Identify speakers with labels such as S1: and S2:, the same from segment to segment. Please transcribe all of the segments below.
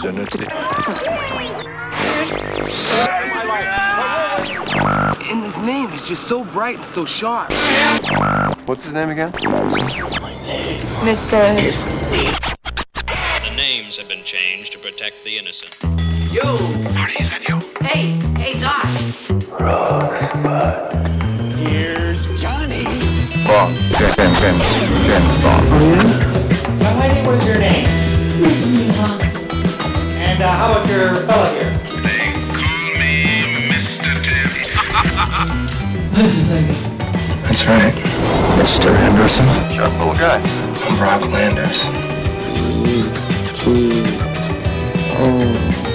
S1: opportunity.
S2: And his name is just so bright and so sharp.
S1: What's his name again?
S3: Mr.
S4: The names have been changed to protect the innocent.
S2: Yo! Marty, is that you?
S5: Hey, hey, Doc.
S2: Here's Johnny.
S1: Bond. James, James, James Bond.
S6: Young lady, what is your name?
S3: Mrs. Nivas.
S6: And uh, how about your fella here?
S7: They call me Mr. Tibbs.
S1: That's right. Mr. Henderson. Sharp little guy. I'm Rock Landers.
S2: Tommy?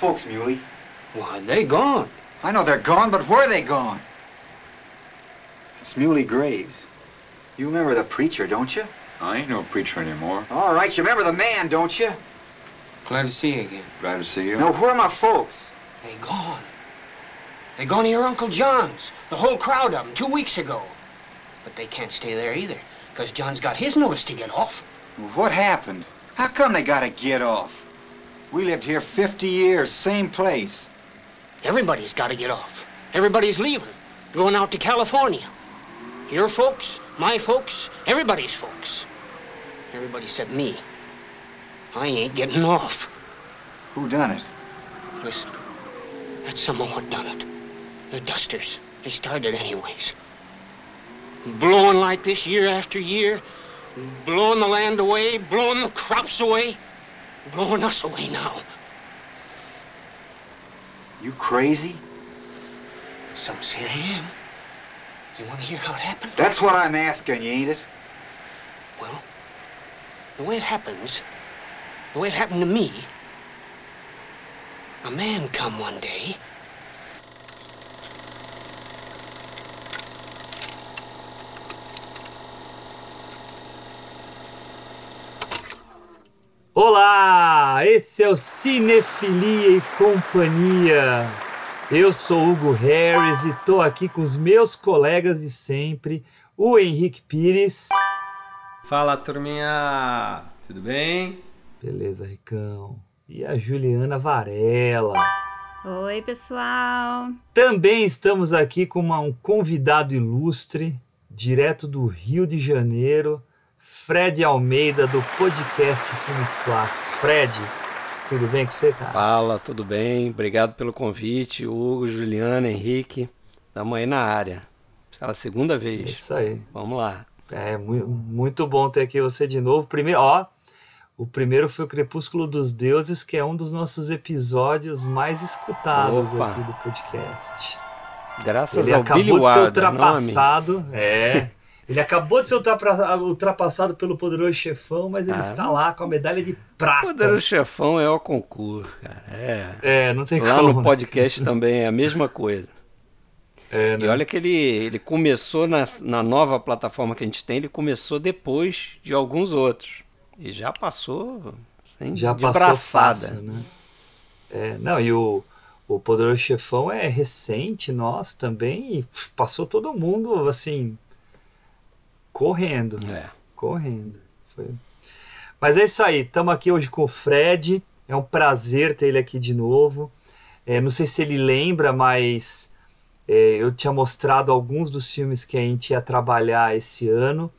S8: Folks, Muley?
S2: Why, they gone.
S8: I know they're gone, but where are they gone? It's Muley Graves. You remember the preacher, don't you?
S1: I ain't no preacher anymore.
S8: All right, you remember the man, don't you?
S2: Glad to see you again.
S1: Glad to see you.
S8: Now, where are my folks?
S2: They gone. They gone to your Uncle John's. The whole crowd of them, two weeks ago. But they can't stay there either, because John's got his notice to get off.
S8: What happened? How come they gotta get off? We lived here 50 years, same place.
S2: Everybody's got to get off. Everybody's leaving, going out to California. Your folks, my folks, everybody's folks. Everybody except me. I ain't getting off.
S8: Who done it?
S2: Listen, that's someone what done it. The dusters. They started anyways. Blowing like this year after year, blowing the land away, blowing the crops away, blowing us away now.
S8: You crazy?
S2: Some say I am. You want to hear how it happened?
S8: That's what I'm asking you, ain't it?
S2: Well, the way it happens, the way it happened to me, a man come one day.
S9: Olá, esse é o Cinefilia e Companhia. Eu sou Hugo Harris e tô aqui com os meus colegas de sempre, o Henrique Pires.
S10: Fala turminha, tudo bem?
S9: Beleza, Ricão. E a Juliana Varela.
S11: Oi, pessoal.
S9: Também estamos aqui com uma- um convidado ilustre, direto do Rio de Janeiro, Fred Almeida, do podcast Filmes Clássicos. Fred, tudo bem com você, cara?
S10: Fala, tudo bem? Obrigado pelo convite, Hugo, Juliana, Henrique. Tamo aí na área. Pela segunda
S9: É
S10: vez.
S9: isso aí.
S10: Vamos lá.
S9: É mu- muito bom ter aqui você de novo. Primeiro, ó, o primeiro foi o Crepúsculo dos Deuses, que é um dos nossos episódios mais escutados
S10: Opa.
S9: aqui do podcast.
S10: Graças
S9: Ele
S10: ao
S9: acabou
S10: Billy
S9: de ser
S10: Wilder, a
S9: ultrapassado. É. Ele acabou de ser ultrapassado pelo poderoso chefão, mas ele
S10: Ah.
S9: está lá com a medalha de prata.
S10: Poderoso Chefão é o concurso, cara. É.
S9: É, não tem
S10: Lá
S9: como.
S10: no podcast também é a mesma coisa.
S9: É,
S10: E
S9: né?
S10: olha que ele, ele começou na, na nova plataforma que a gente tem, ele começou depois de alguns outros. E já passou sem
S9: Já
S10: de
S9: passou
S10: braçada.
S9: fácil, né? É, não, e o, o Poderoso Chefão é recente, nosso também, e passou todo mundo, assim, correndo,
S10: É.
S9: correndo. Foi. Mas é isso aí, estamos aqui hoje com o Fred, é um prazer ter ele aqui de novo. É, não sei se ele lembra, mas é, eu tinha mostrado alguns dos filmes que a gente ia trabalhar esse ano,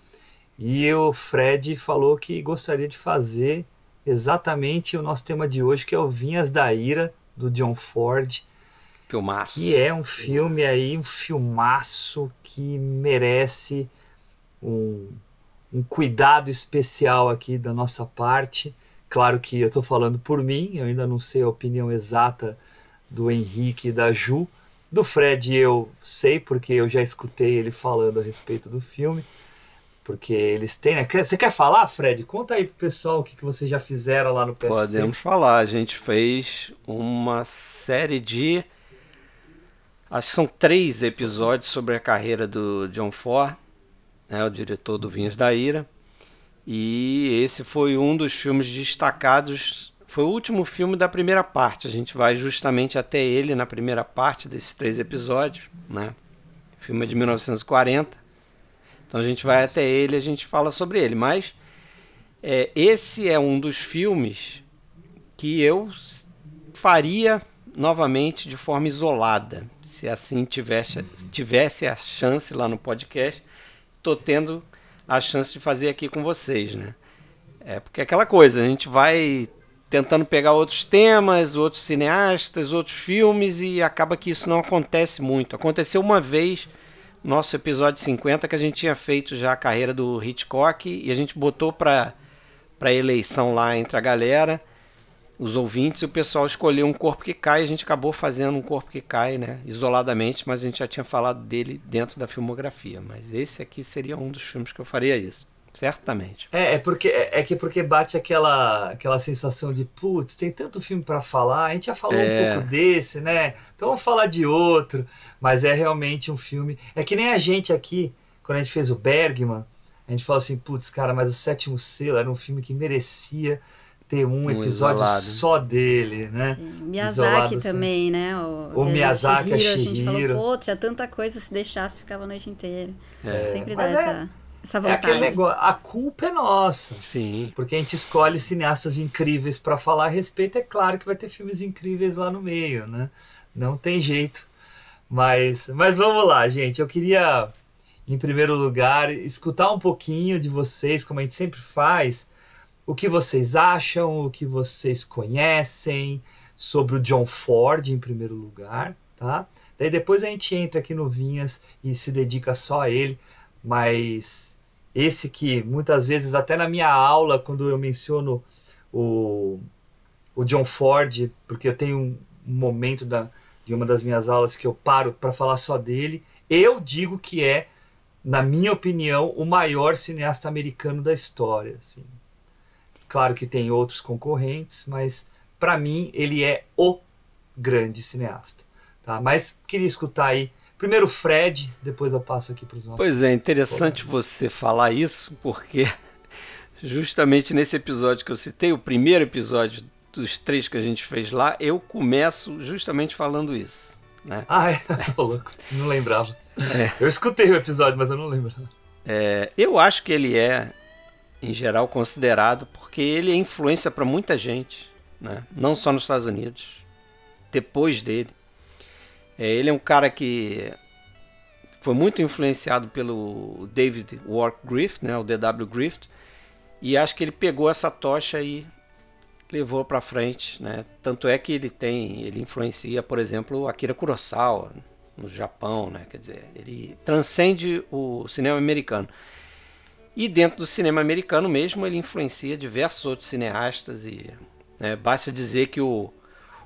S9: e o Fred falou que gostaria de fazer exatamente o nosso tema de hoje, que é o Vinhas da Ira, do John Ford,
S10: Filmaço.
S9: que é um filme aí, um filmaço que merece um, um cuidado especial aqui da nossa parte. Claro que eu estou falando por mim, eu ainda não sei a opinião exata do Henrique e da Ju. Do Fred eu sei, porque eu já escutei ele falando a respeito do filme. Porque eles têm. né? Você quer falar, Fred? Conta aí pro pessoal o que, que vocês já fizeram lá no PFC.
S10: Podemos falar, a gente fez uma série de Acho que são três episódios sobre a carreira do John Ford, né, o diretor do Vinhos da Ira. E esse foi um dos filmes destacados. Foi o último filme da primeira parte. A gente vai justamente até ele na primeira parte desses três episódios. Né? O filme é de 1940. Então a gente vai até ele e a gente fala sobre ele. Mas é, esse é um dos filmes que eu faria novamente de forma isolada. Se assim tivesse, tivesse a chance lá no podcast, estou tendo a chance de fazer aqui com vocês, né? É porque é aquela coisa, a gente vai tentando pegar outros temas, outros cineastas, outros filmes e acaba que isso não acontece muito. Aconteceu uma vez, nosso episódio 50, que a gente tinha feito já a carreira do Hitchcock e a gente botou para para eleição lá entre a galera os ouvintes e o pessoal escolheu um corpo que cai. A gente acabou fazendo um corpo que cai, né? Isoladamente, mas a gente já tinha falado dele dentro da filmografia. Mas esse aqui seria um dos filmes que eu faria isso. Certamente.
S9: É, é porque é, é que porque bate aquela aquela sensação de putz, tem tanto filme para falar, a gente já falou é. um pouco desse, né? Então vamos falar de outro, mas é realmente um filme, é que nem a gente aqui, quando a gente fez o Bergman, a gente falou assim, putz, cara, mas o Sétimo Selo era um filme que merecia ter um, um episódio isolado. só dele, né?
S11: Sim. Miyazaki isolado, também, assim. né?
S9: O, o Miyazaki,
S11: Shihiro,
S9: a Shihiro.
S11: A gente falou, pô, tinha tanta coisa, se deixasse, ficava a noite inteira. É. Sempre dá essa, é, essa vontade.
S9: É aquele negócio, a culpa é nossa.
S10: Sim.
S9: Porque a gente escolhe cineastas incríveis para falar a respeito, é claro que vai ter filmes incríveis lá no meio, né? Não tem jeito. Mas, mas vamos lá, gente. Eu queria, em primeiro lugar, escutar um pouquinho de vocês, como a gente sempre faz, o que vocês acham, o que vocês conhecem sobre o John Ford em primeiro lugar, tá? Daí depois a gente entra aqui no Vinhas e se dedica só a ele, mas esse que muitas vezes até na minha aula quando eu menciono o, o John Ford, porque eu tenho um momento da, de uma das minhas aulas que eu paro para falar só dele, eu digo que é, na minha opinião, o maior cineasta americano da história. Assim. Claro que tem outros concorrentes, mas para mim ele é o grande cineasta. Tá? Mas queria escutar aí primeiro o Fred, depois eu passo aqui para os nossos.
S10: Pois é, interessante você falar isso, porque justamente nesse episódio que eu citei, o primeiro episódio dos três que a gente fez lá, eu começo justamente falando isso. Né?
S9: Ah, é? louco, não lembrava. É. Eu escutei o episódio, mas eu não lembrava.
S10: É, eu acho que ele é em geral considerado, porque ele é influência para muita gente, né? não só nos Estados Unidos, depois dele. É, ele é um cara que foi muito influenciado pelo David Wark Griffith, né? o D.W. Griffith, e acho que ele pegou essa tocha e levou para frente, né? Tanto é que ele tem, ele influencia, por exemplo, Akira Kurosawa no Japão, né? Quer dizer, ele transcende o cinema americano. E dentro do cinema americano mesmo, ele influencia diversos outros cineastas. e né, Basta dizer que o,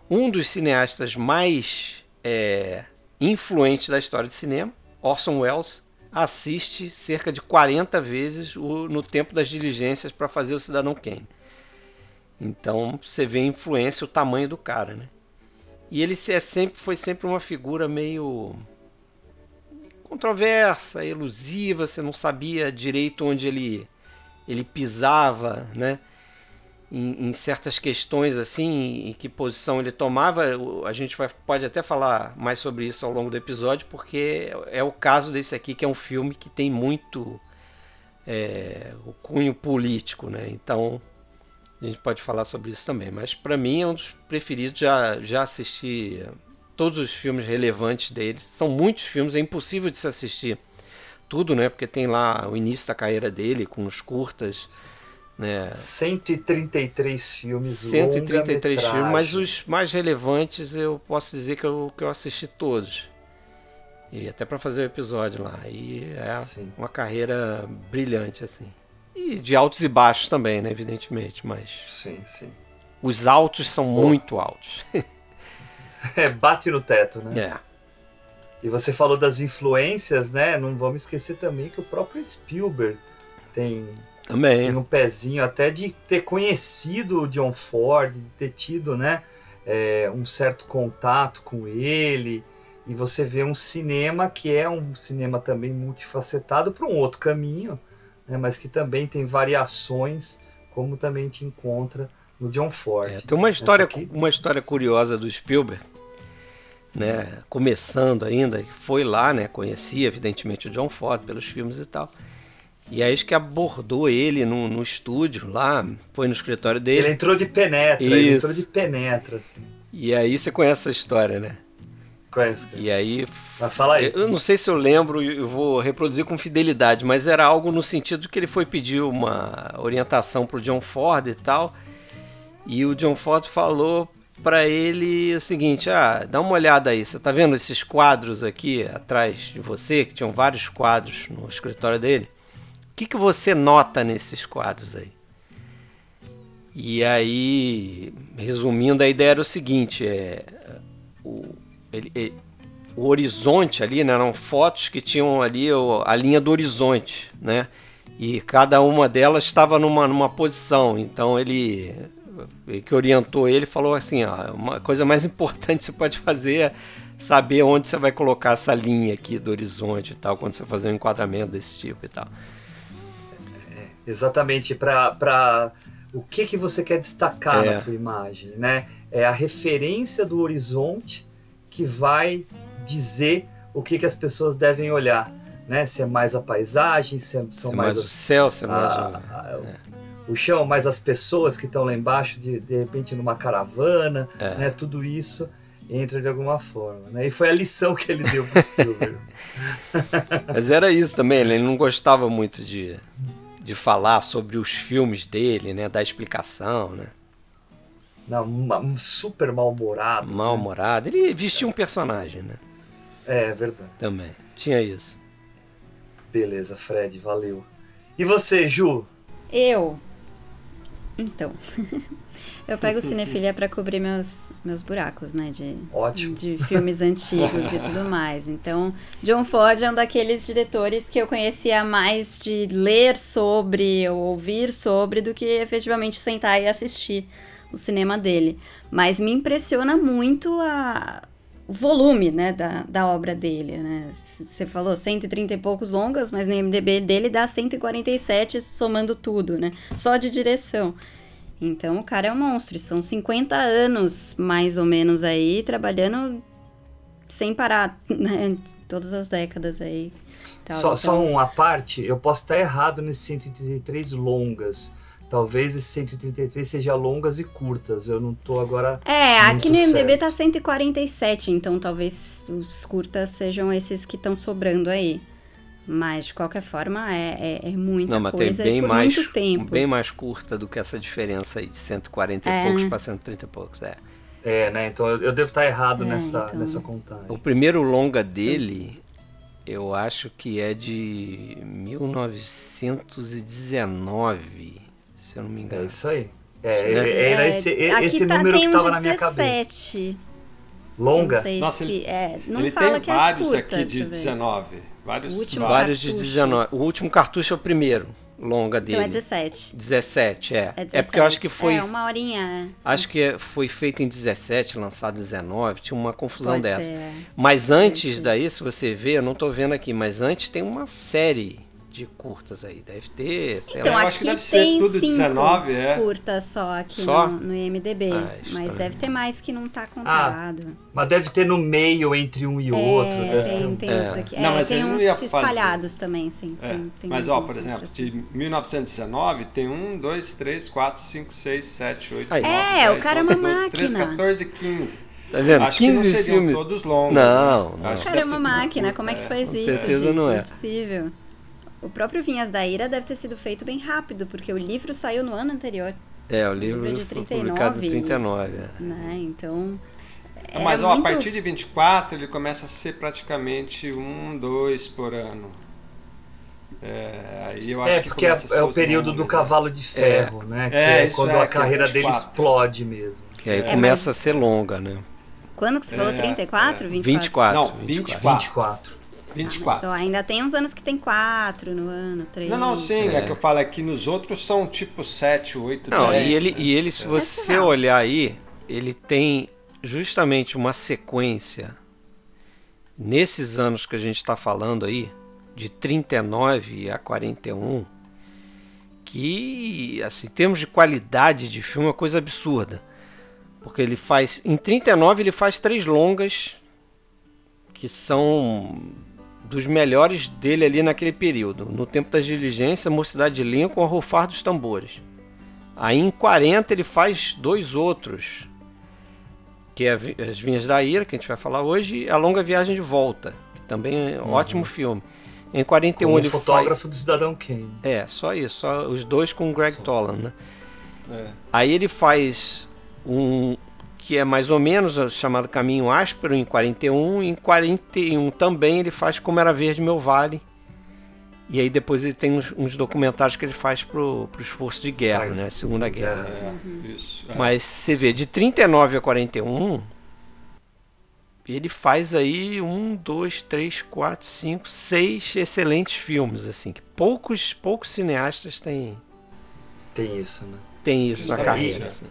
S10: um dos cineastas mais é, influentes da história do cinema, Orson Welles, assiste cerca de 40 vezes o, no tempo das diligências para fazer o Cidadão Kane. Então você vê a influência, o tamanho do cara, né? E ele é sempre, foi sempre uma figura meio controversa, elusiva, você não sabia direito onde ele, ele pisava, né? Em, em, certas questões assim, em que posição ele tomava. A gente vai, pode até falar mais sobre isso ao longo do episódio, porque é o caso desse aqui, que é um filme que tem muito é, o cunho político, né? Então a gente pode falar sobre isso também. Mas para mim é um dos preferidos. Já, já assisti todos os filmes relevantes dele. São muitos filmes, é impossível de se assistir tudo, né? Porque tem lá o início da carreira dele, com os curtas. Né?
S9: 133 filmes,
S10: 133 filmes, mas os mais relevantes eu posso dizer que eu, que eu assisti todos. E até para fazer o episódio lá. E é sim. uma carreira brilhante, assim. E de altos e baixos também, né? Evidentemente, mas.
S9: Sim, sim.
S10: Os altos são muito altos.
S9: É, bate no teto, né?
S10: É.
S9: E você falou das influências, né? Não vamos esquecer também que o próprio Spielberg tem,
S10: também.
S9: tem um pezinho até de ter conhecido o John Ford, de ter tido, né? É, um certo contato com ele e você vê um cinema que é um cinema também multifacetado para um outro caminho, né, mas que também tem variações, como também a gente encontra no John Ford.
S10: É, tem uma história, uma história curiosa do Spielberg, né, começando ainda, foi lá, né, conhecia evidentemente o John Ford pelos filmes e tal. E aí que abordou ele no, no estúdio lá, foi no escritório dele.
S9: Ele entrou de penetra, Isso. ele entrou de penetra, assim.
S10: E aí você conhece essa história, né?
S9: Conhece.
S10: E aí.
S9: Vai falar aí.
S10: Eu não sei se eu lembro, eu vou reproduzir com fidelidade, mas era algo no sentido de que ele foi pedir uma orientação pro John Ford e tal. E o John Ford falou para ele o seguinte: ah, dá uma olhada aí, você tá vendo esses quadros aqui atrás de você, que tinham vários quadros no escritório dele? O que, que você nota nesses quadros aí? E aí, resumindo, a ideia era o seguinte: é, o, ele, ele, o horizonte ali, né, eram fotos que tinham ali a linha do horizonte, né? E cada uma delas estava numa, numa posição. Então ele que orientou ele falou assim: ó, uma coisa mais importante que você pode fazer é saber onde você vai colocar essa linha aqui do horizonte e tal, quando você fazer um enquadramento desse tipo e tal.
S9: Exatamente, para o que, que você quer destacar é. na tua imagem, né? É a referência do horizonte que vai dizer o que, que as pessoas devem olhar, né? Se é mais a paisagem, se é, são
S10: se
S9: mais,
S10: mais o céu, se é mais a,
S9: a, é. O chão, mais as pessoas que estão lá embaixo, de, de repente numa caravana, é. né? Tudo isso entra de alguma forma, né? E foi a lição que ele deu para Spielberg.
S10: Mas era isso também, ele não gostava muito de de falar sobre os filmes dele, né? Dar explicação, né?
S9: Não, super mal-humorado.
S10: Né? Mal-humorado. Né? Ele vestia um personagem, né?
S9: É, é verdade.
S10: Também. Tinha isso.
S9: Beleza, Fred, valeu. E você, Ju?
S11: Eu. Então. Eu pego cinefilia para cobrir meus, meus buracos, né? De,
S9: Ótimo.
S11: de filmes antigos e tudo mais. Então, John Ford é um daqueles diretores que eu conhecia mais de ler sobre ou ouvir sobre do que efetivamente sentar e assistir o cinema dele. Mas me impressiona muito a, o volume né, da, da obra dele. Né? Você falou 130 e poucos longas, mas no IMDB dele dá 147 somando tudo, né? Só de direção. Então o cara é um monstro. São 50 anos, mais ou menos, aí, trabalhando sem parar, né? Todas as décadas aí.
S9: Tal, só, então... só uma parte, eu posso estar errado nesses 133 longas. Talvez esse 133 seja longas e curtas. Eu não tô agora.
S11: É, aqui no MDB certo. tá 147, então talvez os curtas sejam esses que estão sobrando aí. Mas, de qualquer forma, é, é, é muita Não, mas coisa tem bem mais, muito tempo.
S10: bem mais curta do que essa diferença aí de 140 é. e poucos para 130 e poucos, é.
S9: É, né? Então eu, eu devo estar errado é, nessa, então... nessa contagem.
S10: O primeiro longa dele, eu acho que é de 1919, se eu não me engano.
S9: É isso aí. É, é era esse, esse tá, número que estava um na minha
S11: cabeça.
S9: Longa?
S11: Não Nossa, ele, é, não
S5: ele
S11: fala
S5: tem
S11: que
S5: é vários
S11: é
S5: curta, aqui de 19. Vários,
S10: vários de 19. O último cartucho é o primeiro longa dele.
S11: Então é 17.
S10: 17, é. É, 17. é porque eu acho que foi.
S11: É, uma horinha.
S10: Acho que foi feito em 17, lançado em 19, tinha uma confusão
S11: Pode
S10: dessa.
S11: Ser.
S10: Mas antes daí, se você ver, eu não tô vendo aqui, mas antes tem uma série de curtas aí. Deve ter, sei
S11: então,
S10: lá.
S5: Eu acho que deve ser tudo 19, é.
S11: curtas só aqui
S10: só?
S11: No, no IMDB. Ah, mas deve ter mais que não tá ah, contado.
S9: Ah, mas deve ter no meio entre um e é, outro.
S11: Tem, tem é. aqui. Não, é, mas tem uns espalhados fazer. também, sim.
S5: É.
S11: Tem, tem
S5: mas, ó, por exemplo, de 1919 tem 1, 2, 3, 4, 5, 6, 7, 8, 9,
S11: É, 10, o cara 11, é uma 12,
S5: máquina. 13, 14, 15.
S10: Tá vendo?
S5: Acho
S10: 15
S5: que não seriam
S10: filmes.
S5: todos longos.
S10: Não,
S5: né?
S10: não.
S11: O cara é uma máquina. Como é que faz isso,
S10: certeza
S11: gente?
S10: não é.
S11: Não é possível. O próprio Vinhas da Ira deve ter sido feito bem rápido, porque o livro saiu no ano anterior.
S10: É, o livro,
S11: o livro é de 39,
S10: foi publicado em 39. É.
S11: Né? Então.
S5: Mas ó,
S11: muito...
S5: a partir de 24 ele começa a ser praticamente um, dois por ano. É, aí eu acho
S9: é, porque é, é o período do cavalo de ferro, é. né? Que é, é quando
S5: é,
S9: a carreira dele explode mesmo.
S10: Que aí começa mas... a ser longa, né?
S11: Quando que você falou? 34? 24?
S10: 24.
S5: Não, 24.
S9: 24.
S5: 24.
S11: Só ainda tem uns anos que tem 4 no ano, 3.
S5: Não, não, sim, é. é que eu falo aqui nos outros são tipo 7, 8,
S10: não,
S5: 10.
S10: E ele, né? e ele se você olhar aí, ele tem justamente uma sequência nesses anos que a gente está falando aí, de 39 a 41, que, assim, em termos de qualidade de filme, é uma coisa absurda. Porque ele faz. Em 39 ele faz três longas que são dos melhores dele ali naquele período. No Tempo das Diligências, Mocidade de Lincoln, A Rufar dos Tambores. Aí em 40 ele faz dois outros, que é As Vinhas da Ira, que a gente vai falar hoje, e A Longa Viagem de Volta, que também é um uhum. ótimo filme. Em 41
S9: Como
S10: ele
S9: fotógrafo
S10: faz...
S9: do Cidadão Kane.
S10: É, só isso, só os dois com o Greg Tolan, né? É. Aí ele faz um que é mais ou menos chamado Caminho Áspero em 41, em 41 também ele faz Como Era Verde Meu Vale. E aí depois ele tem uns, uns documentários que ele faz pro, pro esforço de guerra, né? Segunda Guerra. É, é, isso, é. Mas você vê, de 39 a 41, ele faz aí um, dois, três, quatro, cinco, seis excelentes filmes, assim, que poucos, poucos cineastas têm.
S9: Tem isso, né?
S10: Tem isso na carreira. Assim.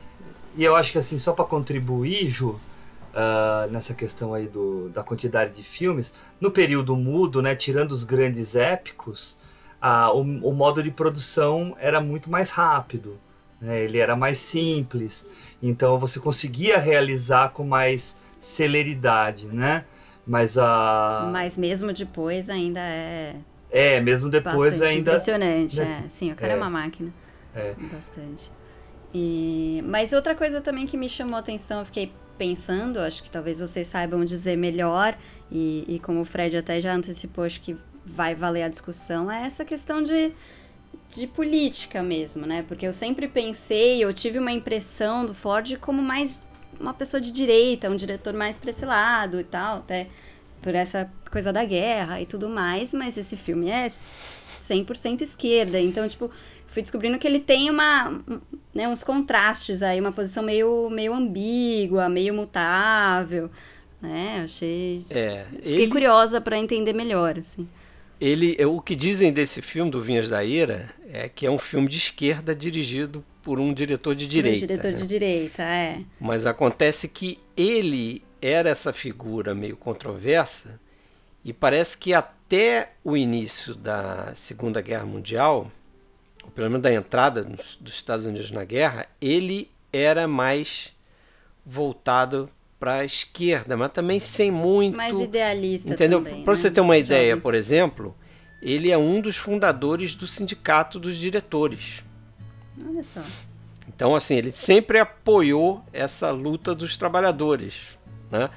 S9: E eu acho que assim, só para contribuir, Ju, uh, nessa questão aí do, da quantidade de filmes, no período mudo, né, tirando os grandes épicos, uh, o, o modo de produção era muito mais rápido. Né, ele era mais simples, então você conseguia realizar com mais celeridade, né? Mas a.
S11: Mas mesmo depois ainda é.
S9: É, mesmo depois ainda.
S11: Impressionante, né? é. Sim, o cara é, é uma máquina.
S9: É.
S11: Bastante. E... Mas outra coisa também que me chamou a atenção, eu fiquei pensando, acho que talvez vocês saibam dizer melhor, e, e como o Fred até já antecipou, acho que vai valer a discussão, é essa questão de, de política mesmo, né? Porque eu sempre pensei, eu tive uma impressão do Ford como mais uma pessoa de direita, um diretor mais pra esse lado e tal, até por essa coisa da guerra e tudo mais, mas esse filme é 100% esquerda, então, tipo, fui descobrindo que ele tem uma, né, uns contrastes aí, uma posição meio, meio ambígua, meio mutável, né? Achei.
S10: É,
S11: Fiquei ele... curiosa para entender melhor, assim.
S10: Ele, o que dizem desse filme do Vinhas da Ira é que é um filme de esquerda dirigido por um diretor de direita.
S11: Um diretor
S10: né?
S11: de direita, é.
S10: Mas acontece que ele era essa figura meio controversa e parece que até o início da Segunda Guerra Mundial pelo menos da entrada dos Estados Unidos na guerra, ele era mais voltado para a esquerda, mas também sem muito.
S11: Mais idealista
S10: entendeu?
S11: Para
S10: né? você ter uma ideia, por exemplo, ele é um dos fundadores do Sindicato dos Diretores.
S11: Olha só.
S10: Então, assim, ele sempre apoiou essa luta dos trabalhadores. Né?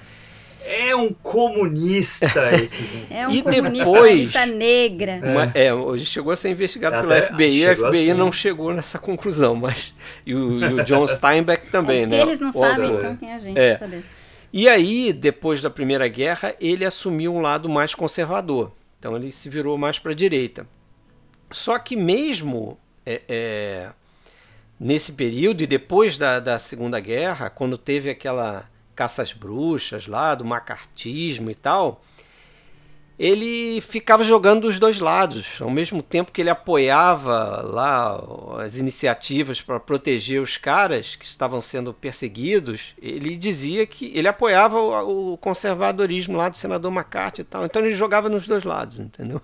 S9: É um comunista esse gente.
S11: É um e comunista depois, negra.
S10: Uma, é, hoje chegou a ser investigado Até pelo FBI e o FBI assim. não chegou nessa conclusão, mas e o, e o John Steinbeck também,
S11: é,
S10: né?
S11: Se eles não sabem, então quem é a gente é. saber.
S10: E aí, depois da Primeira Guerra, ele assumiu um lado mais conservador. Então ele se virou mais para a direita. Só que mesmo é, é, nesse período e depois da, da Segunda Guerra, quando teve aquela caça às bruxas lá, do macartismo e tal, ele ficava jogando dos dois lados, ao mesmo tempo que ele apoiava lá as iniciativas para proteger os caras que estavam sendo perseguidos, ele dizia que ele apoiava o, conservadorismo lá do senador McCarthy e tal. Então ele jogava nos dois lados, entendeu?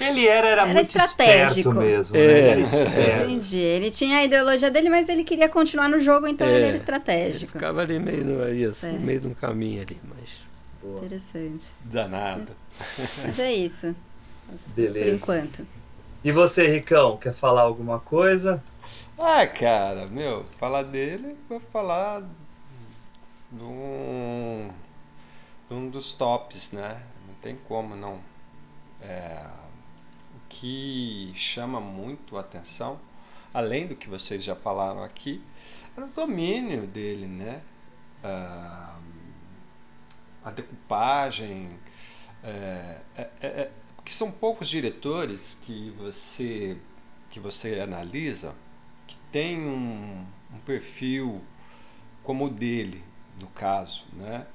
S9: Ele era, era, era muito estratégico mesmo.
S10: É,
S9: né?
S10: era esperto.
S11: Entendi. Ele tinha a ideologia dele, mas ele queria continuar no jogo, então é, ele era estratégico.
S10: Ele ficava ali meio no, isso, no meio do caminho ali, mas
S11: Boa. Interessante.
S5: Danado.
S11: Mas é isso.
S9: Beleza.
S11: Por enquanto.
S9: E você, Ricão, quer falar alguma coisa?
S5: Ah, cara, meu, falar dele, vou falar de um, de um dos tops, né? Não tem como não. É, o que chama muito a atenção, além do que vocês já falaram aqui, é o domínio dele, né? Ah, a decupagem. É, é, é, é, que são poucos diretores que você, que você analisa que tem um, um perfil como o dele, no caso, né?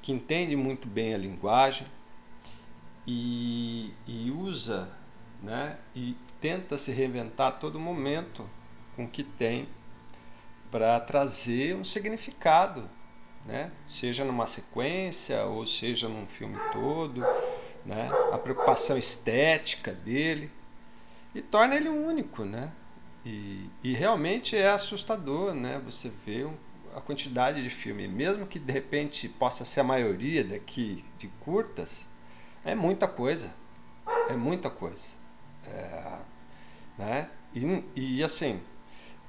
S5: que entende muito bem a linguagem e, e usa né? e tenta se reinventar a todo momento com o que tem para trazer um significado né? Seja numa sequência ou seja num filme todo, né? A preocupação estética dele e torna ele único, né? E, e realmente é assustador, né? Você vê a quantidade de filme, mesmo que de repente possa ser a maioria daqui de curtas, é muita coisa, é muita coisa, é, né? E, e assim,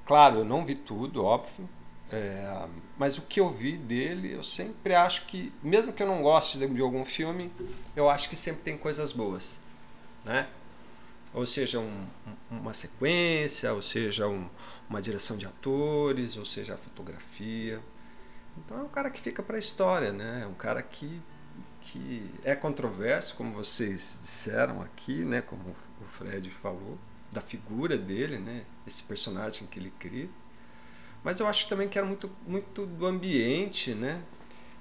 S5: claro, eu não vi tudo, óbvio, é, mas o que eu vi dele, eu sempre acho que, mesmo que eu não goste de, algum filme, eu acho que sempre tem coisas boas, né? Ou seja, um, uma sequência, ou seja, um, uma direção de atores, ou seja, a fotografia. Então é um cara que fica para a história, né? É um cara que, que é controverso, como vocês disseram aqui, né? Como o Fred falou, da figura dele, né? Esse personagem que ele cria mas eu acho também que era muito, muito do ambiente, né?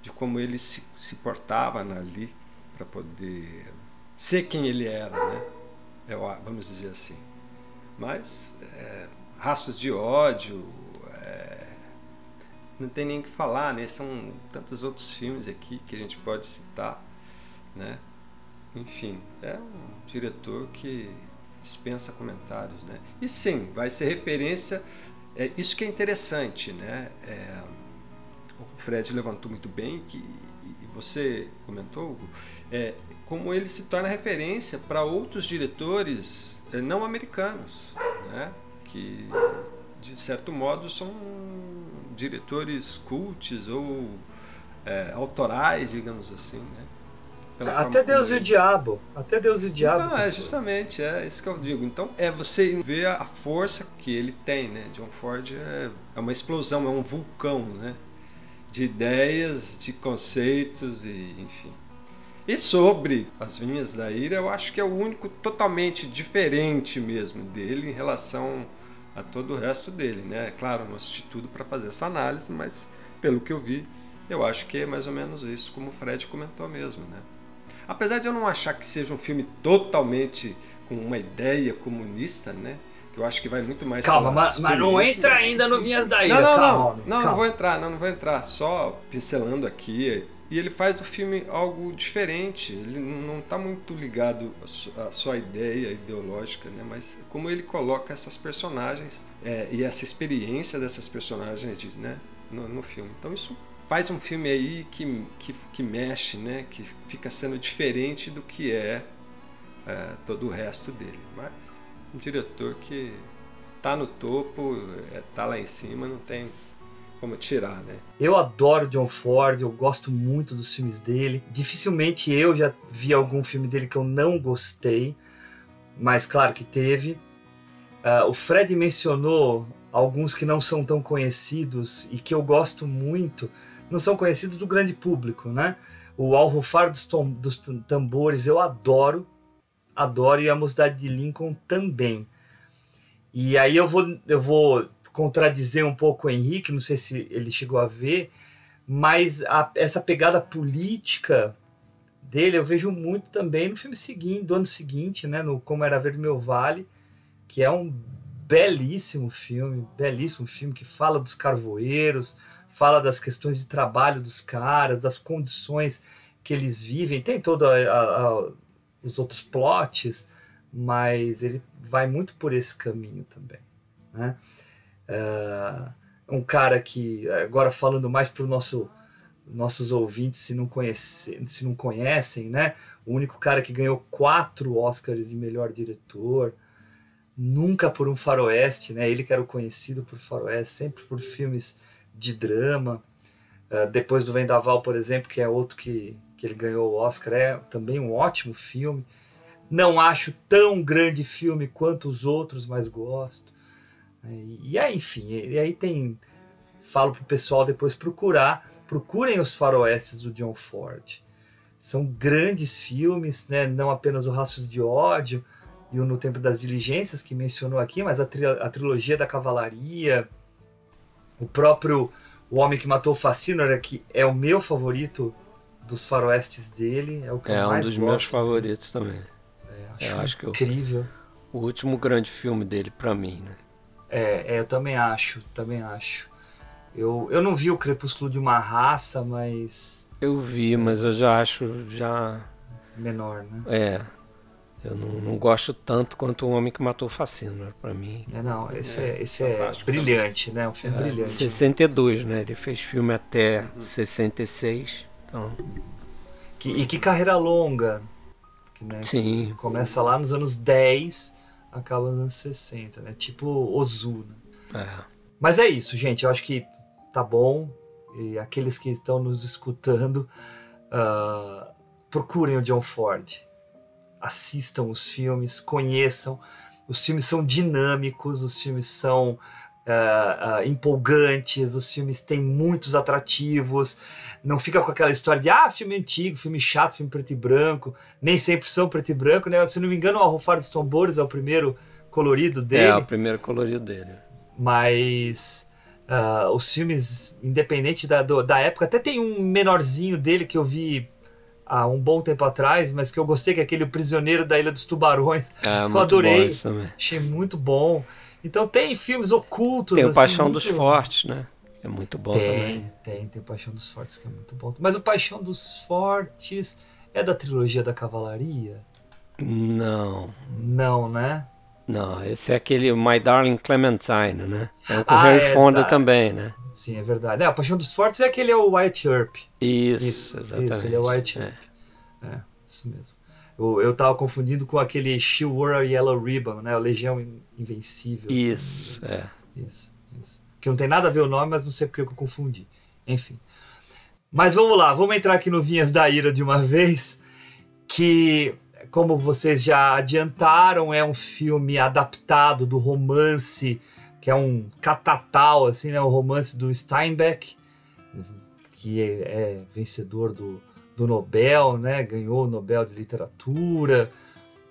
S5: De como ele se, se portava ali para poder ser quem ele era, né? Vamos dizer assim. Mas é, raços de ódio, é, não tem nem o que falar, né? São tantos outros filmes aqui que a gente pode citar, né? Enfim, é um diretor que dispensa comentários, né? E sim, vai ser referência é, isso que é interessante, né? É, o Fred levantou muito bem, que, e você comentou, Hugo, é, como ele se torna referência para outros diretores é, não americanos, né? que de certo modo são diretores cults ou é, autorais, digamos assim. Né?
S9: Até Deus e o Diabo. Até Deus e o Diabo.
S5: Não, é justamente, é isso que eu digo. Então, é você ver a força que ele tem, né? John Ford é, é uma explosão, é um vulcão, né? De ideias, de conceitos e enfim. E sobre As Vinhas da Ira, eu acho que é o único totalmente diferente mesmo dele em relação a todo o resto dele, né? Claro, não assisti tudo para fazer essa análise, mas pelo que eu vi, eu acho que é mais ou menos isso, como o Fred comentou mesmo, né? Apesar de eu não achar que seja um filme totalmente com uma ideia comunista, né? Que eu acho que vai muito mais.
S9: Calma, mas, mas não entra ainda no Vinhas da Ira.
S5: Não, não,
S9: calma,
S5: não.
S9: Homem,
S5: não,
S9: calma.
S5: não vou entrar, não, não vou entrar. Só pincelando aqui. E ele faz do filme algo diferente. Ele não está muito ligado à sua ideia ideológica, né? Mas como ele coloca essas personagens é, e essa experiência dessas personagens de, né? no, no filme. Então isso faz um filme aí que, que, que mexe, né? Que fica sendo diferente do que é, é todo o resto dele. Mas um diretor que tá no topo, é, tá lá em cima, não tem como tirar, né?
S9: Eu adoro John Ford, eu gosto muito dos filmes dele. Dificilmente eu já vi algum filme dele que eu não gostei, mas claro que teve. Uh, o Fred mencionou alguns que não são tão conhecidos e que eu gosto muito não são conhecidos do grande público, né? O Ao Rufar dos, dos Tambores eu adoro, adoro, e a Mocidade de Lincoln também. E aí eu vou, eu vou contradizer um pouco o Henrique, não sei se ele chegou a ver, mas a, essa pegada política dele eu vejo muito também no filme seguinte, do ano seguinte, né, no Como Era Ver Meu Vale, que é um belíssimo filme, belíssimo filme que fala dos carvoeiros, fala das questões de trabalho dos caras, das condições que eles vivem, tem todos os outros plots, mas ele vai muito por esse caminho também. Né? Uh, um cara que, agora falando mais para os nosso, nossos ouvintes, se não, conhece, se não conhecem, né? o único cara que ganhou quatro Oscars de melhor diretor, nunca por um faroeste, né? ele que era conhecido por faroeste, sempre por filmes de drama. Uh, depois do Vendaval, por exemplo, que é outro que, que ele ganhou o Oscar, é também um ótimo filme. Não acho tão grande filme quanto os outros, mas gosto. E, aí, enfim, e aí tem. Falo pro pessoal depois procurar. Procurem os faroestes do John Ford. São grandes filmes, né? não apenas o Raços de Ódio e o No Tempo das Diligências, que mencionou aqui, mas a, tri a trilogia da Cavalaria, o próprio O Homem que Matou o Fascínora, que é o meu favorito dos faroestes dele. É, o que
S10: é
S9: eu
S10: um
S9: mais
S10: dos
S9: gosto.
S10: meus favoritos também.
S9: É, acho,
S10: Eu acho que eu-
S9: incrível.
S10: O último grande filme dele pra mim, né?
S9: É, é, eu também acho, também acho. Eu, eu não vi o Crepúsculo de uma Raça, mas.
S10: Eu vi, mas eu já acho já.
S9: Menor, né?
S10: É. Eu não, não gosto tanto quanto o Homem que Matou o Facínora, pra mim.
S9: É, não, esse é, esse é brilhante, né? Um filme
S10: É,
S9: brilhante.
S10: 62, né? Ele fez filme até 66. Então,
S9: Que- e que carreira longa. Que, né,
S10: Sim.
S9: Começa lá nos anos 10, acaba nos anos 60, né? Tipo Ozu, né?
S10: é.
S9: Mas é isso, gente. Eu acho que tá bom. E aqueles que estão nos escutando, ah, procurem o John Ford. Assistam os filmes, conheçam. Os filmes são dinâmicos, os filmes são ah, ah, empolgantes, os filmes têm muitos atrativos. Não fica com aquela história de ah, filme antigo, filme chato, filme preto e branco. Nem sempre são preto e branco, né? Se não me engano, o Arrofar dos Tambores é o primeiro colorido dele
S10: É o primeiro colorido dele.
S9: mas ah, os filmes, independente da, do- da época, até tem um menorzinho dele que eu vi há um bom tempo atrás, mas que eu gostei, que é aquele Prisioneiro da Ilha dos Tubarões.
S10: É,
S9: eu
S10: muito
S9: adorei, achei muito bom. Então tem filmes ocultos.
S10: Tem o
S9: assim,
S10: Paixão
S9: muito-
S10: dos Fortes, né? É muito bom
S9: tem,
S10: também.
S9: tem, tem o Paixão dos Fortes, que é muito bom. Mas o Paixão dos Fortes é da trilogia da Cavalaria?
S10: Não,
S9: Não, né?
S10: não. Esse é aquele My Darling Clementine, né? É o
S9: Ah,
S10: Harry
S9: é,
S10: Fonda
S9: tá.
S10: também, né?
S9: Sim, é verdade. É, o Paixão dos Fortes é aquele é o Wyatt Earp.
S10: Isso, exatamente.
S9: Isso, ele é o White
S10: É.
S9: Earp. É, isso mesmo. Eu, eu tava confundindo com aquele She Wore a Yellow Ribbon, né? O Legião In- Invencível.
S10: Isso,
S9: engano.
S10: é.
S9: Isso, isso. Que não tem nada a ver o nome, mas não sei porque que eu confundi. Enfim. Mas vamos lá, vamos entrar aqui no Vinhas da Ira de uma vez, que, como vocês já adiantaram, é um filme adaptado do romance, que é um catatal, assim, né? O romance do Steinbeck, que é, é vencedor do, do Nobel, né? Ganhou o Nobel de Literatura,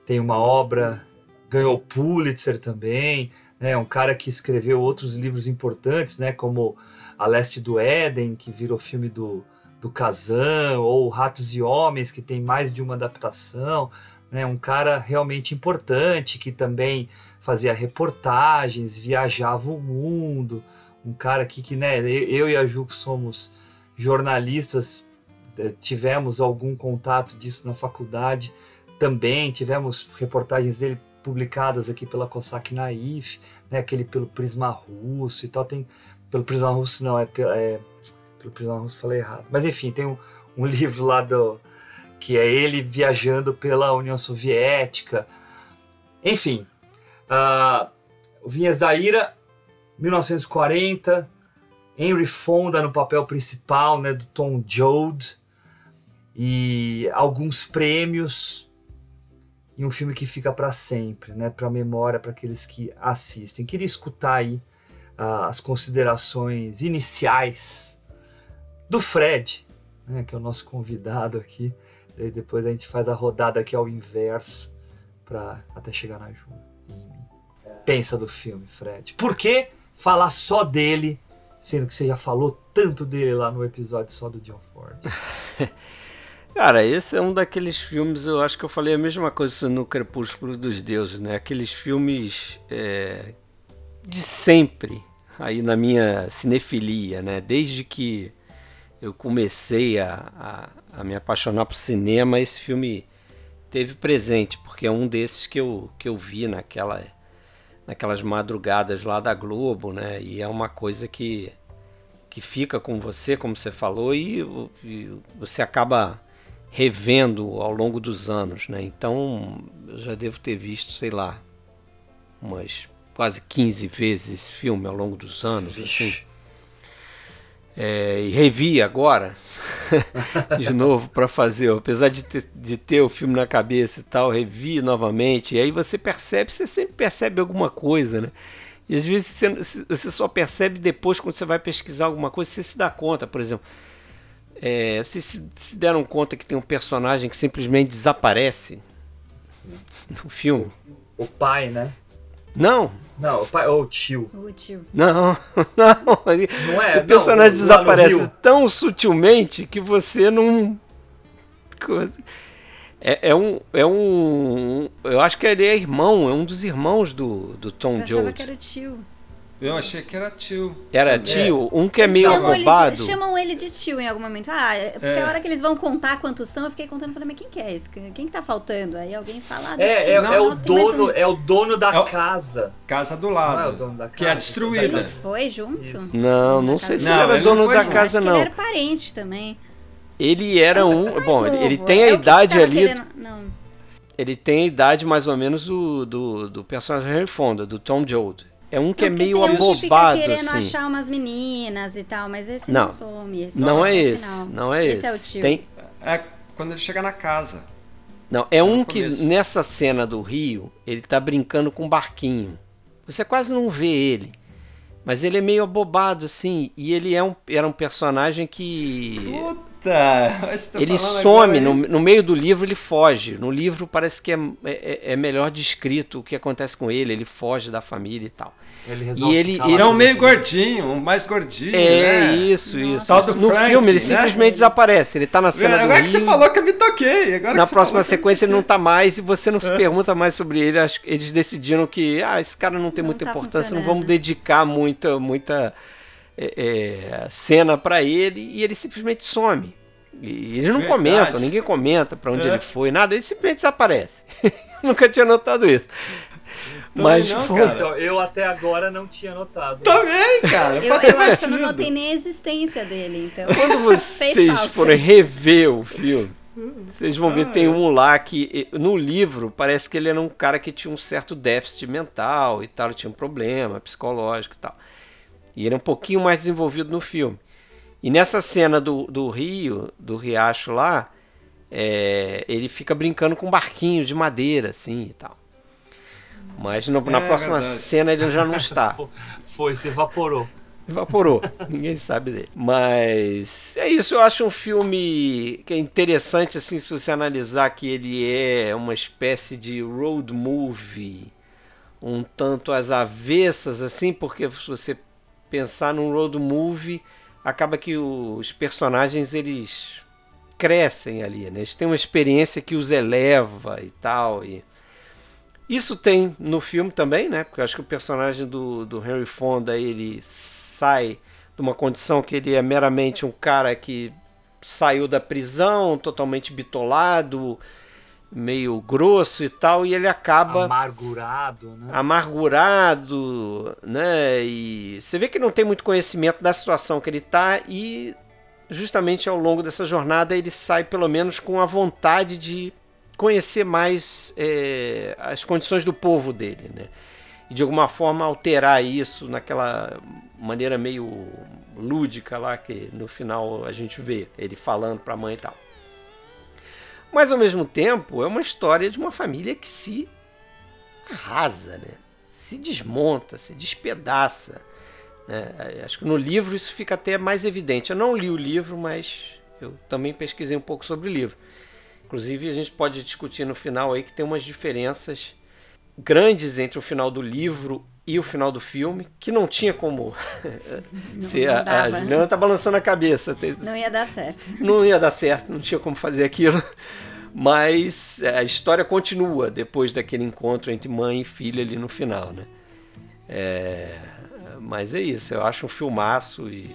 S9: tem uma obra, ganhou Pulitzer também, né? Um cara que escreveu outros livros importantes, né? Como A Leste do Éden, que virou filme do, do Kazan, ou Ratos e Homens, que tem mais de uma adaptação, né? Um cara realmente importante que também fazia reportagens, viajava o mundo, um cara aqui que, né? Eu e a Ju que somos jornalistas eh, tivemos algum contato disso na faculdade também. Tivemos reportagens dele publicadas aqui pela Cossack Naif, né, aquele pelo Prisma Russo e tal, tem pelo Prisma Russo não, é, é pelo Prisma Russo falei errado, mas enfim, tem um, um livro lá do que é ele viajando pela União Soviética, enfim, o Vinhas da Ira, 1940, Henry Fonda no papel principal, né, do Tom Joad, e alguns prêmios e um filme que fica para sempre, né, para memória para aqueles que assistem. Queria escutar aí ah, as considerações iniciais do Fred, né, que é o nosso convidado aqui. E depois a gente faz a rodada aqui ao inverso para até chegar na Ju. Pensa do filme, Fred. Por que falar só dele, sendo que você já falou tanto dele lá no episódio só do John Ford?
S10: Cara, esse é um daqueles filmes, eu acho que eu falei a mesma coisa no Crepúsculo dos Deuses, né? Aqueles filmes é, de sempre, aí na minha cinefilia, né? Desde que eu comecei a, a, a me apaixonar por cinema, esse filme teve presente, porque é um desses que eu, que eu vi naquela, naquelas madrugadas lá da Globo, né? E é uma coisa que, que fica com você, como você falou, e, e você acaba revendo ao longo dos anos, né? Então, eu já devo ter visto, sei lá, umas quase 15 vezes esse filme ao longo dos anos, assim. É, e revi agora de novo para fazer, apesar de ter, de ter o filme na cabeça e tal, revi novamente, e aí você percebe, você sempre percebe alguma coisa, né? E às vezes você, você só percebe depois quando você vai pesquisar alguma coisa, você se dá conta, por exemplo. É, vocês se, se deram conta que tem um personagem que simplesmente desaparece no filme?
S9: O pai, né?
S10: Não,
S9: Não, o pai ou o tio.
S11: O tio.
S10: não, não.
S9: Não é?
S10: o personagem
S9: não,
S10: desaparece tão sutilmente que você não. É, é um. É um. Eu acho que ele é irmão, é um dos irmãos do, do Tom
S11: Eu achava
S10: Jones.
S11: que era o tio.
S5: Eu achei que era tio.
S10: Era tio? Um que é meio
S11: chamam ele,
S10: abobado.
S11: de, chamam ele de tio em algum momento. Ah, é- porque
S5: É.
S11: a hora que eles vão contar quantos são, eu fiquei contando, falei, mas quem que é esse? Quem que tá faltando? Aí alguém fala, ah, do
S9: É,
S11: tio.
S9: é, é o
S11: Nossa,
S9: dono,
S11: um.
S9: é o dono da
S5: É o-
S9: casa.
S5: Casa do
S9: Não é o
S5: lado.
S9: dono da
S5: que é
S9: casa,
S5: destruída.
S11: Ele foi junto?
S9: Isso.
S10: Não, não sei se
S11: casa
S10: ele
S5: Não,
S10: era
S5: ele não
S10: dono da
S5: junto.
S10: casa, não.
S11: ele era parente também.
S10: Ele era um. Bom,
S11: novo.
S10: ele, ele tem a
S11: É
S10: idade ali.
S11: querendo- Não.
S10: Ele tem a idade mais ou menos do, do, do personagem Henry Fonda, do Tom Joad. É um que é
S11: Não,
S10: meio
S11: um que
S10: abobado,
S11: querendo
S10: assim.
S11: achar umas meninas e tal, mas esse
S10: Não.
S11: não, some. Esse
S10: Não
S11: fica
S10: é
S11: o
S10: esse,
S11: final.
S10: não é esse.
S11: Esse é o tio.
S10: Tem,
S5: É quando ele chega na casa.
S10: não, é um
S5: no
S10: que nessa cena do Rio, ele tá brincando com um barquinho. Você quase não vê ele. Mas ele é meio abobado, assim, e ele é um, era um personagem que.
S5: Puta! Você tá
S10: Ele some, no, no meio do livro ele foge. No livro parece que é, é, é melhor descrito o que acontece com ele, ele foge da família e tal.
S9: Ele resolve
S10: E ele-
S9: ficar
S10: ele
S9: lá
S5: É um meio gordinho, um mais gordinho,
S10: É,
S5: né?
S10: isso, isso.
S5: Tal do
S10: no
S5: Frank,
S10: filme ele
S5: né?
S10: simplesmente desaparece. Ele tá na cena do
S5: Agora que você
S10: Rio.
S5: falou que eu me toquei. Agora
S10: Na
S5: que você
S10: próxima
S5: que
S10: sequência ele não tá mais e você não se pergunta mais sobre ele. Acho que Eles decidiram que ah, esse cara não tem
S11: Não
S10: muita
S11: tá
S10: importância, não vamos dedicar muita, muita é, é, cena pra ele e ele simplesmente some. E eles não
S5: Verdade.
S10: comentam, ninguém comenta pra onde
S5: É.
S10: ele foi, nada, ele simplesmente desaparece. Nunca tinha notado isso. Mas
S5: não,
S10: foi.
S9: Então, eu até agora não tinha notado.
S5: Também, cara.
S11: Eu, eu acho que eu não notei nem a existência dele, então.
S10: Quando vocês forem rever o filme, vocês vão ver tem um lá que no livro parece que ele era um cara que tinha um certo déficit mental e tal, tinha um problema psicológico e tal. E ele é um pouquinho mais desenvolvido no filme. E nessa cena do, do rio, do riacho lá, é, ele fica brincando com um barquinho de madeira, assim e tal. Mas no- na
S5: É
S10: próxima
S5: verdade.
S10: cena ele já não está.
S9: Fo- Foi, se evaporou.
S10: Evaporou. Ninguém sabe dele. Mas é isso, eu acho um filme que é interessante assim se você analisar que ele é uma espécie de road movie, um tanto às avessas assim, porque se você pensar num road movie, acaba que os personagens eles crescem ali, né? Eles têm uma experiência que os eleva e tal e isso tem no filme também, né? Porque eu acho que o personagem do, do Henry Fonda ele sai de uma condição que ele é meramente um cara que saiu da prisão, totalmente bitolado, meio grosso e tal, e ele acaba
S9: Amargurado, né?
S10: amargurado, né? E você vê que não tem muito conhecimento da situação que ele tá e justamente ao longo dessa jornada ele sai pelo menos com a vontade de conhecer mais é, as condições do povo dele, né? E de alguma forma alterar isso naquela maneira meio lúdica lá que no final a gente vê ele falando para a mãe e tal. Mas ao mesmo tempo é uma história de uma família que se arrasa, né? se desmonta, se despedaça. Né? Acho que no livro isso fica até mais evidente. Eu não li o livro, mas eu também pesquisei um pouco sobre o livro. Inclusive a gente pode discutir no final aí que tem umas diferenças grandes entre o final do livro e o final do filme, que não tinha como ser.
S11: não
S10: a. Juliana tá balançando a cabeça.
S11: Não ia dar certo.
S10: não ia dar certo, não tinha como fazer aquilo. Mas a história continua depois daquele encontro entre mãe e filha ali no final, né? É, mas é isso, eu acho um filmaço e.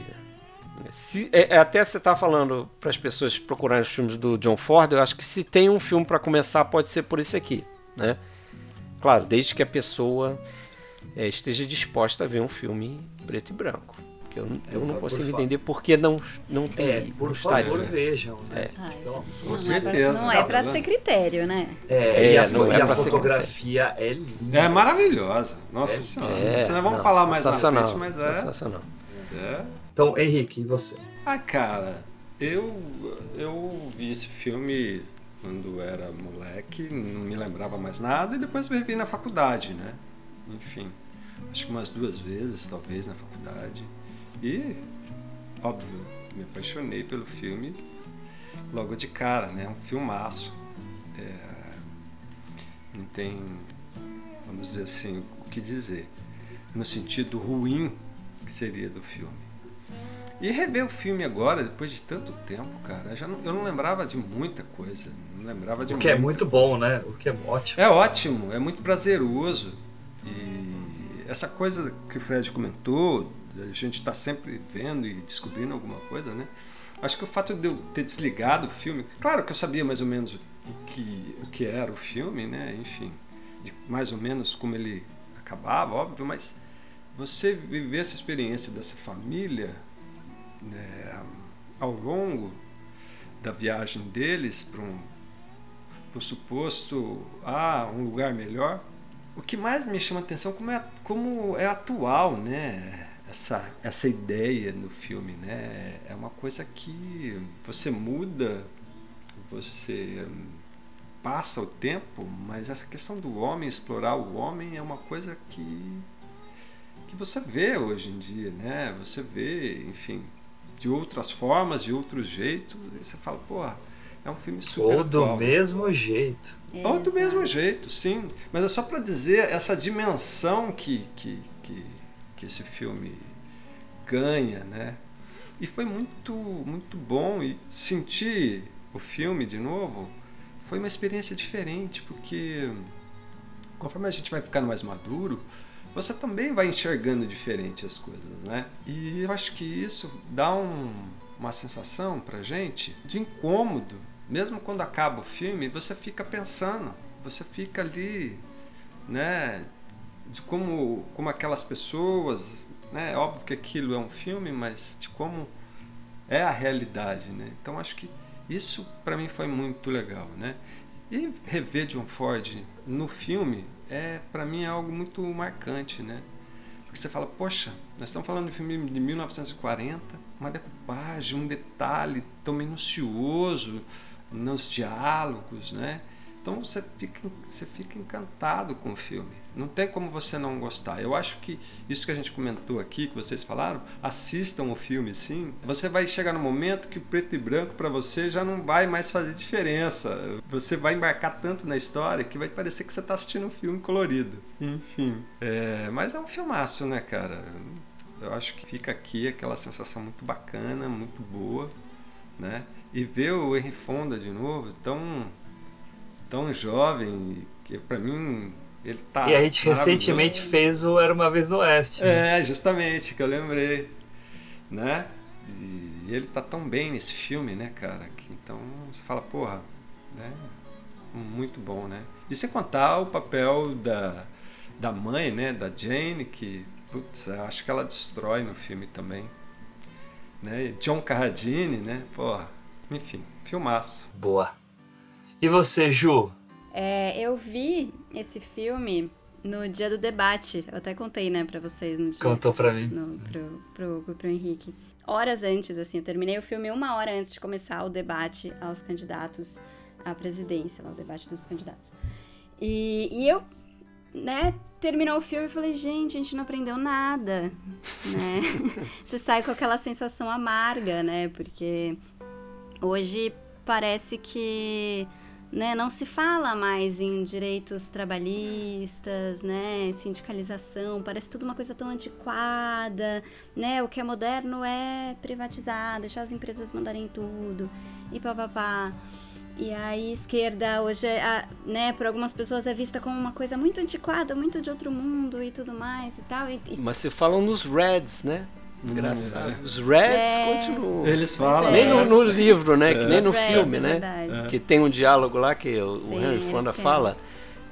S10: Se, é, é, até você tá falando para as pessoas procurarem os filmes do John Ford, eu acho que se tem um filme para começar, pode ser por esse aqui, né? Claro, desde que a pessoa é, esteja disposta a ver um filme preto e branco. Que eu, eu não
S9: por
S10: consigo
S9: fa-
S10: entender por que não, não tem.
S9: É, por
S10: não
S9: favor,
S10: estaria.
S9: vejam, né?
S11: Ai,
S9: Então,
S11: gente,
S5: com
S11: não
S5: certeza.
S11: É pra, não é pra
S5: Não.
S11: ser critério, né?
S9: É,
S10: É,
S9: e a,
S10: não é
S9: e a fotografia é linda.
S5: É maravilhosa. Nossa senhora.
S10: É,
S5: Isso nós vamos
S10: não,
S5: falar mais na
S10: sensacional,
S5: frente, mas é.
S10: Sensacional.
S5: é.
S9: Então, Henrique, e você?
S5: Ah, cara, eu, eu vi esse filme quando era moleque, não me lembrava mais nada, e depois revi na faculdade, né? Enfim, acho que umas duas vezes, talvez, na faculdade. E, óbvio, me apaixonei pelo filme logo de cara, né? Um filmaço. É, não tem, vamos dizer assim, o que dizer. No sentido ruim que seria do filme. E rever o filme agora, depois de tanto tempo, cara, eu já não, eu não lembrava de muita coisa. Não lembrava de
S9: O que é muito
S5: coisa.
S9: bom, né? O que é ótimo.
S5: É ótimo, é muito prazeroso. E essa coisa que o Fred comentou, a gente está sempre vendo e descobrindo alguma coisa, né? Acho que o fato de eu ter desligado o filme, claro que eu sabia mais ou menos o que, o que era o filme, né? Enfim, de mais ou menos como ele acabava, óbvio, mas você viver essa experiência dessa família né, ao longo da viagem deles para um, um suposto ah, um lugar melhor, o que mais me chama a atenção como é, como é atual, né? Essa, essa ideia no filme, né? É uma coisa que você muda, você passa o tempo, mas essa questão do homem, explorar o homem, é uma coisa que, que você vê hoje em dia, né? Você vê, enfim, de outras formas, de outros jeitos, e você fala, porra, é um filme super
S9: Ou do
S5: atual.
S9: mesmo jeito.
S5: Ou do mesmo jeito, sim. Mas é só para dizer essa dimensão que, que, que, que esse filme ganha, né? E foi muito, muito bom e sentir o filme de novo foi uma experiência diferente, porque conforme a gente vai ficando mais maduro, você também vai enxergando diferente as coisas, né? E eu acho que isso dá um, uma sensação pra gente de incômodo. Mesmo quando acaba o filme, você fica pensando, você fica ali, né? De como, como aquelas pessoas, né? Óbvio que aquilo é um filme, mas de como é a realidade, né? Então acho que isso para mim foi muito legal, né? E rever John Ford no filme é para mim é algo muito marcante, né? Porque você fala, poxa, nós estamos falando de um filme de 1940, uma decupagem, um detalhe tão minucioso nos diálogos, né? Então você fica, você fica encantado com o filme. Não tem como você não gostar. Eu acho que isso que a gente comentou aqui, que vocês falaram, assistam o filme sim. Você vai chegar no momento que o preto e branco para você já não vai mais fazer diferença. Você vai embarcar tanto na história que vai parecer que você está assistindo um filme colorido. Enfim. É, mas é um filmaço, né, cara? Eu acho que fica aqui aquela sensação muito bacana, muito boa, né? E ver o Henry Fonda de novo, tão tão jovem, que para mim ele tá.
S9: E a gente recentemente fez o Era uma Vez no Oeste.
S5: Né? É, justamente, que eu lembrei. Né? E ele tá tão bem nesse filme, né, cara? Que, então você fala, porra, né? Muito bom, né? E sem contar o papel da, da mãe, né? Da Jane, que, putz, acho que ela destrói no filme também. Né? John Carradine, né? Porra, enfim, filmaço.
S9: Boa. E você, Ju?
S11: É, eu vi esse filme no dia do debate. Eu até contei, né, pra vocês no dia.
S9: Contou pra mim.
S11: No, pro, pro, pro, pro Henrique. Horas antes, assim, eu terminei o filme uma hora antes de começar o debate aos candidatos à presidência, lá, o debate dos candidatos. E, e eu, né, terminou o filme e falei, gente, a gente não aprendeu nada, né? Você sai com aquela sensação amarga, né? Porque hoje parece que né, não se fala mais em direitos trabalhistas, né, sindicalização, parece tudo uma coisa tão antiquada, né, o que é moderno é privatizar, deixar as empresas mandarem tudo e papapá. E aí esquerda hoje, é, né, por algumas pessoas é vista como uma coisa muito antiquada, muito de outro mundo e tudo mais e tal. E, e...
S10: Mas se falam nos Reds, né? Engraçado. Os Reds é... continuam.
S5: Eles falam.
S10: Nem no, no livro, né? É. Que nem no Reds, filme, né? Que tem um diálogo lá que o, Sim, o Henry Fonda fala.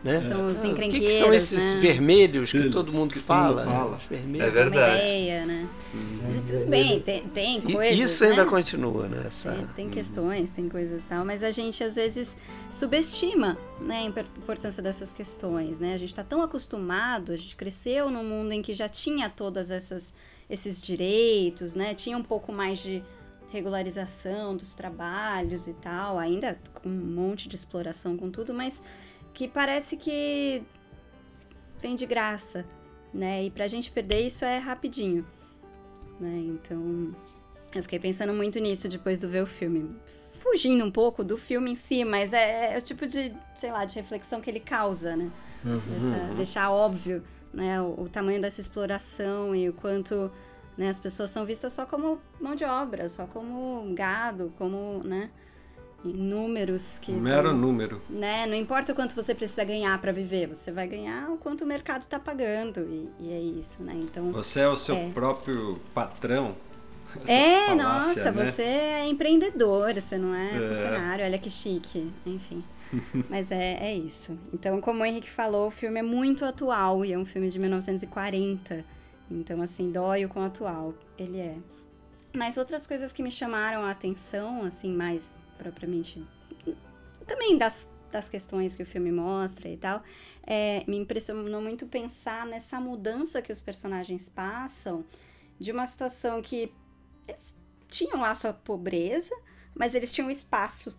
S10: Né?
S11: São os
S10: O que, que, são esses
S11: né?
S10: vermelhos que Eles, todo mundo
S5: que
S10: fala?
S5: fala.
S10: Os vermelhos.
S9: É verdade.
S11: Ideia, né? Hum. Tudo bem, tem, tem
S10: E
S11: coisas.
S10: Isso ainda
S11: né?
S10: continua, né? Essa...
S11: Tem, tem questões, tem coisas e tal, mas a gente às vezes subestima né, a importância dessas questões, né? A gente está tão acostumado, a gente cresceu num mundo em que já tinha todas essas esses direitos, né? Tinha um pouco mais de regularização dos trabalhos e tal, ainda com um monte de exploração com tudo, mas que parece que vem de graça, né? E pra gente perder isso é rapidinho, né? Então, eu fiquei pensando muito nisso depois de ver o filme. Fugindo um pouco do filme em si, mas é, é o tipo de, sei lá, de reflexão que ele causa, né?
S9: Uhum.
S11: Essa, deixar óbvio né, o, o, tamanho dessa exploração e o quanto né, as pessoas são vistas só como mão de obra, só como gado, como, né? números que
S5: mero número
S11: né não importa o quanto você precisa ganhar para viver você vai ganhar o quanto o mercado está pagando e, e, é isso né então
S5: você é o seu é. próprio patrão
S11: é falácia, nossa né? você é empreendedor você não é, é, funcionário olha que chique enfim mas é, é isso então como o Henrique falou o filme é muito atual e é um filme de 1940 então assim dói o atual ele é mas outras coisas que me chamaram a atenção assim mais propriamente. Também das, das questões que o filme mostra e tal, é, me impressionou muito pensar nessa mudança que os personagens passam de uma situação que eles tinham lá sua pobreza, mas eles tinham espaço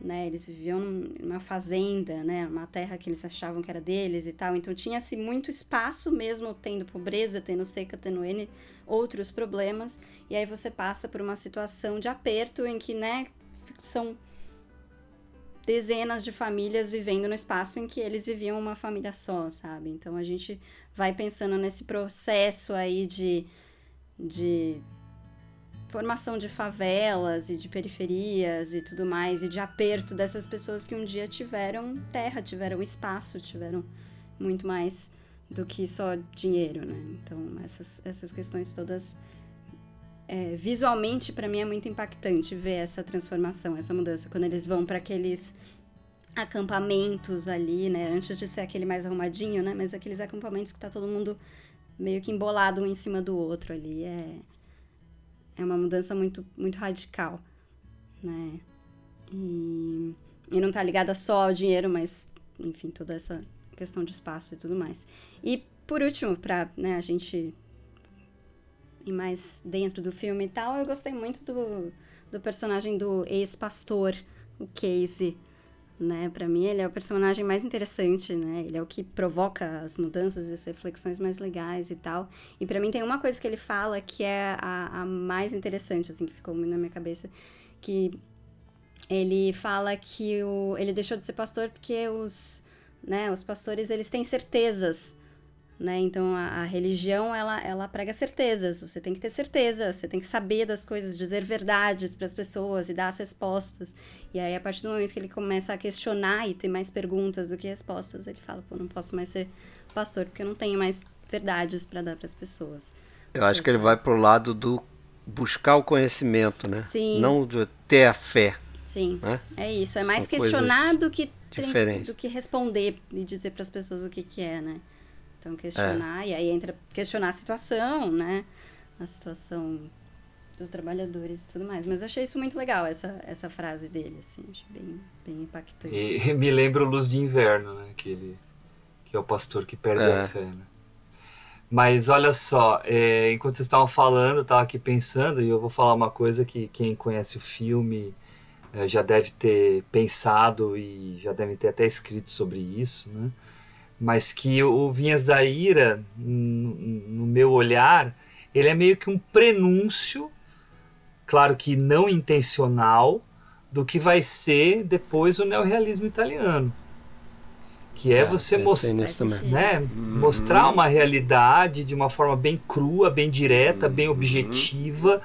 S11: né? Eles viviam numa fazenda, né? Uma terra que eles achavam que era deles e tal. Então tinha-se muito espaço, mesmo tendo pobreza, tendo seca, tendo N outros problemas. E aí você passa por uma situação de aperto em que, né? são dezenas de famílias vivendo no espaço em que eles viviam uma família só, sabe? Então a gente vai pensando nesse processo aí de, de formação de favelas e de periferias e tudo mais, e de aperto dessas pessoas que um dia tiveram terra, tiveram espaço, tiveram muito mais do que só dinheiro, né? Então essas, essas questões todas é, visualmente para mim é muito impactante ver essa transformação, essa mudança quando eles vão para aqueles acampamentos ali, né? Antes de ser aquele mais arrumadinho, né? Mas aqueles acampamentos que tá todo mundo meio que embolado um em cima do outro ali. É, é uma mudança muito, muito radical, né? E, e não tá ligada só ao dinheiro, mas, enfim, toda essa questão de espaço e tudo mais. E, por último, para né, a gente e mais dentro do filme e tal, eu gostei muito do, do personagem do ex-pastor, o Casey, né? Para mim ele é o personagem mais interessante, né? Ele é o que provoca as mudanças e as reflexões mais legais e tal. E para mim tem uma coisa que ele fala que é a, a mais interessante, assim, que ficou muito na minha cabeça, que ele fala que o, ele deixou de ser pastor porque os, né, os pastores eles têm certezas né? Então a, a, religião ela, ela prega certezas. Você tem que ter certeza, você tem que saber das coisas, dizer verdades para as pessoas e dar as respostas. E aí a partir do momento que ele começa a questionar e ter mais perguntas do que respostas, ele fala: pô, não posso mais ser pastor porque eu não tenho mais verdades para dar para as pessoas.
S10: Eu acho que ele vai pro lado do buscar o conhecimento, né?
S11: Sim.
S10: Não de ter a fé.
S11: Sim.
S10: Né?
S11: É isso. É mais São questionar do que,
S10: tem,
S11: do que responder e dizer para as pessoas o que, que é, né? Então, questionar, é. e aí entra questionar a situação, né? A situação dos trabalhadores e tudo mais. Mas eu achei isso muito legal, essa, essa frase dele, assim, achei bem, bem impactante.
S9: E, me lembra o Luz de Inverno, né? Que, ele, que é o pastor que perde é. a fé, né? Mas olha só, é, enquanto vocês estavam falando, eu estava aqui pensando, e eu vou falar uma coisa que quem conhece o filme é, já deve ter pensado e já deve ter até escrito sobre isso, né? Mas que o Vinhas da Ira, no meu olhar, ele é meio que um prenúncio, claro que não intencional, do que vai ser depois o neorrealismo italiano. Que é, é você mostrar, né, uhum. mostrar uma realidade de uma forma bem crua, bem direta, uhum. bem objetiva.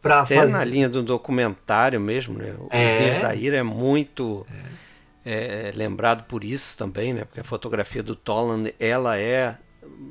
S9: Para fazer...
S10: na linha do documentário mesmo, né? O é. Vinhas da Ira é muito. É é, lembrado por isso também, né? Porque a fotografia do Toland ela é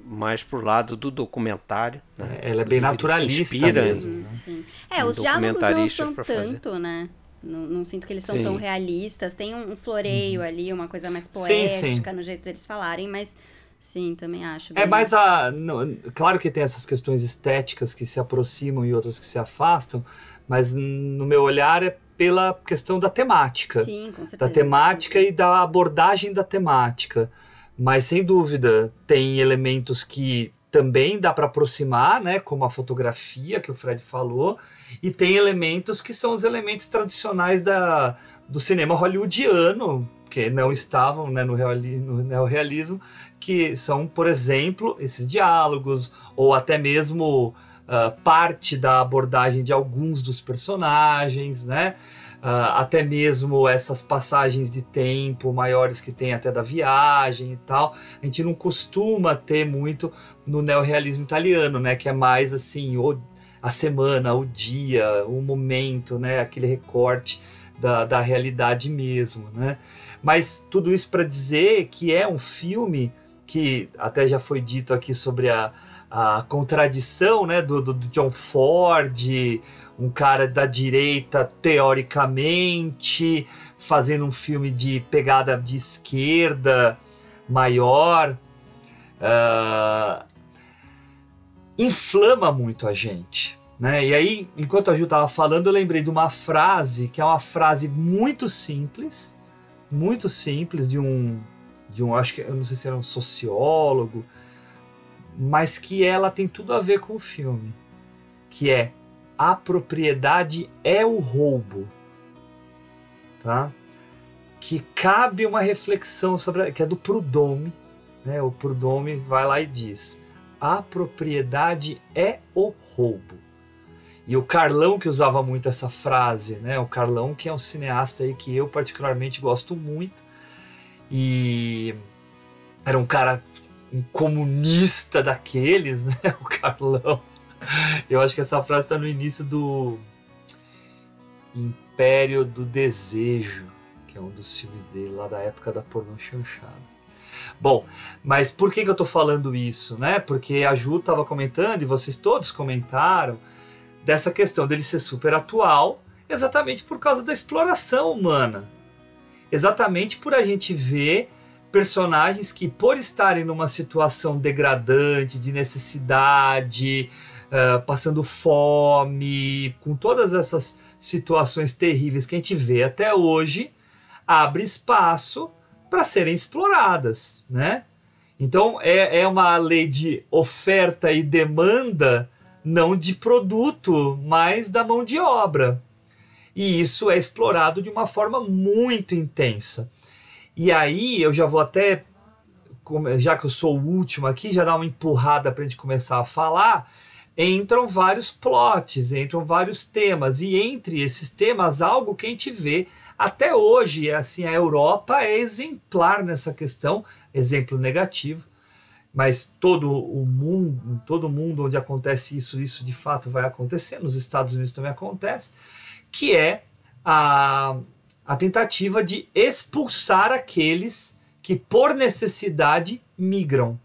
S10: mais pro lado do documentário. Né?
S9: Ela é bem naturalista inspira, mesmo. Né?
S11: Sim. É, os diálogos não são tanto, né? Não, não, sinto que eles são sim. tão realistas. Tem um, floreio uhum. ali, uma coisa mais poética sim, sim. no jeito deles falarem, mas sim, também acho.
S9: É mais a. Não, claro que tem essas questões estéticas que se aproximam e outras que se afastam, mas no meu olhar é pela questão da temática.
S11: Sim, com certeza.
S9: Da temática e da abordagem da temática. Mas sem dúvida, tem elementos que também dá para aproximar, né, como a fotografia que o Fred falou, e tem elementos que são os elementos tradicionais da, do cinema hollywoodiano, que não estavam né, no, realismo, no neorrealismo, que são, por exemplo, esses diálogos, ou até mesmo uh, parte da abordagem de alguns dos personagens, né? Uh, até mesmo essas passagens de tempo maiores que tem até da viagem e tal. A gente não costuma ter muito no neorrealismo italiano, né? Que é mais assim, o, a semana, o dia, o momento, né? Aquele recorte da, da realidade mesmo, né? Mas tudo isso para dizer que é um filme que até já foi dito aqui sobre a, a contradição né, do, do, John Ford, um cara da direita teoricamente, fazendo um filme de pegada de esquerda maior. Uh, inflama muito a gente. Né? E aí, enquanto a Ju estava falando, eu lembrei de uma frase que é uma frase muito simples, muito simples de um, de um, acho que eu não sei se era um sociólogo, mas que ela tem tudo a ver com o filme, que é a propriedade é o roubo, tá? Que cabe uma reflexão sobre, que é do Prudhomme, né? O Prudhomme vai lá e diz: a propriedade é o roubo. E o Carlão que usava muito essa frase, né? O Carlão que é um cineasta aí que eu particularmente gosto muito e era um cara um comunista daqueles, né? O Carlão. Eu acho que essa frase está no início do Império do Desejo, que é um dos filmes dele lá da época da pornô chanchada. Bom, mas por que, que eu estou falando isso, né? Porque a Ju estava comentando e vocês todos comentaram dessa questão dele ser super atual, exatamente por causa da exploração humana. Exatamente por a gente ver personagens que, por estarem numa situação degradante, de necessidade, uh, passando fome, com todas essas situações terríveis que a gente vê até hoje, abre espaço para serem exploradas, né? Então é, é uma lei de oferta e demanda, não de produto, mas da mão de obra. E isso é explorado de uma forma muito intensa. E aí eu já vou até, já que eu sou o último aqui, já dar uma empurrada para a gente começar a falar. Entram vários plots, entram vários temas, e entre esses temas, algo que a gente vê até hoje, assim, a Europa é exemplar nessa questão, exemplo negativo, mas todo o mundo, todo mundo onde acontece isso, isso de fato vai acontecer, nos Estados Unidos também acontece, que é a a tentativa de expulsar aqueles que, por necessidade, migram.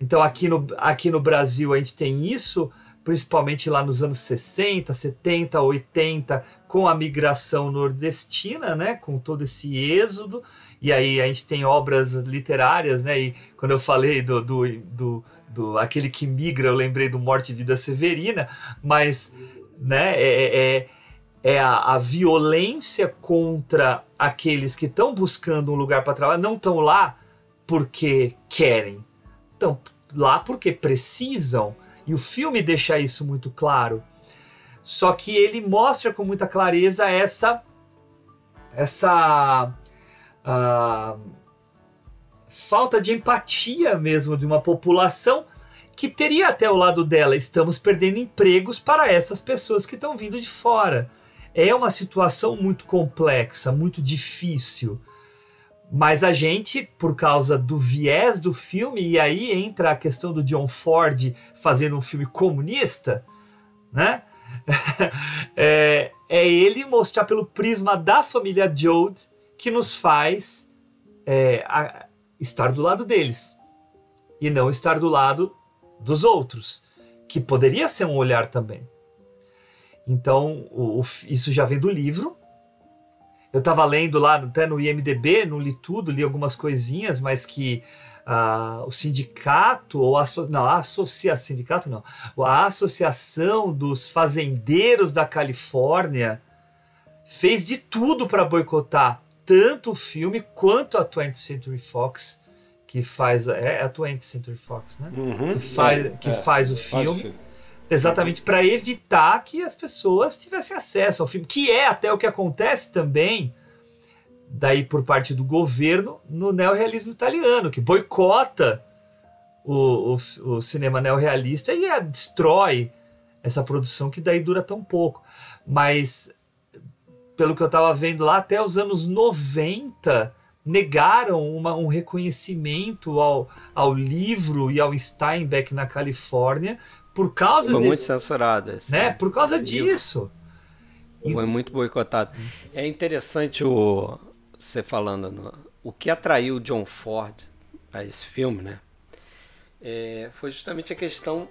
S9: Então, aqui no, aqui no Brasil, a gente tem isso, principalmente lá nos anos 60, 70, 80, com a migração nordestina, né, com todo esse êxodo. E aí a gente tem obras literárias, né, e quando eu falei do, do, do, do aquele que migra, eu lembrei do Morte e Vida Severina, mas né, é, é, é a, a violência contra aqueles que estão buscando um lugar para trabalhar, não estão lá porque querem, estão lá porque precisam. E o filme deixa isso muito claro. Só que ele mostra com muita clareza essa essa uh, falta de empatia mesmo de uma população que teria até o lado dela. Estamos perdendo empregos para essas pessoas que estão vindo de fora. É uma situação muito complexa, muito difícil. Mas a gente, por causa do viés do filme, e aí entra a questão do John Ford fazendo um filme comunista, né? é, é, ele mostrar pelo prisma da família Jode que nos faz é, a, estar do lado deles e não estar do lado dos outros, que poderia ser um olhar também. Então, o, o, isso já vem do livro. Eu estava lendo lá, até no IMDB, não li tudo, li algumas coisinhas, mas que uh, o sindicato, ou a, não, a associação, sindicato não, a Associação dos Fazendeiros da Califórnia fez de tudo para boicotar tanto o filme quanto a 20th Century Fox, que faz. É, é a 20th Century Fox, né?
S5: Uhum,
S9: que faz,
S5: é,
S9: que
S5: é,
S9: faz o filme. Faz o filme Exatamente para evitar que as pessoas tivessem acesso ao filme, que é até o que acontece também daí por parte do governo no neorrealismo italiano, que boicota o, o, o cinema neorrealista e a, destrói essa produção que daí dura tão pouco. Mas pelo que eu estava vendo lá, até os anos 90 negaram uma, um reconhecimento ao, ao livro e ao Steinbeck na Califórnia por causa
S10: Foi
S9: desse,
S10: muito censurada.
S9: Né? Por causa disso.
S10: Foi muito boicotado. É interessante o você falando no, o que atraiu John Ford a esse filme, né? É, foi justamente a questão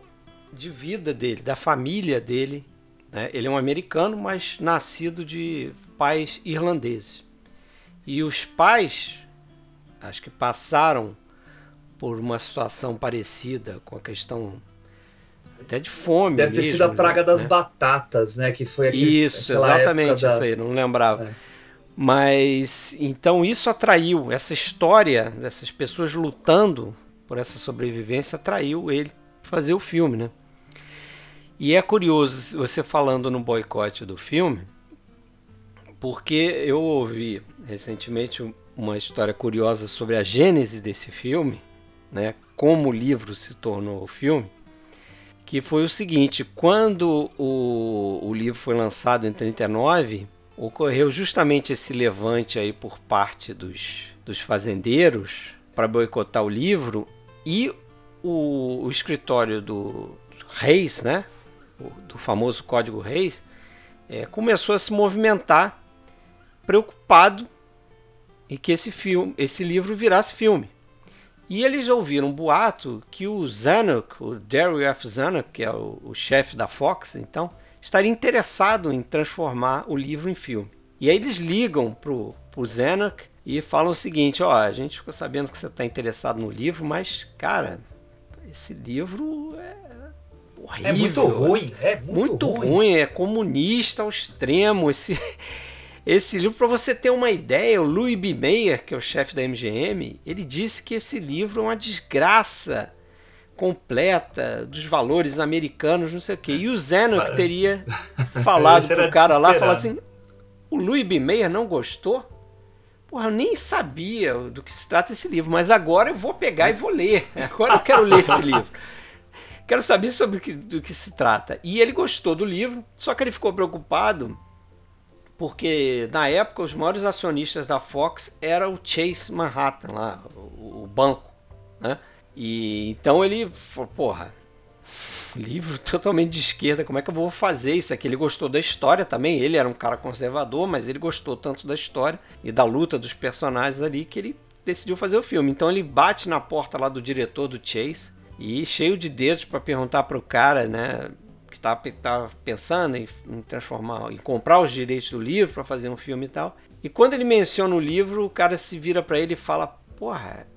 S10: de vida dele, da família dele. Né? Ele é um americano, mas nascido de pais irlandeses. E os pais, acho que passaram por uma situação parecida com a questão até de fome.
S9: Deve ter
S10: mesmo,
S9: sido a praga
S10: né?
S9: das batatas, né? Que foi aquele,
S10: Isso, exatamente,
S9: da...
S10: isso aí, não lembrava.
S9: É.
S10: Mas então isso atraiu, essa história dessas pessoas lutando por essa sobrevivência atraiu ele fazer o filme, né? E é curioso você falando no boicote do filme, porque eu ouvi recentemente uma história curiosa sobre a gênese desse filme, né? Como o livro se tornou o filme, que foi o seguinte: quando o, o livro foi lançado em 39, ocorreu justamente esse levante aí por parte dos, dos fazendeiros para boicotar o livro e o, o escritório do Reis, né? do famoso Código Reis, é, começou a se movimentar preocupado em que esse filme, esse livro virasse filme. E eles ouviram um boato que o Zanuck, o Daryl F. Zanuck, que é o, o chefe da Fox, então, estaria interessado em transformar o livro em filme. E aí eles ligam pro, pro Zanuck e falam o seguinte, ó, a gente ficou sabendo que você está interessado no livro, mas, cara, esse livro é horrível.
S9: É muito ruim, é muito,
S10: muito ruim. ruim. é comunista ao extremo. Esse, esse livro, para você ter uma ideia, o Louis B. Mayer, que é o chefe da MGM, ele disse que esse livro é uma desgraça completa dos valores americanos, não sei o quê. E o Zeno que teria falado pro cara lá, falar assim, o Louis B. Mayer não gostou? Porra, eu nem sabia do que se trata esse livro, mas agora eu vou pegar e vou ler. Agora eu quero ler esse livro. Quero saber sobre o que, do que se trata. E ele gostou do livro, só que ele ficou preocupado porque na época os maiores acionistas da Fox era o Chase Manhattan lá, o, banco, né? E então ele falou, porra, livro totalmente de esquerda, como é que eu vou fazer isso aqui? Ele gostou da história também, ele era um cara conservador, mas ele gostou tanto da história e da luta dos personagens ali que ele decidiu fazer o filme. Então ele bate na porta lá do diretor do Chase e cheio de dedos para perguntar para o cara, né, estava tá pensando em, em, transformar, em comprar os direitos do livro para fazer um filme e tal. E quando ele menciona o livro, o cara se vira para ele e fala: "Porra,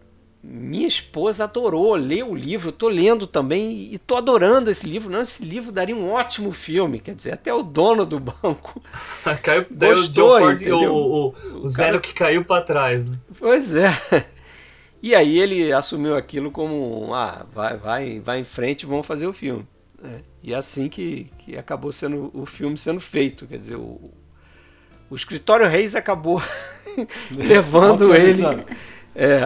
S10: minha esposa adorou ler o livro, tô lendo também e tô adorando esse livro. Não, esse livro daria um ótimo filme. Quer dizer, até o dono do banco
S9: caiu, gostou, Ford, o, o, o, o Zero que caiu para trás. Né?
S10: Pois é. E aí ele assumiu aquilo como, ah, vai, vai, vai em frente, vamos fazer o filme. É, e assim que, que acabou sendo o filme sendo feito. Quer dizer, o, o escritório Reis acabou levando ele. É,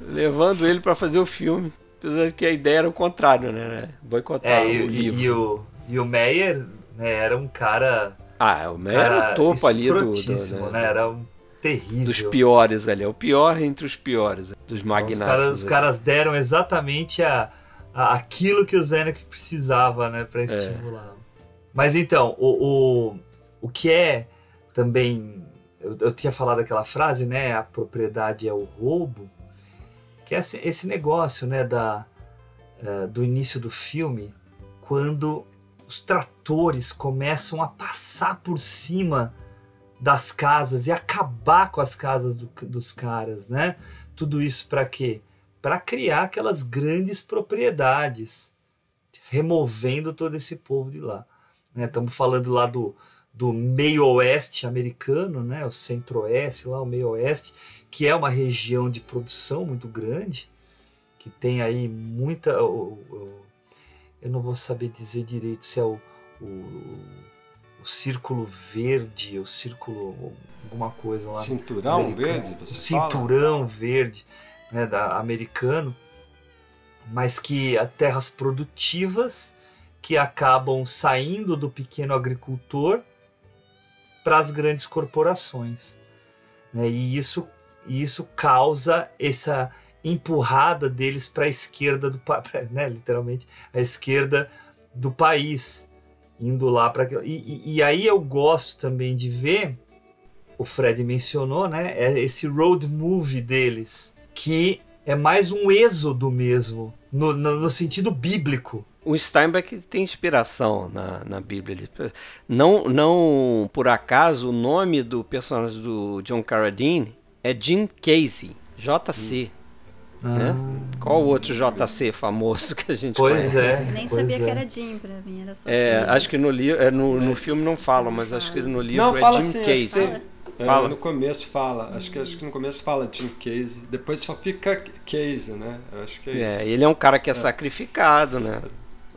S10: levando ele para fazer o filme. Apesar de que a ideia era o contrário, né? Boicotar
S9: é,
S10: o
S9: e,
S10: livro.
S9: E o, e o Meyer né, era um cara.
S10: Ah, o Meyer era o topo ali do. do
S9: né? Era um terrível.
S10: Dos piores ali. É o pior entre os piores. Dos magnatas.
S9: Então, os, caras, os caras deram exatamente a, aquilo que o Zenek precisava, né? Pra estimular. É. Mas então, o, o, o que é também eu, eu, tinha falado aquela frase, né? A propriedade é o roubo, que é esse, esse negócio, né? Da, uh, do início do filme, quando os tratores começam a passar por cima das casas e acabar com as casas do, dos caras, né? Tudo isso para quê? Para criar aquelas grandes propriedades, removendo todo esse povo de lá. Estamos né? falando lá do, do meio oeste americano, né, o centro-oeste, lá o meio oeste, que é uma região de produção muito grande, que tem aí muita. eu não vou saber dizer direito se é o, o, o círculo verde, o círculo. alguma coisa lá.
S5: Cinturão americano, verde?
S9: Você cinturão fala? verde né, da, americano, mas que as terras produtivas que acabam saindo do pequeno agricultor para as grandes corporações. Né? E isso, isso causa essa empurrada deles para a esquerda do né? literalmente a esquerda do país. indo lá para e, e, aí eu gosto também de ver o Fred mencionou, né? É esse road movie deles, que é mais um êxodo mesmo, no, no, no sentido bíblico.
S10: O Steinbeck tem inspiração na, na Bíblia. Não, não por acaso o nome do personagem do John Carradine é Jim Casey, JC. Hum. Né? Ah, Qual o outro JC famoso que a gente
S9: Pois conhece? é.
S11: Nem
S9: pois
S11: sabia
S9: é.
S11: que era Jim pra mim, era só
S10: É, acho que no, li é, no, no filme não fala, mas acho que no livro
S5: Não,
S10: é
S5: fala
S10: Jim
S5: assim,
S10: Casey.
S5: É,
S10: Fala.
S5: no começo fala. Acho que, acho que no começo fala Jim Case. Depois só fica Case, né? Eu acho que é,
S10: É,
S5: isso.
S10: ele é um cara que é, sacrificado, né?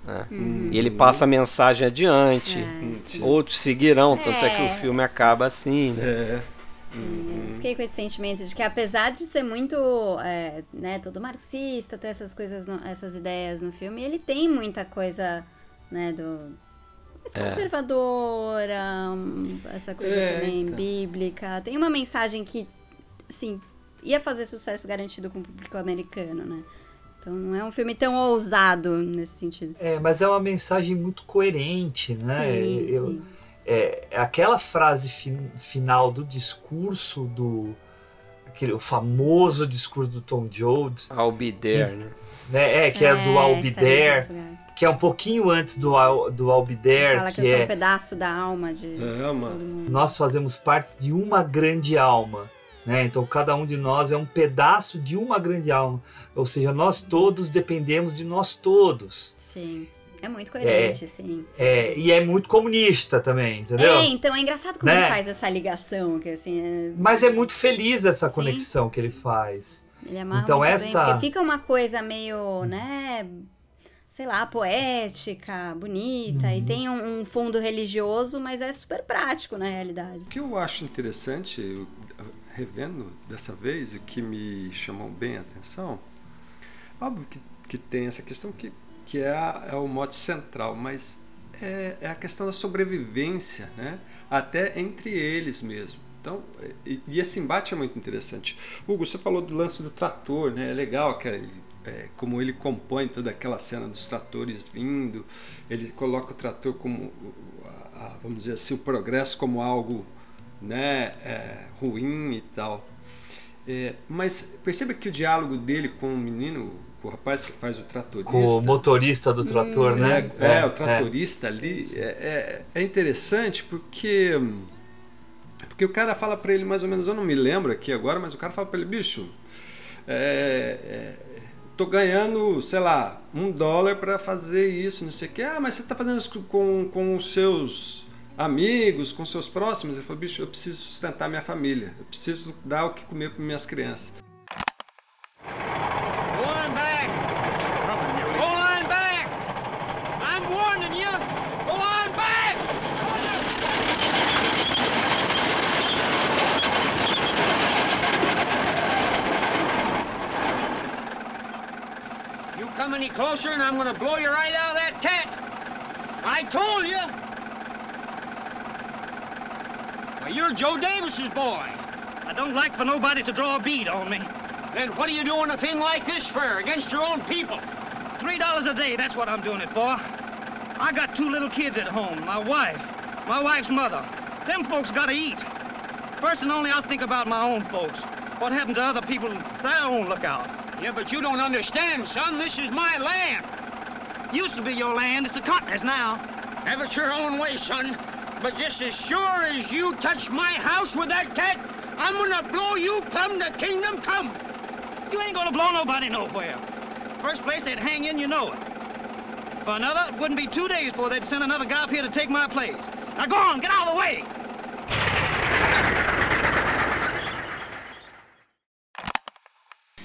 S10: É.
S11: Uhum.
S10: E ele passa a mensagem adiante.
S11: É,
S10: Outros seguirão, tanto é que
S11: É.
S10: o filme acaba assim, né?
S5: É.
S11: Sim, eu fiquei com esse sentimento de que apesar de ser muito, é, né, todo marxista, ter essas coisas, no- essas ideias no filme, ele tem muita coisa, né, do mais
S10: É.
S11: conservadora, hum, essa coisa
S5: É,
S11: também
S5: então.
S11: bíblica. Tem uma mensagem que, assim, ia fazer sucesso garantido com o público americano, né? Então não é um filme tão ousado nesse sentido.
S9: É, mas é uma mensagem muito coerente, né?
S11: Sim,
S9: Eu-
S11: sim.
S9: é, aquela frase fin- final do discurso do aquele o famoso discurso do Tom Jones,
S10: I'll be there, né?
S9: né? É, que é, do I'll Be There,
S11: lugar.
S9: Que é um pouquinho antes do do I'll Be There,
S11: Fala que,
S9: que
S11: eu sou um
S9: é
S11: pedaço da alma de
S5: É, mano.
S11: todo mundo.
S9: nós fazemos parte de uma grande alma. Né? Então cada um de nós é um pedaço de uma grande alma. Ou seja, nós todos dependemos de nós todos.
S11: Sim. É muito coerente, sim.
S9: É, e é muito comunista também, entendeu?
S11: É, então é engraçado como
S9: Né?
S11: ele faz essa ligação, que assim, é-
S9: Mas é muito feliz essa
S11: Sim.
S9: conexão que ele faz.
S11: ele amarra
S9: Então
S11: muito
S9: essa-
S11: bem, porque fica uma coisa meio, né, sei lá, poética, bonita,
S9: Uhum.
S11: e tem um, um fundo religioso, mas é super prático na realidade.
S5: O que eu acho interessante, revendo dessa vez, o que me chamou bem a atenção, óbvio que, que tem essa questão que, que é, a- é o mote central, mas é, é a questão da sobrevivência, né? até entre eles mesmo. Então, e, e esse embate é muito interessante. Hugo, você falou do lance do trator, né? É legal que ele, é, como ele compõe toda aquela cena dos tratores vindo, ele coloca o trator como, a- a- vamos dizer assim, o progresso como algo né, é, ruim e tal. É, mas perceba que o diálogo dele com o menino, com o rapaz que faz o tratorista,
S9: Com o motorista do trator, né?
S5: é, o tratorista ali é, é, é interessante porque porque o cara fala pra ele mais ou menos, eu não me lembro aqui agora, mas o cara fala pra ele, bicho, é, é, tô ganhando, sei lá, um dólar pra fazer isso, não sei o que. Ah, mas você tá fazendo isso com, com os seus amigos, com seus próximos? Ele falou, bicho, eu preciso sustentar minha família, eu preciso dar o que comer para minhas crianças.
S2: Any closer and I'm gonna blow you right out of that tent. I told you! Why, you're Joe Davis's boy. I don't like for nobody to draw a bead on me. Then what are you doing a thing like this for, against your own people?
S6: Three dollars a day, that's what I'm doing it for. I got two little kids at home, my wife, my wife's mother. Them folks gotta eat. First and only, I think about my own folks. What happened to other people, their own lookout.
S2: Yeah, but you don't understand, son. This is my land.
S6: Used to be your land, it's the continent's now.
S2: Have it your own way, son. But just as sure as you touch my house with that cat, I'm gonna blow you plumb to kingdom come.
S6: You ain't gonna blow nobody nowhere. First place, they'd hang in, you know it. For another, it wouldn't be two days before they'd send another guy up here to take my place. Now go on, get out of the way!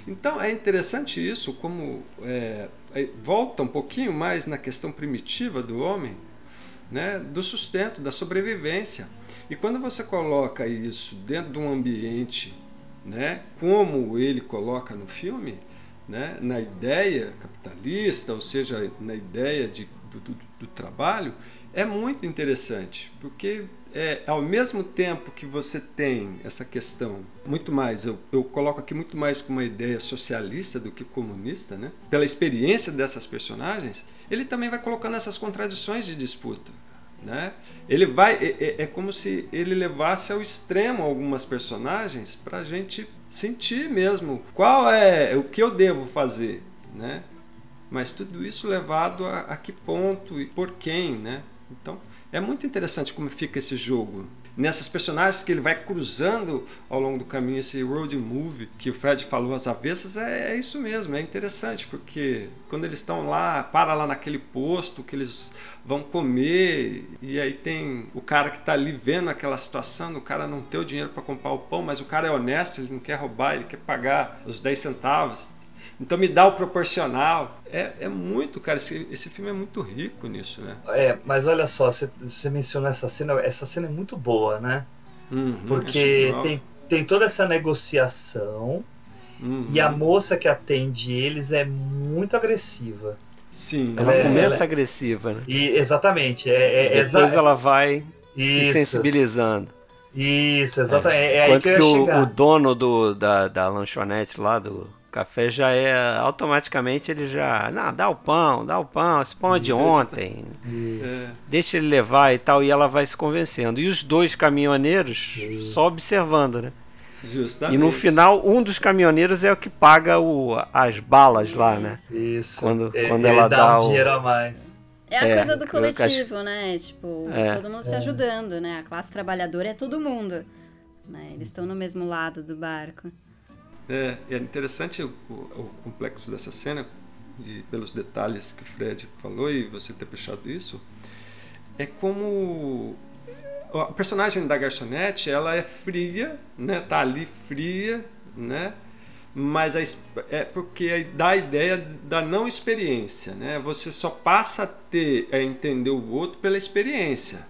S5: Então é interessante isso, como é, é, volta um pouquinho mais na questão primitiva do homem, né, do sustento, da sobrevivência. E quando você coloca isso dentro de um ambiente, né, como ele coloca no filme, né, na ideia capitalista, ou seja, na ideia de, do, do, do trabalho, é muito interessante, porque é, ao mesmo tempo que você tem essa questão, muito mais, eu, eu coloco aqui muito mais com uma ideia socialista do que comunista, né? pela experiência dessas personagens, ele também vai colocando essas contradições de disputa. né? Ele vai é, é, é como se ele levasse ao extremo algumas personagens para a gente sentir mesmo qual é o que eu devo fazer, né? Mas tudo isso levado a, a que ponto e por quem, né? Então é muito interessante como fica esse jogo, nessas personagens que ele vai cruzando ao longo do caminho, esse road movie que o Fred falou, as avessas, é, é isso mesmo, é interessante, porque quando eles estão lá, para lá naquele posto que eles vão comer, e aí tem o cara que está ali vendo aquela situação, o cara não tem o dinheiro para comprar o pão, mas o cara é honesto, ele não quer roubar, ele quer pagar os 10 centavos. Então me dá o proporcional. É, é muito, cara. Esse, esse filme é muito rico nisso, né?
S9: É, mas olha só, você, você mencionou essa cena. Essa cena é muito boa, né?
S5: Uhum,
S9: Porque tem, tem toda essa negociação
S5: uhum.
S9: e a moça que atende eles é muito agressiva.
S5: Sim,
S10: ela
S9: é,
S10: começa
S9: ela,
S10: agressiva, né?
S9: E, exatamente. É, é,
S10: Depois
S9: exa
S10: ela vai
S9: Isso.
S10: se sensibilizando.
S9: Isso, exatamente. É, é aí
S10: Quanto
S9: que, eu
S10: que o, o dono do, da, da lanchonete lá, do café, já é. Automaticamente ele já. Não, dá o pão, dá o pão, esse pão é de ontem.
S5: É.
S10: Deixa ele levar e tal. E ela vai se convencendo. E os dois caminhoneiros só observando, né?
S5: Justamente.
S10: E no final, um dos caminhoneiros é o que paga o, as balas lá, né?
S9: Isso.
S10: Quando,
S9: Ele-
S10: quando
S9: ele
S10: ela
S9: dá
S10: dá
S9: um
S10: o.
S9: dinheiro a mais.
S11: É a
S10: É,
S11: coisa do coletivo, né? Tipo,
S10: É.
S11: todo mundo se ajudando, né? A classe trabalhadora é todo mundo. Né? Eles estão no mesmo lado do barco.
S5: É, é interessante o, o- complexo dessa cena, de- pelos detalhes que o Fred falou e você ter puxado isso. É como a personagem da garçonete, ela é fria, né? Tá ali fria, né? Mas a é porque dá a ideia da não experiência, né? Você só passa a ter a entender o outro pela experiência.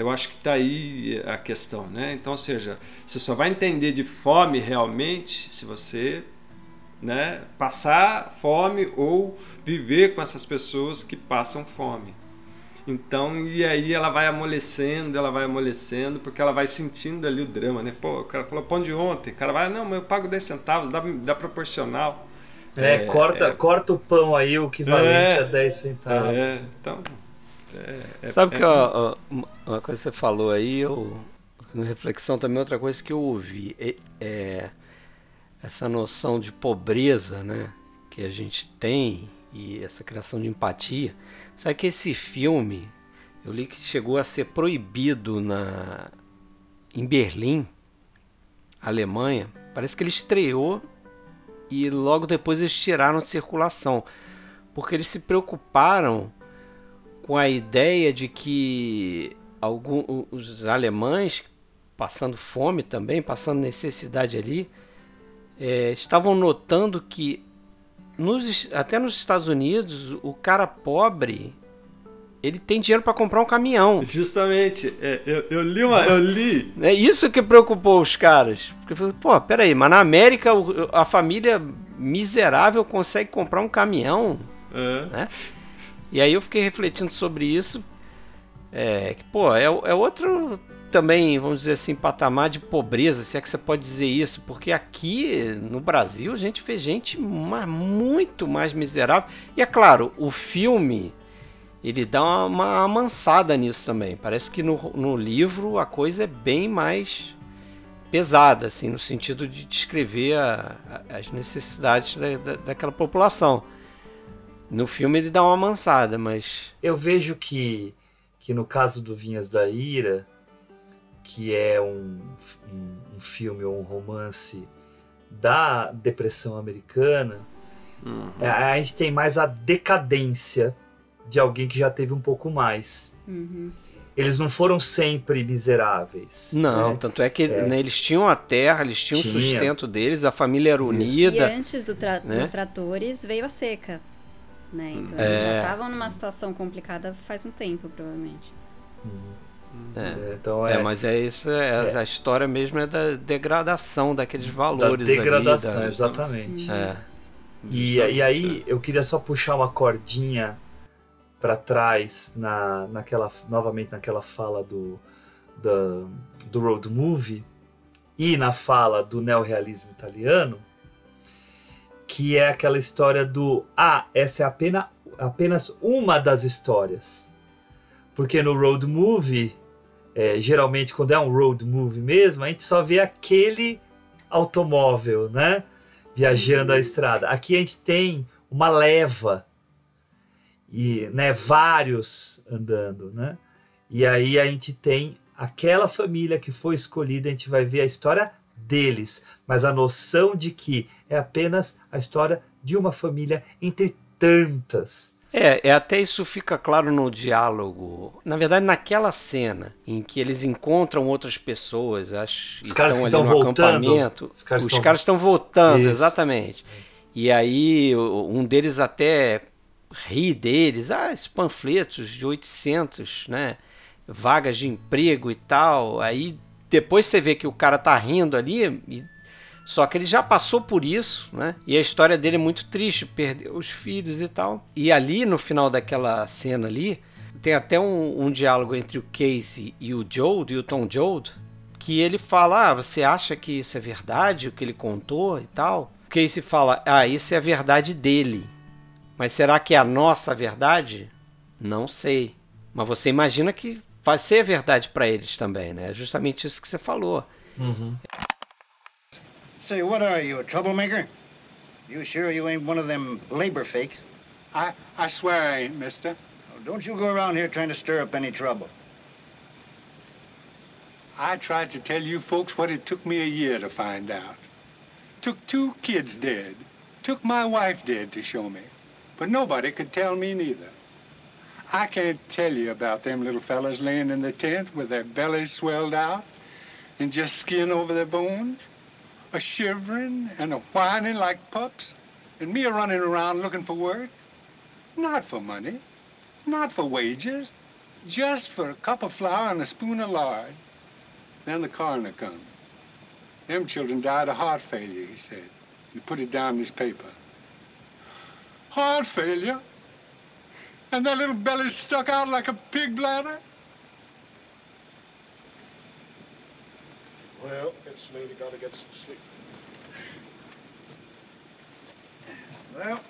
S5: Eu acho que está aí a questão, né? Então, ou seja, você só vai entender de fome realmente se você né, passar fome ou viver com essas pessoas que passam fome. Então, e aí ela vai amolecendo, ela vai amolecendo, porque ela vai sentindo ali o drama, né? Pô, o cara falou pão de ontem, o cara vai, não, mas eu pago 10 centavos, dá, dá proporcional.
S9: É, corta,
S5: é.
S9: corta o pão aí, o equivalente
S5: É.
S9: a 10 centavos.
S5: É, então. É- é-
S10: Sabe
S5: é-
S10: que ó, uma coisa que você falou aí, eu, na reflexão também, outra coisa que eu ouvi é, é essa noção de pobreza, né, que a gente tem e essa criação de empatia. Sabe que esse filme, eu li que chegou a ser proibido na em Berlim, Alemanha. Parece que ele estreou e logo depois eles tiraram de circulação, porque eles se preocuparam com a ideia de que algum, os alemães, passando fome também, passando necessidade ali, é, estavam notando que nos, até nos Estados Unidos o cara pobre ele tem dinheiro para comprar um caminhão.
S5: Justamente, é, eu, eu li uma, eu li.
S10: É isso que preocupou os caras. Porque falou, pô, peraí, mas na América a família miserável consegue comprar um caminhão,
S5: É.
S10: né? E aí eu fiquei refletindo sobre isso. É, que, pô, é, é outro também, vamos dizer assim, patamar de pobreza, se é que você pode dizer isso, porque aqui no Brasil a gente vê gente muito mais miserável. E é claro, o filme ele dá uma, uma amansada nisso também. Parece que no, no livro a coisa é bem mais pesada, assim, no sentido de descrever a- a- as necessidades da, da- daquela população. No filme ele dá uma amansada, mas
S9: Eu vejo que, que no caso do Vinhas da Ira, que é um, um, um filme ou um romance da depressão americana, é, a gente tem mais a decadência de alguém que já teve um pouco mais.
S11: Uhum.
S9: Eles não foram sempre miseráveis.
S10: não,
S9: né?
S10: tanto é que
S9: É.
S10: né, eles tinham a terra, eles tinham
S9: Tinha.
S10: o sustento deles, a família era
S11: E
S10: unida.
S11: antes do tra-
S10: né?
S11: dos tratores veio a seca. Né? Então
S10: É.
S11: eles já estavam numa situação complicada faz um tempo, provavelmente.
S10: É.
S9: Então
S10: É,
S9: é,
S10: mas é isso, é, a história mesmo é da degradação daqueles valores.
S9: da
S10: ali,
S9: degradação,
S10: da-
S9: exatamente.
S10: É.
S9: E, e aí eu queria só puxar uma cordinha para trás na, naquela novamente naquela fala do, da- do road movie e na fala do neorrealismo italiano que é aquela história do ah essa é apenas apenas uma das histórias Porque no road movie, é, geralmente quando é um road movie mesmo, a gente só vê aquele automóvel, né? Viajando a estrada. Aqui a gente tem uma leva e né, vários andando, né? E aí a gente tem aquela família que foi escolhida, a gente vai ver a história deles, mas a noção de que é apenas a história de uma família entre tantas.
S10: É, é, até isso fica claro no diálogo. Na verdade, naquela cena em que eles encontram outras pessoas, acho,
S9: os caras
S10: estão
S9: ali no voltando,
S10: acampamento. Os caras, os estão... caras estão voltando, isso. exatamente. E aí um deles até ri deles, ah, esses panfletos de 800, né? Vagas de emprego e tal. Aí depois você vê que o cara tá rindo ali, e... só que ele já passou por isso, né? E a história dele é muito triste, perdeu os filhos e tal. E ali no final daquela cena ali, tem até um, um diálogo entre o Casey e o Joe, e o Tom Joad, que ele fala: Ah, você acha que isso é verdade, o que ele contou e tal? O Casey fala: Ah, isso é a verdade dele. Mas será que é a nossa verdade? Não sei. Mas você imagina que vai ser verdade para eles também, né? É justamente isso que você falou.
S9: Uhum.
S12: Say, what are you, a troublemaker? You sure you ain't one of them labor fakes?
S13: I, I swear I ain't, mister.
S12: Don't you go around here trying to stir up any trouble.
S13: I tried to tell you folks what it took me a year to find out. Took two kids dead. Took my wife dead to show me. But nobody could tell me neither. I can't tell you about them little fellas laying in the tent with their bellies swelled out and just skin over their bones, a shivering and a whining like pups, and me a running around looking for work. Not for money, not for wages, just for a cup of flour and a spoon of lard. Then the coroner come. Them children died of heart failure, he said. He put it down in his paper. Heart failure? And that little belly stuck out like a pig bladder?
S14: Well, it's late. Gotta get some sleep.
S12: Well,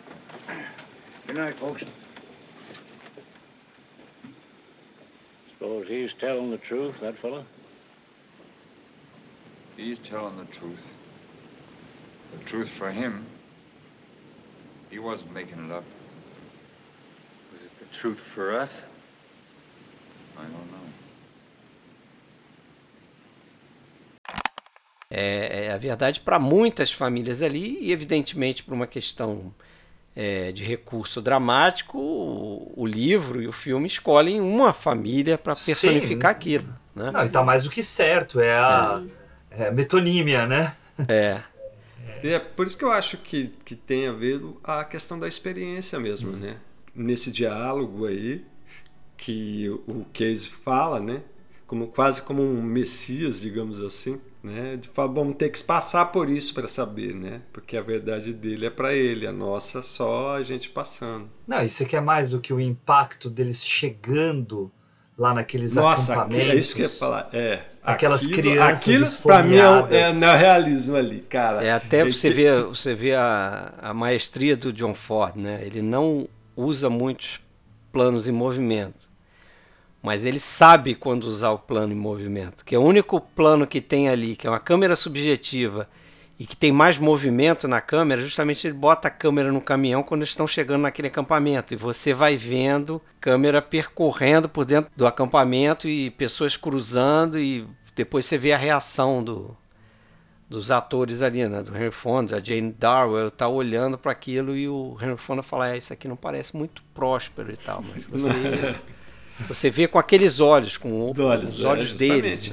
S12: good night, folks. Suppose he's telling the truth, that fella?
S15: He's telling the truth. The truth for him. He wasn't making it up.
S8: Truth for us?
S15: I don't know.
S10: É, é a verdade para muitas famílias ali e, evidentemente, por uma questão é, de recurso dramático, o, o, livro e o filme escolhem uma família para personificar Sim. aquilo. Né?
S9: Não, e tá mais do que certo, é a é, metonímia, né?
S10: É.
S5: É por isso que eu acho que, que tem a ver a questão da experiência mesmo, né? Nesse diálogo aí que o Case fala, né? Como, quase como um messias, digamos assim, né? De falar, vamos ter que passar por isso para saber, né? Porque a verdade dele é para ele, a nossa só a gente passando.
S9: Não, isso aqui é mais do que o impacto deles chegando lá naqueles
S5: Nossa,
S9: acampamentos.
S5: É isso que eu ia falar. É.
S9: Aquelas
S5: aquilo,
S9: crianças
S5: aquilo para mim é, é no realismo ali, cara.
S10: É até você ver, você vê a, a maestria do John Ford, né? Ele não usa muitos planos em movimento. Mas ele sabe quando usar o plano em movimento, que é o único plano que tem ali, que é uma câmera subjetiva e que tem mais movimento na câmera, justamente ele bota a câmera no caminhão quando estão chegando naquele acampamento. E você vai vendo câmera percorrendo por dentro do acampamento e pessoas cruzando e depois você vê a reação do, dos atores ali, né? Do Henry Fonda, a Jane Darwell tá olhando para aquilo e o Henry Fonda fala, é, isso aqui não parece muito próspero e tal, mas você, você vê com aqueles olhos, com olhos, os olhos é, dele.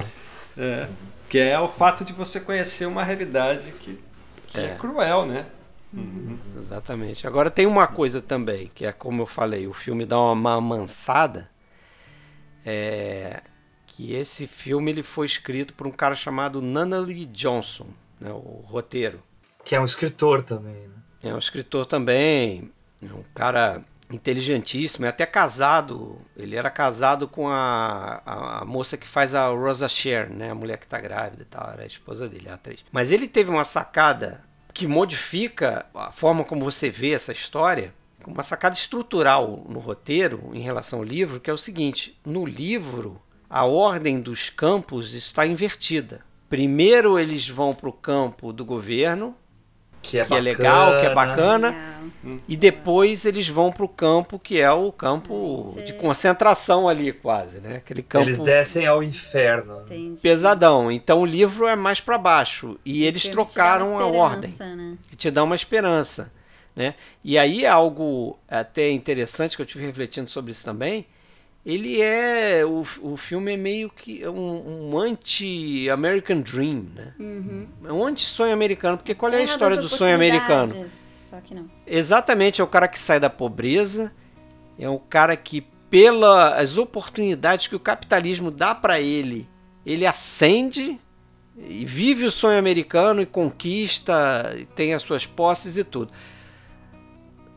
S5: É. Que é o fato de você conhecer uma realidade que, que é. é cruel, né?
S10: Uhum. Exatamente. Agora tem uma coisa também, que é como eu falei, o filme dá uma amansada. É, que esse filme ele foi escrito por um cara chamado Nunnally Johnson, né, o roteiro.
S9: Que é um escritor também, né?
S10: É um escritor também, um cara inteligentíssimo, é até casado. Ele era casado com a, a, a, moça que faz a Rosa Cher, né? A mulher que tá grávida e tal, era a esposa dele, a atriz. Mas ele teve uma sacada que modifica a forma como você vê essa história. uma sacada estrutural no roteiro em relação ao livro, que é o seguinte: no livro, a ordem dos campos está invertida. Primeiro eles vão para o campo do governo,
S9: que é,
S10: que é legal, que é bacana, e depois eles vão para o campo que é o campo de concentração ali quase, né? Aquele campo
S9: Eles descem ao inferno.
S10: pesadão. Então o livro é mais para baixo e eles trocaram
S11: uma
S10: a ordem,
S11: esperança, né?
S10: que te dá uma esperança, né? E aí é algo até interessante que eu tive refletindo sobre isso também. Ele é o, o filme é meio que um, um anti-American Dream, né?
S11: Uhum.
S10: É um anti-sonho americano, porque qual é a história do sonho americano?
S11: Só que não.
S10: Exatamente, é o cara que sai da pobreza, é o cara que, pelas oportunidades que o capitalismo dá para ele, ele ascende e vive o sonho americano e conquista, e tem as suas posses e tudo.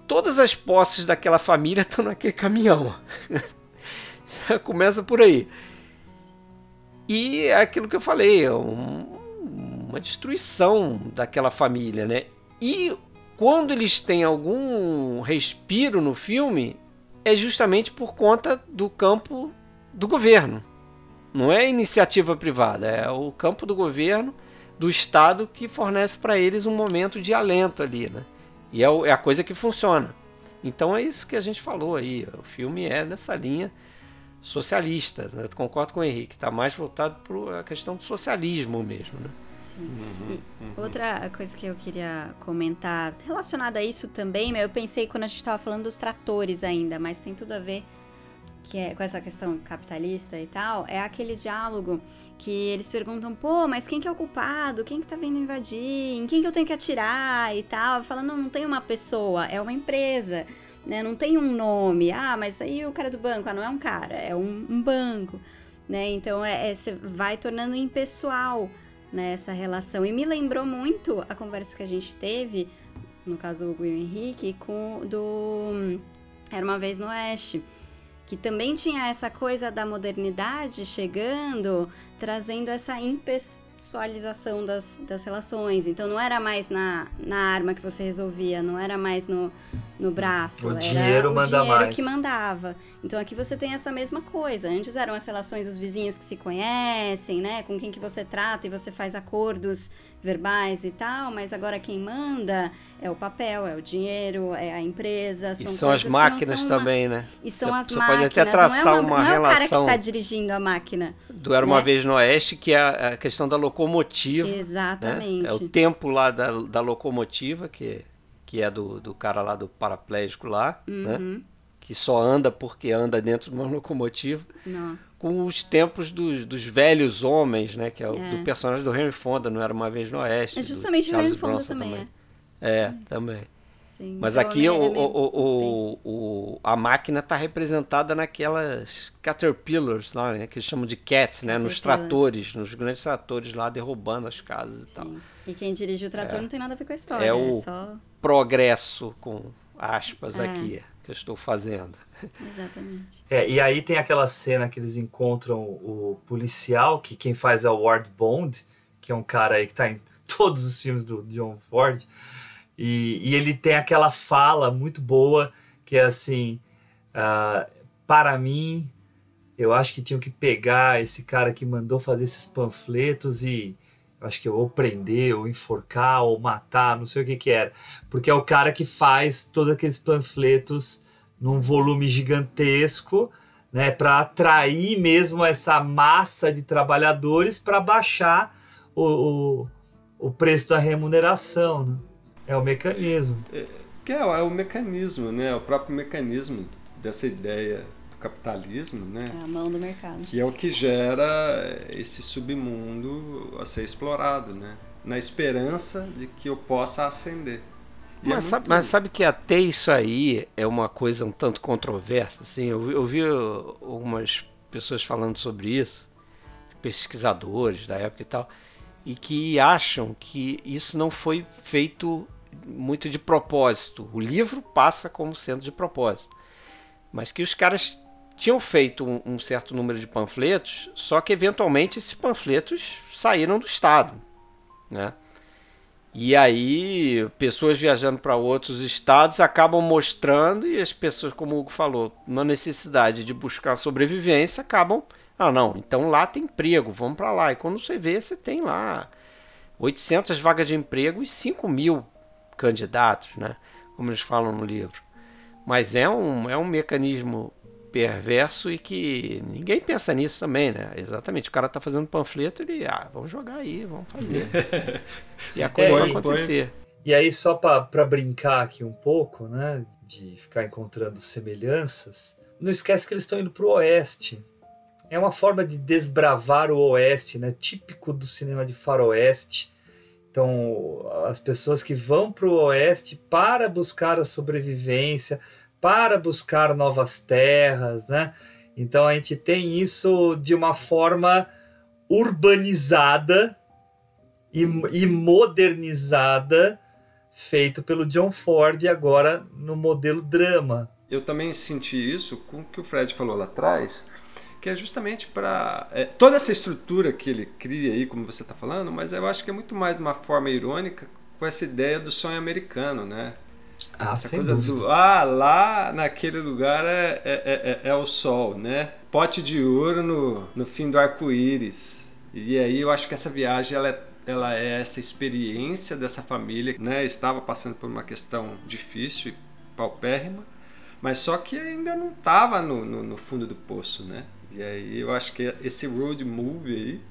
S10: Todas as posses daquela família estão naquele caminhão. Começa por aí. E é aquilo que eu falei, é um- uma destruição daquela família, né? E quando eles têm algum respiro no filme, é justamente por conta do campo do governo. Não é iniciativa privada, é o campo do governo, do Estado, que fornece para eles um momento de alento ali, né? E é, é a coisa que funciona. Então é isso que a gente falou aí. O filme é nessa linha socialista. Né? Eu concordo com o Henrique, está mais voltado para a questão do socialismo mesmo. Né?
S11: E outra coisa que eu queria comentar relacionada a isso também, eu pensei quando a gente estava falando dos tratores ainda, mas tem tudo a ver que é com essa questão capitalista e tal, é aquele diálogo que eles perguntam, pô, mas quem que é o culpado? Quem que tá vindo invadir? Em quem que eu tenho que atirar e tal? Fala, não, não tem uma pessoa, é uma empresa, né? Não tem um nome. Ah, mas aí o cara do banco, ah, não é um cara, é um, um banco, né? Então é, é, vai tornando impessoal, né, essa relação. E me lembrou muito a conversa que a gente teve, no caso o o Henrique, com do Era uma vez no Oeste que também tinha essa coisa da modernidade chegando, trazendo essa impessoalização das, das relações. Então não era mais na, na arma que você resolvia, não era mais no, no braço.
S9: O
S11: era
S9: dinheiro
S11: o
S9: manda
S11: dinheiro
S9: mais.
S11: que mandava. Então aqui você tem essa mesma coisa. Antes eram as relações dos vizinhos que se conhecem, né? Com quem que você trata e você faz acordos verbais e tal, mas agora quem manda é o papel, é o dinheiro, é a empresa.
S10: E
S11: São
S10: são as
S11: não
S10: máquinas
S11: são uma-
S10: também, né?
S11: E são
S10: Você-
S11: as
S10: você
S11: máquinas.
S10: pode até traçar
S11: não é uma,
S10: uma
S11: não é o cara
S10: relação.
S11: que tá dirigindo a máquina.
S10: Do Era Uma
S11: né?
S10: Vez no Oeste, que é a questão da locomotiva. né?
S11: Exatamente.
S10: É o tempo lá da, da locomotiva, que, que é do, do cara lá do paraplégico lá, né?
S11: Uhum.
S10: Que só anda porque anda dentro de uma locomotiva.
S11: Não.
S10: Com os tempos dos, dos velhos homens, né? Que é o
S11: É.
S10: do personagem do Henry Fonda, não Era Uma Vez no Oeste.
S11: É justamente o Henry Fonda
S10: Bronson
S11: também,
S10: É, também.
S11: Sim,
S10: Mas
S11: então,
S10: aqui o,
S11: é
S10: o, o, o- a máquina está representada naquelas caterpillars lá, né? Que eles chamam de cats, né? Nos tratores, nos grandes tratores lá derrubando as casas e tal.
S11: E quem dirige o trator
S10: É.
S11: não tem nada a ver com a história.
S10: É
S11: É,
S10: o
S11: só.
S10: progresso com aspas
S11: É.
S10: aqui que eu estou fazendo.
S11: Exatamente.
S9: É, e aí tem aquela cena que eles encontram o policial, que quem faz é o Ward Bond, que é um cara aí que tá em todos os filmes do John Ford. E, e ele tem aquela fala muito boa, que é assim: ah, para mim, eu acho que tinham que pegar esse cara que mandou fazer esses panfletos e acho que ou prender, ou enforcar, ou matar, não sei o que que era. Porque é o cara que faz todos aqueles panfletos num volume gigantesco, né, para atrair mesmo essa massa de trabalhadores para baixar o, o, o preço da remuneração. Né? É o mecanismo.
S5: Que é, é o mecanismo, né? O próprio mecanismo dessa ideia capitalismo, né?
S11: É a mão do mercado.
S5: Que é o que gera esse submundo a ser explorado, né? Na esperança de que eu possa ascender. E é
S10: Mas, sabe,
S5: muito-
S10: mas sabe que até isso aí é uma coisa um tanto controversa. Assim, eu, vi- eu vi uh, algumas pessoas falando sobre isso, pesquisadores da época e tal, e que acham que isso não foi feito muito de propósito. O livro passa como sendo de propósito, mas que os caras tinham feito um, um certo número de panfletos, só que eventualmente esses panfletos saíram do Estado, né? E aí, pessoas viajando para outros estados acabam mostrando, e as pessoas, como o Hugo falou, na necessidade de buscar sobrevivência, acabam. Ah, não, então lá tem emprego, vamos para lá. E quando você vê, você tem lá 800 vagas de emprego e 5 mil candidatos, né? Como eles falam no livro. Mas é um, é um mecanismo perverso e que ninguém pensa nisso também, né? Exatamente, o cara tá fazendo panfleto, ele, ah, vamos jogar aí, vamos fazer. e a coisa é, vai acontecer.
S9: E aí, só para brincar aqui um pouco, né? De ficar encontrando semelhanças, não esquece que eles estão indo pro oeste. É uma forma de desbravar o oeste, né? Típico do cinema de faroeste. Então, as pessoas que vão para o oeste para buscar a sobrevivência, para buscar novas terras, né? Então a gente tem isso de uma forma urbanizada e, e modernizada, feito pelo John Ford agora no modelo drama.
S5: Eu também senti isso com o que o Fred falou lá atrás, que é justamente para é, toda essa estrutura que ele cria aí, como você está falando, mas eu acho que é muito mais uma forma irônica com essa ideia do sonho americano, né?
S9: Ah, Essa coisa dúvida. do
S5: ah, lá naquele lugar é, é, é, é, o sol, né? Pote de ouro no, no fim do arco-íris. E aí eu acho que essa viagem ela é, ela é essa experiência dessa família, né? Estava passando por uma questão difícil e paupérrima, mas só que ainda não estava no, no, no fundo do poço, né? E aí eu acho que esse road movie aí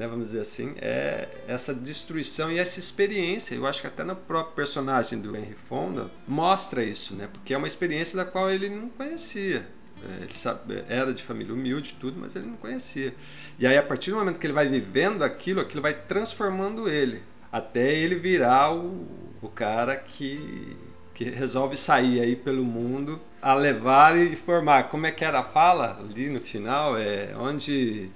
S5: né, vamos dizer assim, é essa destruição e essa experiência. Eu acho que até no próprio personagem do Henry Fonda mostra isso, né? Porque é uma experiência da qual ele não conhecia. É, ele sabe, era de família humilde tudo, mas ele não conhecia. E aí a partir do momento que ele vai vivendo aquilo, aquilo vai transformando ele, até ele virar o, o cara que que resolve sair aí pelo mundo a levar e formar. Como é que era a fala ali no final? É onde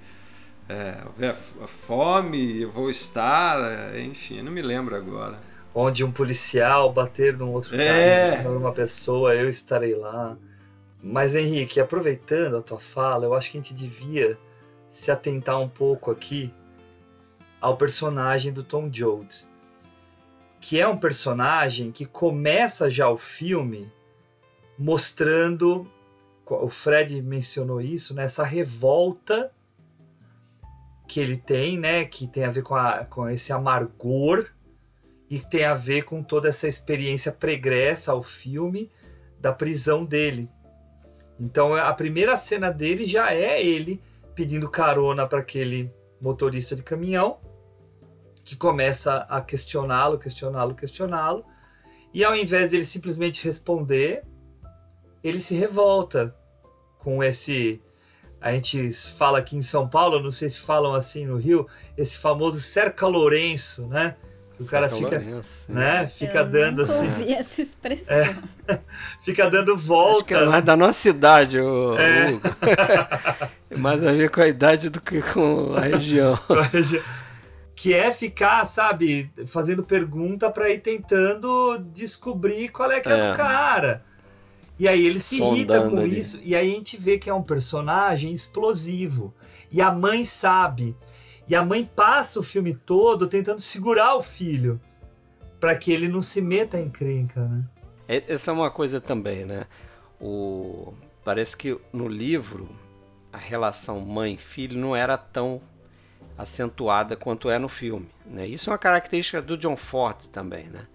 S5: é, houver fome, eu vou estar, é, enfim, não me lembro agora.
S9: Onde um policial bater num outro é. cara, numa pessoa, eu estarei lá. Mas Henrique, aproveitando a tua fala, eu acho que a gente devia se atentar um pouco aqui ao personagem do Tom Jones, que é um personagem que começa já o filme mostrando, o Fred mencionou isso, né, essa revolta que ele tem, né? Que tem a ver com, a, com esse amargor e tem a ver com toda essa experiência pregressa ao filme da prisão dele. Então a primeira cena dele já é ele pedindo carona para aquele motorista de caminhão que começa a questioná-lo, questioná-lo, questioná-lo. E ao invés de ele simplesmente responder, ele se revolta com esse a gente fala aqui em São Paulo, não sei se falam assim no Rio, esse famoso cerca Lourenço, né? O cara fica,
S10: Lourenço,
S9: né? Fica
S11: Eu
S9: dando assim.
S11: Ouvi essa expressão.
S9: É, fica dando volta.
S10: Acho que é mais da nossa idade, o, é. Hugo. mais a ver com a idade do que com a região.
S9: que é ficar, sabe, fazendo pergunta para ir tentando descobrir qual é que é, é. do cara. E aí ele se irrita com ali. isso, e aí a gente vê que é um personagem explosivo. E a mãe sabe. E a mãe passa o filme todo tentando segurar o filho para que ele não se meta em crenca, né?
S10: Essa é uma coisa também, né? O... Parece que no livro a relação mãe-filho não era tão acentuada quanto é no filme. Né? Isso é uma característica do John Ford também, né?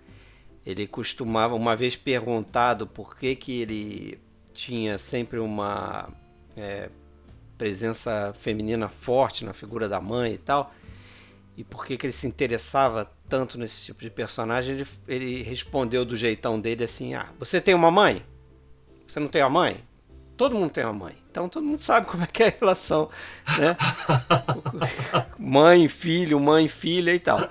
S10: Ele costumava, uma vez perguntado por que, que ele tinha sempre uma é, presença feminina forte na figura da mãe e tal, e por que, que ele se interessava tanto nesse tipo de personagem, ele, ele respondeu do jeitão dele assim: Ah, você tem uma mãe? Você não tem uma mãe? Todo mundo tem uma mãe. Então todo mundo sabe como é que é a relação, né? mãe, filho, mãe, filha e tal.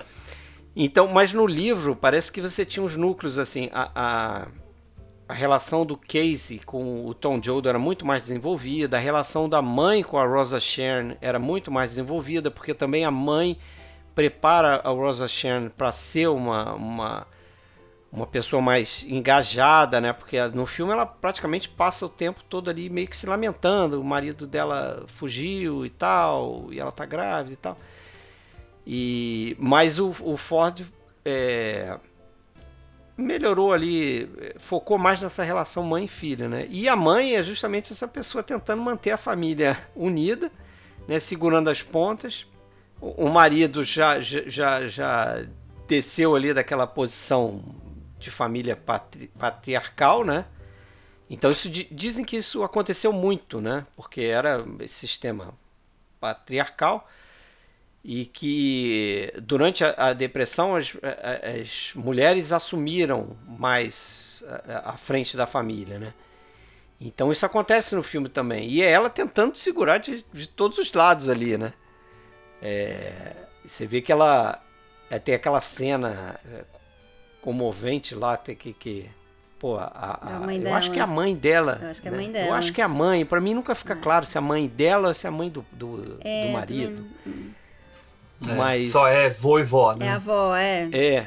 S10: Então, mas no livro parece que você tinha uns núcleos assim, a, a, a relação do Casey com o Tom Jodo era muito mais desenvolvida, a relação da mãe com a Rosa Sharon era muito mais desenvolvida, porque também a mãe prepara a Rosa Sharon para ser uma, uma uma pessoa mais engajada, né? Porque no filme ela praticamente passa o tempo todo ali meio que se lamentando, o marido dela fugiu e tal, e ela tá grávida e tal. E, mas o, o Ford é, melhorou ali, focou mais nessa relação mãe e filha, né? E a mãe é justamente essa pessoa tentando manter a família unida, né? Segurando as pontas. O, o marido já, já, já desceu ali daquela posição de família patri, patriarcal, né? Então isso dizem que isso aconteceu muito, né? Porque era esse sistema patriarcal e que durante a, a depressão as, as, mulheres assumiram mais a, a, frente da família, né? Então isso acontece no filme também e é ela tentando segurar de, de todos os lados ali, né? É, você vê que ela é, tem aquela cena é, comovente lá, tem que, que pô, a, a, a eu acho que é a mãe dela.
S11: Eu acho que é
S10: a
S11: mãe dela.
S10: Eu acho que é a mãe. Para mim nunca fica é. claro se é a mãe dela ou se é a mãe do, do, é, do marido.
S9: É, Mas só é vô e vó, né?
S11: É a avó, é.
S10: É. é.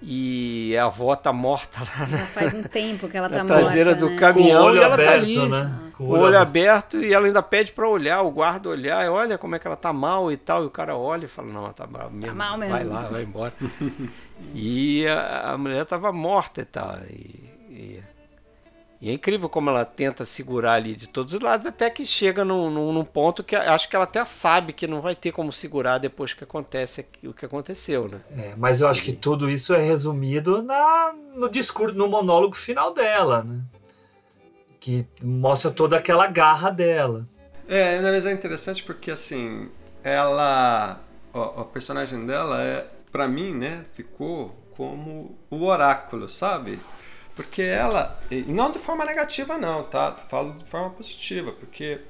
S10: E a avó tá morta lá
S11: na, faz um tempo que ela tá
S10: na traseira
S11: morta,
S10: do
S11: né?
S10: caminhão e ela
S9: aberto,
S10: tá ali.
S9: Né?
S10: Com o olho aberto e ela ainda pede para olhar, o guarda olhar, e olha como é que ela tá mal e tal. E o cara olha e fala: Não, tá mal mesmo.
S11: Tá mal mesmo.
S10: Vai lá, vai embora. e a, a, mulher tava morta e tal. E, e e é incrível como ela tenta segurar ali de todos os lados, até que chega num, num, num, ponto que acho que ela até sabe que não vai ter como segurar depois que acontece o que aconteceu, né?
S9: É, mas eu acho que tudo isso é resumido na, no discurso, no monólogo final dela, né? Que mostra toda aquela garra dela.
S5: É, na verdade é interessante porque assim, ela. O, o personagem dela é, para mim, né, ficou como o oráculo, sabe? Porque ela, não de forma negativa não, tá? Falo de forma positiva, porque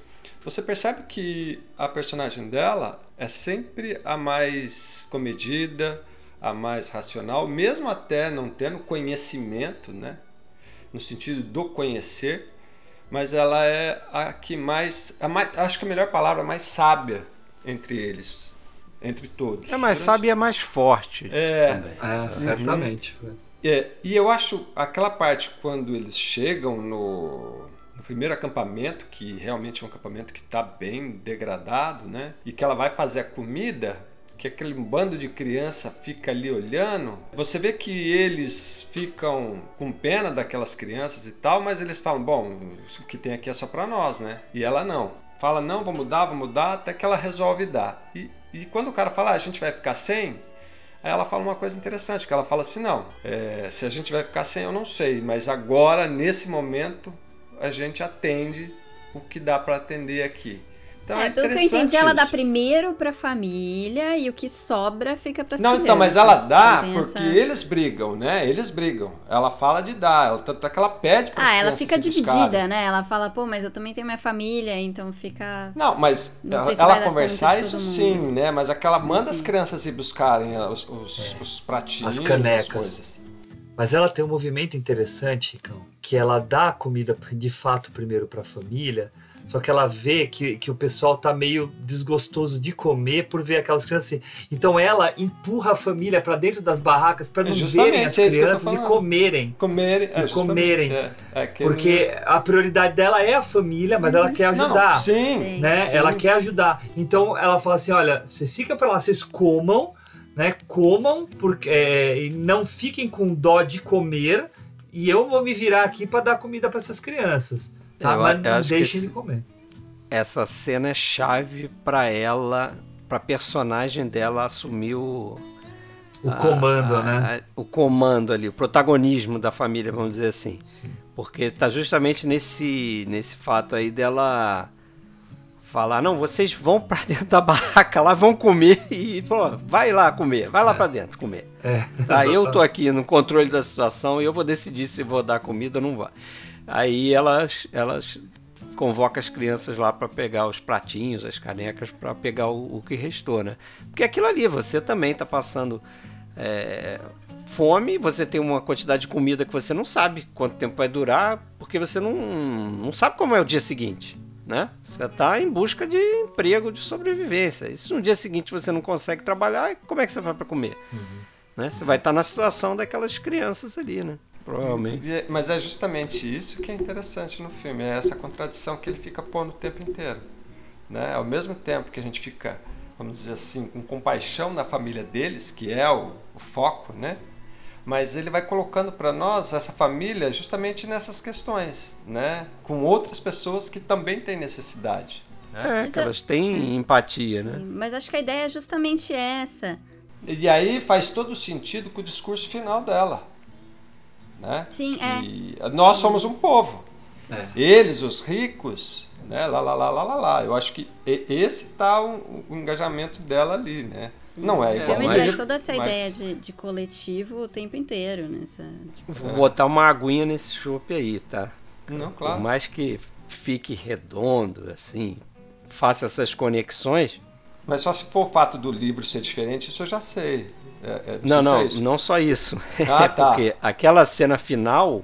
S5: você percebe que a personagem dela é sempre a mais comedida, a mais racional, mesmo até não tendo conhecimento, né? No sentido do conhecer, mas ela é a que mais, a mais acho que a melhor palavra, a mais sábia entre eles, entre todos.
S10: É mais sábia e é mais forte.
S5: É,
S9: é certamente. Foi.
S5: É, e eu acho aquela parte quando eles chegam no, no primeiro acampamento, que realmente é um acampamento que está bem degradado, né? E que ela vai fazer a comida, que aquele bando de criança fica ali olhando. Você vê que eles ficam com pena daquelas crianças e tal, mas eles falam: bom, o que tem aqui é só para nós, né? E ela não. Fala: não, vamos dar, vamos dar, até que ela resolve dar. E, e quando o cara fala: ah, a gente vai ficar sem, Aí ela fala uma coisa interessante, que ela fala assim, não, é, se a gente vai ficar sem eu não sei, mas agora, nesse momento, a gente atende o que dá para atender aqui.
S11: Então, é, é pelo que eu entendi, ela dá primeiro pra família e o que sobra fica pra
S5: Não, então, mas ela dá porque essa... eles brigam, né? Eles brigam. Ela fala de dar, ela, tanto é que ela pede pra
S11: Ah, ela fica dividida, buscarem. né? Ela fala, pô, mas eu também tenho minha família, então fica.
S5: Não, mas Não ela, ela conversar, isso sim, né? Mas aquela manda as crianças ir buscarem os, os, é. os pratinhos,
S9: as canecas. As mas ela tem um movimento interessante, Ricão, que ela dá a comida de fato primeiro para a família, só que ela vê que, que o pessoal tá meio desgostoso de comer por ver aquelas crianças assim. Então ela empurra a família para dentro das barracas para não é verem as é crianças e comerem.
S5: Comerem, é,
S9: e comerem. É, é Porque a prioridade dela é a família, mas ela quer ajudar. Não,
S5: sim,
S9: né?
S5: Sim.
S9: Ela quer ajudar. Então ela fala assim: olha, vocês ficam para lá, vocês comam, né? Comam, porque é, não fiquem com dó de comer. E eu vou me virar aqui para dar comida para essas crianças. Tá, eu, mas não deixem de comer.
S10: Essa cena é chave para ela, para personagem dela assumir o
S9: o comando, a, né?
S10: A, o comando ali, o protagonismo da família, vamos dizer assim.
S9: Sim.
S10: Porque tá justamente nesse nesse fato aí dela falar, não, vocês vão para dentro da barraca lá, vão comer e, pô, vai lá comer, vai lá é. para dentro comer.
S9: É,
S10: tá, eu tô aqui no controle da situação e eu vou decidir se vou dar comida ou não vou. Aí elas, elas convocam as crianças lá para pegar os pratinhos, as canecas, para pegar o, o, que restou, né? Porque aquilo ali, você também está passando é, fome, você tem uma quantidade de comida que você não sabe quanto tempo vai durar, porque você não, não sabe como é o dia seguinte. Né? Você está em busca de emprego, de sobrevivência. E se no dia seguinte você não consegue trabalhar, como é que você vai para comer? Uhum. Né? Você vai estar tá na situação daquelas crianças ali, né? Provavelmente.
S5: É, mas é justamente isso que é interessante no filme, é essa contradição que ele fica pondo o tempo inteiro. Né? Ao mesmo tempo que a gente fica vamos dizer assim, com compaixão na família deles, que é o, o foco, né? Mas ele vai colocando para nós essa família justamente nessas questões, né? Com outras pessoas que também têm necessidade.
S10: É,
S11: Mas
S10: que
S11: eu-
S10: elas têm empatia, né?
S11: Mas acho que a ideia é justamente essa.
S5: E aí faz todo sentido com o discurso final dela. Né?
S11: Sim, é.
S5: E nós somos um povo.
S9: É.
S5: Eles, os ricos, né? Lá, lá, lá, lá, lá, lá. Eu acho que esse tá o, o engajamento dela ali, né? Não é igual. mas-
S11: traz toda essa
S5: mas-
S11: ideia de, de coletivo o tempo inteiro, né? Essa-
S10: Vou botar uma aguinha nesse chopp aí, tá?
S5: Não, claro.
S10: Por mais que fique redondo, assim, faça essas conexões.
S5: Mas só se for o fato do livro ser diferente, isso eu já sei. É- é-
S10: Não,
S5: sei se é
S10: não, não só isso.
S5: Ah,
S10: é
S5: tá.
S10: porque aquela cena final,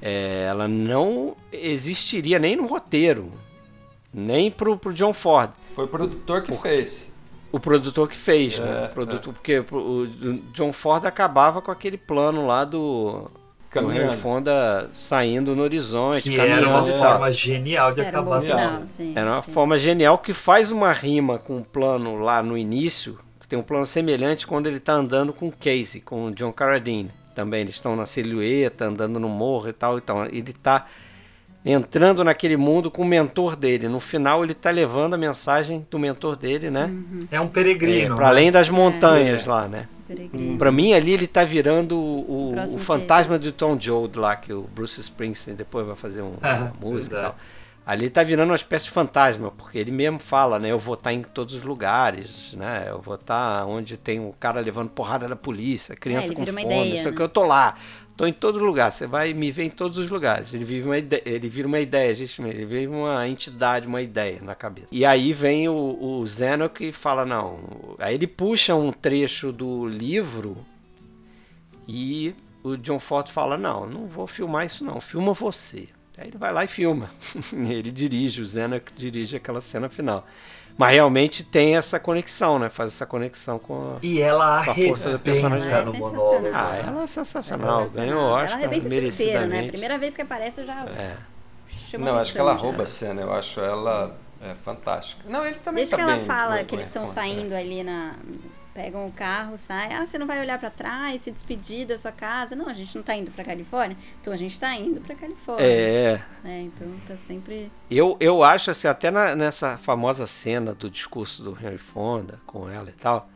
S10: é, ela não existiria nem no roteiro, nem pro, pro John Ford.
S5: Foi o produtor que fez.
S10: O produtor que fez, né?
S5: É,
S10: O produtor, Porque o o John Ford acabava com aquele plano lá do, do
S5: Caminhando.
S10: Henry Fonda saindo no horizonte,
S9: Que era uma forma genial de
S11: Era um
S9: acabar a
S11: final, sim.
S10: Era uma
S11: sim.
S10: forma genial que faz uma rima com o plano lá no início. Tem um plano semelhante quando ele está andando com o Casey, com o John Carradine. Também eles estão na silhueta, andando no morro e tal. Então ele está entrando naquele mundo com o mentor dele. No final ele está levando a mensagem do mentor dele, né?
S9: É um peregrino.
S10: para
S9: né?
S10: além das montanhas
S5: É.
S10: lá, né? Pra mim ali ele tá virando o, o
S11: Próximo
S10: fantasma de Tom Joad lá, que o Bruce Springsteen depois vai fazer um- uma música e tal. Ali tá virando uma espécie de fantasma, porque ele mesmo fala, né? Eu vou estar em todos os lugares, né? Eu vou estar onde tem um cara levando porrada da polícia, criança
S11: É,
S10: com fome,
S11: ideia,
S10: não sei o
S11: né?
S10: que, eu tô lá. Tô em todo lugar, você vai me ver em todos os lugares. Ele vive uma ideia, ele vira uma ideia, gente, ele vira uma entidade, uma ideia na cabeça. E aí vem o, o Zeno que fala, não. Aí ele puxa um trecho do livro e o John Ford fala, não, não vou filmar isso não, filma você. Aí ele vai lá e filma. ele dirige, o que dirige aquela cena final. Mas realmente tem essa conexão, né? Faz essa conexão com a,
S9: E ela
S10: com a força do personagem.
S9: arrebenta no monólogo.
S10: Ah, ela é sensacional.
S11: Sensacional.
S10: Ganhou
S11: Ela arrebenta o filme inteiro, né?
S10: merecidamente.
S11: Primeira vez que aparece eu já
S10: É.
S11: chama
S5: Não, acho que ela
S11: já.
S5: rouba a cena. Eu acho ela é, fantástica. Não, ele também
S11: Desde
S5: tá
S11: que ela
S5: bem,
S11: fala
S5: bem,
S11: que eles estão saindo ali na. Pegam o carro, saem. Ah, você não vai olhar pra trás, se despedir da sua casa. Não, a gente não tá indo pra Califórnia. Então a gente tá indo pra Califórnia.
S10: É.
S11: É, então tá sempre.
S10: Eu, eu acho assim, até na- nessa famosa cena do discurso do Henry Fonda com ela e tal,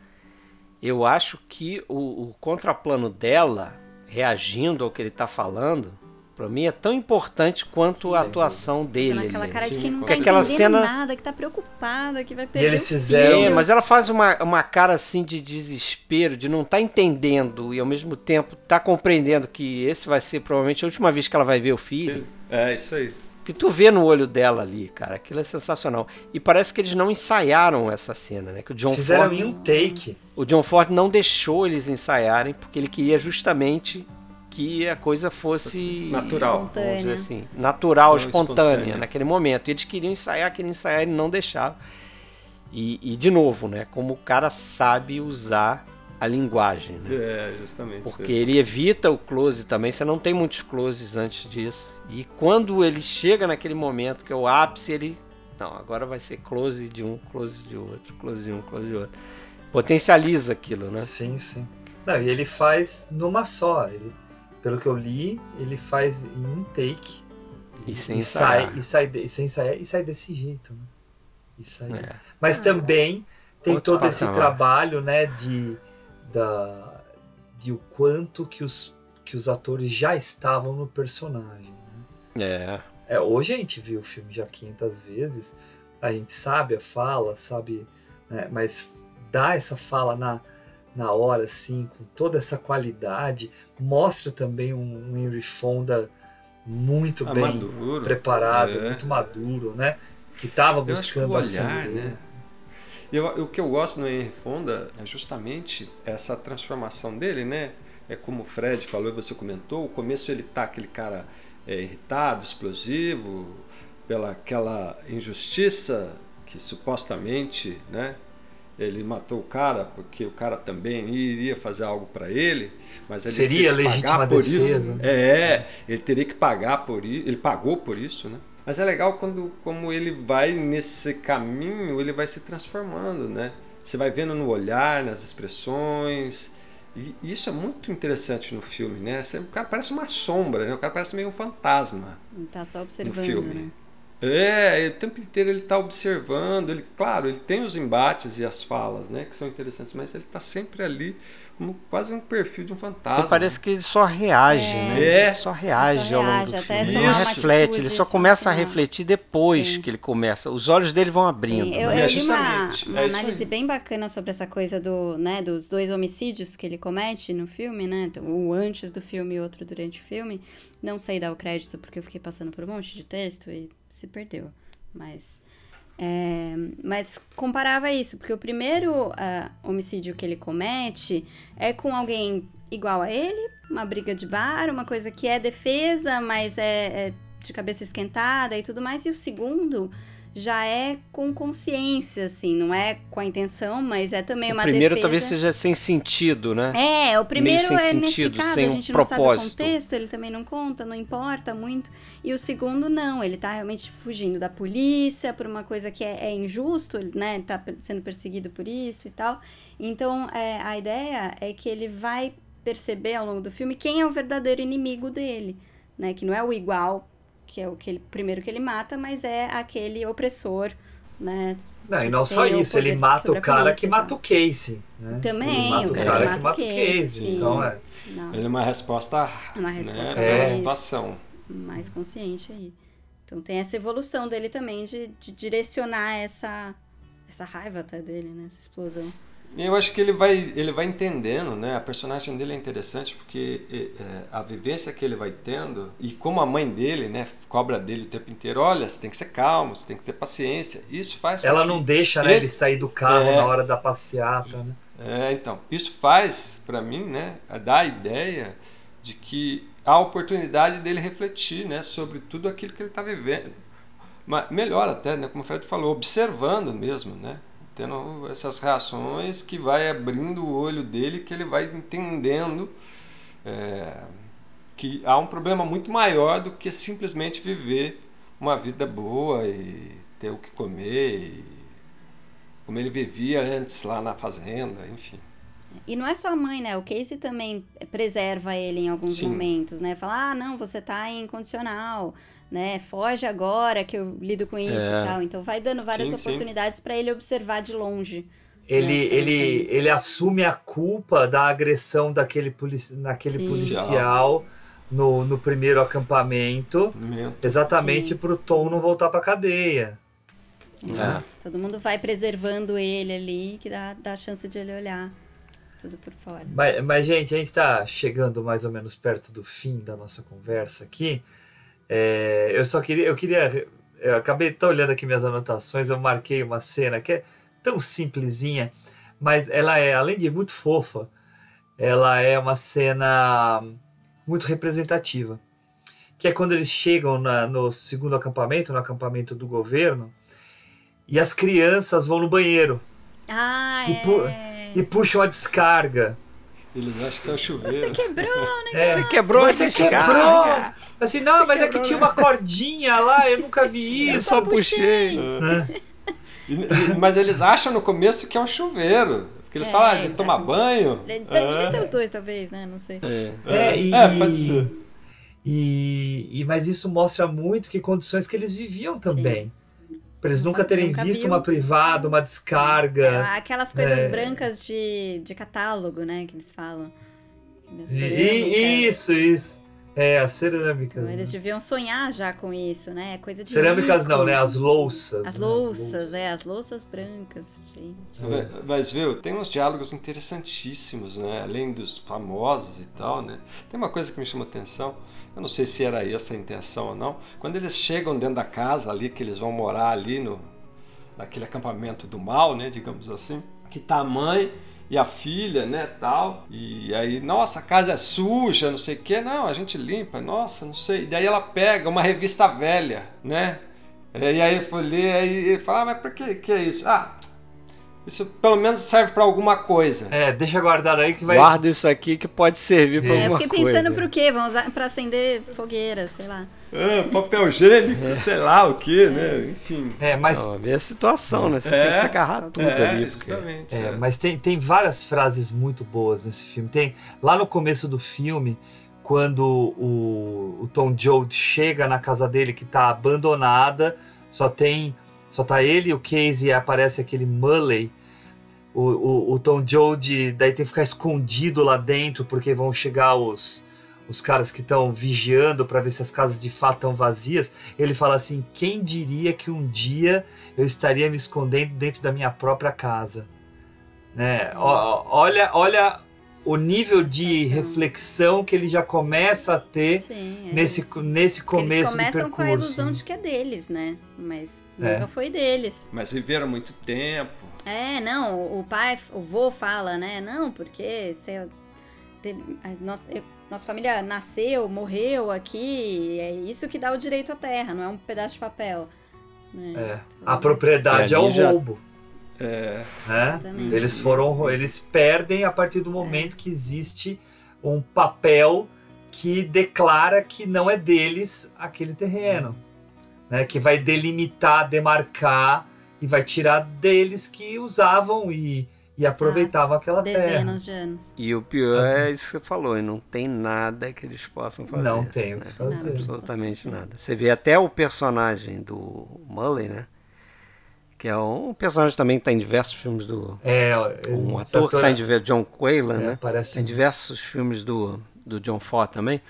S10: eu acho que o, o contraplano dela reagindo ao que ele tá falando, pra mim é tão importante quanto a atuação dele.
S11: Aquela
S10: né?
S11: cara de quem não tá
S10: aquela cena
S11: nada, que tá preocupada, que vai perder.
S9: eles
S11: o
S9: fizeram-
S10: É, mas ela faz uma, uma cara assim de desespero, de não estar entendendo e ao mesmo tempo tá compreendendo que esse vai ser provavelmente a última vez que ela vai ver o filho.
S5: É, isso aí.
S10: Que tu vê no olho dela ali, cara, aquilo é sensacional. E parece que eles não ensaiaram essa cena, né? Que o John
S9: Fizeram
S10: Ford,
S9: em um take.
S10: o John Ford não deixou eles ensaiarem porque ele queria justamente que a coisa fosse
S5: Natural.
S10: vamos dizer
S11: Espontânea.
S10: assim, natural, espontânea,
S5: espontânea.
S10: naquele momento. E eles queriam ensaiar, queriam ensaiar e não deixaram. E, e, de novo, né? Como o cara sabe usar a linguagem, né?
S5: É, justamente.
S10: Porque ele evita o close também, você não tem muitos closes antes disso. E quando ele chega naquele momento que é o ápice, ele. Não, agora vai ser close de um, close de outro, close de um, close de outro. Potencializa aquilo, né?
S9: Sim, sim. Não, e ele faz numa só. Ele, pelo que eu li, ele faz em um take.
S10: E sem
S9: sai,
S10: ensaiar.
S9: e sai de- e sem ensaiar e sai desse jeito. Né? E sai-
S10: É.
S9: Mas também tem
S10: Outro
S9: todo esse trabalho, né, de, da, de o quanto que os, que os atores já estavam no personagem. né?
S10: É.
S9: É, hoje a gente viu o filme já 500 vezes, a gente sabe a fala, sabe, né, mas dar essa fala na, na hora, assim, com toda essa qualidade, mostra também um, um Henry Fonda muito
S5: Ah,
S9: bem
S5: maduro.
S9: preparado,
S5: É.
S9: muito maduro, né? Que estava
S5: Eu
S9: buscando a
S5: olhar,
S9: sangue.
S5: né? Eu, o que eu gosto no Henry Fonda é justamente essa transformação dele, né? É como o Fred falou e você comentou, o começo ele tá aquele cara é, irritado, explosivo, pela aquela injustiça que supostamente, né? Ele matou o cara porque o cara também iria fazer algo para ele, mas ele
S9: Seria
S5: teria que
S9: legítima
S5: pagar por
S9: defesa,
S5: isso. É, ele teria que pagar por isso, ele pagou por isso, né? Mas é legal quando como ele vai nesse caminho, ele vai se transformando, né? Você vai vendo no olhar, nas expressões, e isso é muito interessante no filme, né? O cara parece uma sombra, né? O cara parece meio um fantasma
S11: Tá só
S5: no
S11: observando,
S5: filme.
S11: né?
S5: É, e o tempo inteiro ele está observando, ele, claro, ele tem os embates e as falas, né, que são interessantes, mas ele está sempre ali como quase um perfil de um fantasma.
S10: Então parece que ele só reage,
S5: É.
S10: né?
S5: É.
S10: Ele só reage
S11: Só
S10: ao longo
S11: reage,
S10: do filme. Ele reflete,
S11: atitude
S10: ele só começa a refletir depois que ele começa. Os olhos dele vão abrindo.
S11: Sim, eu,
S10: né?
S11: eu li uma, uma análise bem bacana sobre essa coisa do, né, dos dois homicídios que ele comete no filme, né? O antes do filme e outro durante o filme. Não sei dar o crédito porque eu fiquei passando por um monte de texto e se perdeu. Mas. é, mas comparava isso, porque o primeiro ah, homicídio que ele comete é com alguém igual a ele, uma briga de bar, uma coisa que é defesa, mas é, é de cabeça esquentada e tudo mais. E o segundo já é com consciência, assim, não é com a intenção, mas é também
S10: O
S11: uma
S10: primeiro
S11: defesa.
S10: talvez seja sem sentido, né?
S11: É, o primeiro
S10: Meio sem
S11: é
S10: sentido, sem
S11: a
S10: um
S11: gente não sabe o
S10: propósito.
S11: contexto, ele também não conta, não importa muito. E o segundo não, ele tá realmente fugindo da polícia por uma coisa que é, é injusto, né, ele tá sendo perseguido por isso e tal. Então, é, a ideia é que ele vai perceber ao longo do filme quem é o verdadeiro inimigo dele, né, que não é o igual, que é o que ele, primeiro que ele mata, mas é aquele opressor, né.
S9: Não, e não só
S11: o
S9: isso, ele
S11: poder
S9: mata o cara
S11: polícia
S9: que mata o Casey. Né?
S11: Também,
S9: ele mata
S11: o
S9: o
S11: cara
S9: cara
S11: que mata o
S9: mata o
S11: Casey,
S9: Casey. Então é.
S11: Não.
S5: Ele é uma resposta,
S11: É uma resposta
S5: né,
S11: mais-
S5: à situação.
S11: mais consciente aí. Então tem essa evolução dele também de, de direcionar essa, essa raiva até dele, né? Essa explosão.
S5: Eu acho que ele vai, ele vai entendendo, né? A personagem dele é interessante porque é, a vivência que ele vai tendo e como a mãe dele, né, cobra dele o tempo inteiro, olha, você tem que ser calmo, você tem que ter paciência. Isso faz
S9: Ela não deixa né, ele sair do carro
S5: É.
S9: na hora da passeata, né?
S5: É, então, isso faz para mim, né, dar a ideia de que há a oportunidade dele refletir, né, sobre tudo aquilo que ele está vivendo. Mas melhor até, né, como o Fred falou, observando mesmo, né, tendo essas reações que vai abrindo o olho dele, que ele vai entendendo é, que há um problema muito maior do que simplesmente viver uma vida boa e ter o que comer, e como ele vivia antes lá na fazenda, enfim.
S11: E não é só a mãe, né? O Casey também preserva ele em alguns
S5: Sim.
S11: momentos, né? Fala, ah, não, você tá em condicional, né? Foge agora que eu lido com isso
S9: É.
S11: e tal. Então vai dando várias
S9: Sim,
S11: oportunidades pra ele observar de longe.
S9: Ele,
S11: né,
S9: ele, ele assume a culpa da agressão daquele polici naquele
S11: Sim.
S9: policial no, no primeiro acampamento, exatamente pro Tom não voltar pra cadeia. né?
S11: Todo mundo vai preservando ele ali, que dá, dá a chance de ele olhar tudo por fora.
S9: Mas, mas, gente, a gente está chegando mais ou menos perto do fim da nossa conversa aqui. É, eu só queria, eu queria, eu acabei de estar olhando aqui minhas anotações, eu marquei uma cena que é tão simplesinha, mas ela é, além de muito fofa, ela é uma cena muito representativa. Que é quando eles chegam na- no segundo acampamento, no acampamento do governo, e as crianças vão no banheiro
S11: Ah,
S9: e, pu- e puxam a descarga.
S5: Eles acham que é o chuveiro.
S11: Você quebrou, né?
S9: É,
S10: Você quebrou
S9: Você quebrou! Assim, não, mas é que tinha uma cordinha lá, eu nunca vi isso.
S10: só puxei.
S9: É.
S5: E- e- Mas eles acham no começo que é um chuveiro. Porque eles
S11: É,
S5: falam ah, de tomar
S11: acham-
S5: banho.
S11: Devia
S5: É.
S11: ter os dois, talvez, né? Não sei.
S9: É, e,
S5: É, pode ser.
S9: E, e- mas isso mostra muito que condições que eles viviam também. Para eles nunca terem
S11: nunca
S9: visto
S11: viu.
S9: uma privada, uma descarga.
S11: É, aquelas coisas
S9: É.
S11: brancas de, de catálogo, né? Que eles falam.
S9: Isso, isso. É, as cerâmicas.
S11: Então, Eles
S9: né?
S11: deviam sonhar já com isso, né? Coisa de
S9: Cerâmicas
S11: rico.
S9: não, né? As louças.
S11: As
S9: né?
S11: louças, é, as louças brancas, gente.
S5: Mas- Mas, viu, tem uns diálogos interessantíssimos, né? Além dos famosos e tal, né? Tem uma coisa que me chamou atenção, eu não sei se era essa a intenção ou não. Quando eles chegam dentro da casa ali, que eles vão morar ali no naquele acampamento do mal, né? Digamos assim, que tá a mãe e a filha, né, tal. E aí, nossa, a casa é suja, não sei o quê. Não, a gente limpa, nossa, não sei. E daí ela pega uma revista velha, né? E aí foi ler, aí ele fala, ah, mas por que, que é isso? Ah, Isso pelo menos serve para alguma coisa.
S9: É, deixa guardado aí que vai.
S10: Guarda isso aqui que pode servir para
S11: É, eu
S10: alguma
S11: fiquei
S10: coisa.
S11: pensando pro quê? Vão usar pra acender fogueira, sei lá.
S5: É, papel higiênico, sei lá o que, né? Enfim.
S9: É, mas.
S10: Não, vê a situação, né? Você
S5: É,
S10: tem que se agarrar tudo
S5: é,
S10: ali. Porque...
S5: justamente.
S9: É, mas tem, tem várias frases muito boas nesse filme. Tem lá no começo do filme, quando o, o Tom Joad chega na casa dele que tá abandonada, só tem. Só tá ele e o Casey e aparece aquele Mully. O, o, o Tom daí tem que ficar escondido lá dentro porque vão chegar os, os caras que estão vigiando para ver se as casas de fato estão vazias. Ele fala assim: quem diria que um dia eu estaria me escondendo dentro da minha própria casa? Né? Olha, olha o nível de reflexão que ele já começa a ter
S11: Sim, é
S9: nesse,
S11: isso.
S9: nesse
S11: Porque eles
S9: começo de
S11: começam com a
S9: percurso.
S11: ilusão de que é deles, né? Mas
S9: É.
S11: nunca foi deles.
S5: Mas viveram muito tempo.
S11: É, não, o pai, o vô fala, né? Não, porque teve- a nossa, eu- nossa família nasceu, morreu aqui, é isso que dá o direito à terra, não é um pedaço de papel. né?
S9: É. A propriedade é
S10: ali
S9: o
S10: já-
S9: roubo.
S5: É,
S9: né?
S11: Exatamente.
S9: Eles foram, eles perdem a partir do momento que existe um papel que declara que não é deles aquele terreno, né? Que vai delimitar, demarcar e vai tirar deles que usavam e, e aproveitavam aquela terra.
S11: Dezenas de anos.
S10: E o pior é isso que você falou, e não tem nada que eles possam fazer.
S9: Não tem o que
S10: né?
S9: fazer.
S10: Absolutamente nada. Você vê até o personagem do Mully, né? Que é um personagem também que está em diversos filmes do.
S9: É,
S10: um ator que está
S9: é-
S10: em diversos. John Quaylan,
S9: É,
S10: né?
S9: parece
S10: Tem
S9: muito.
S10: diversos filmes do, do John Ford também.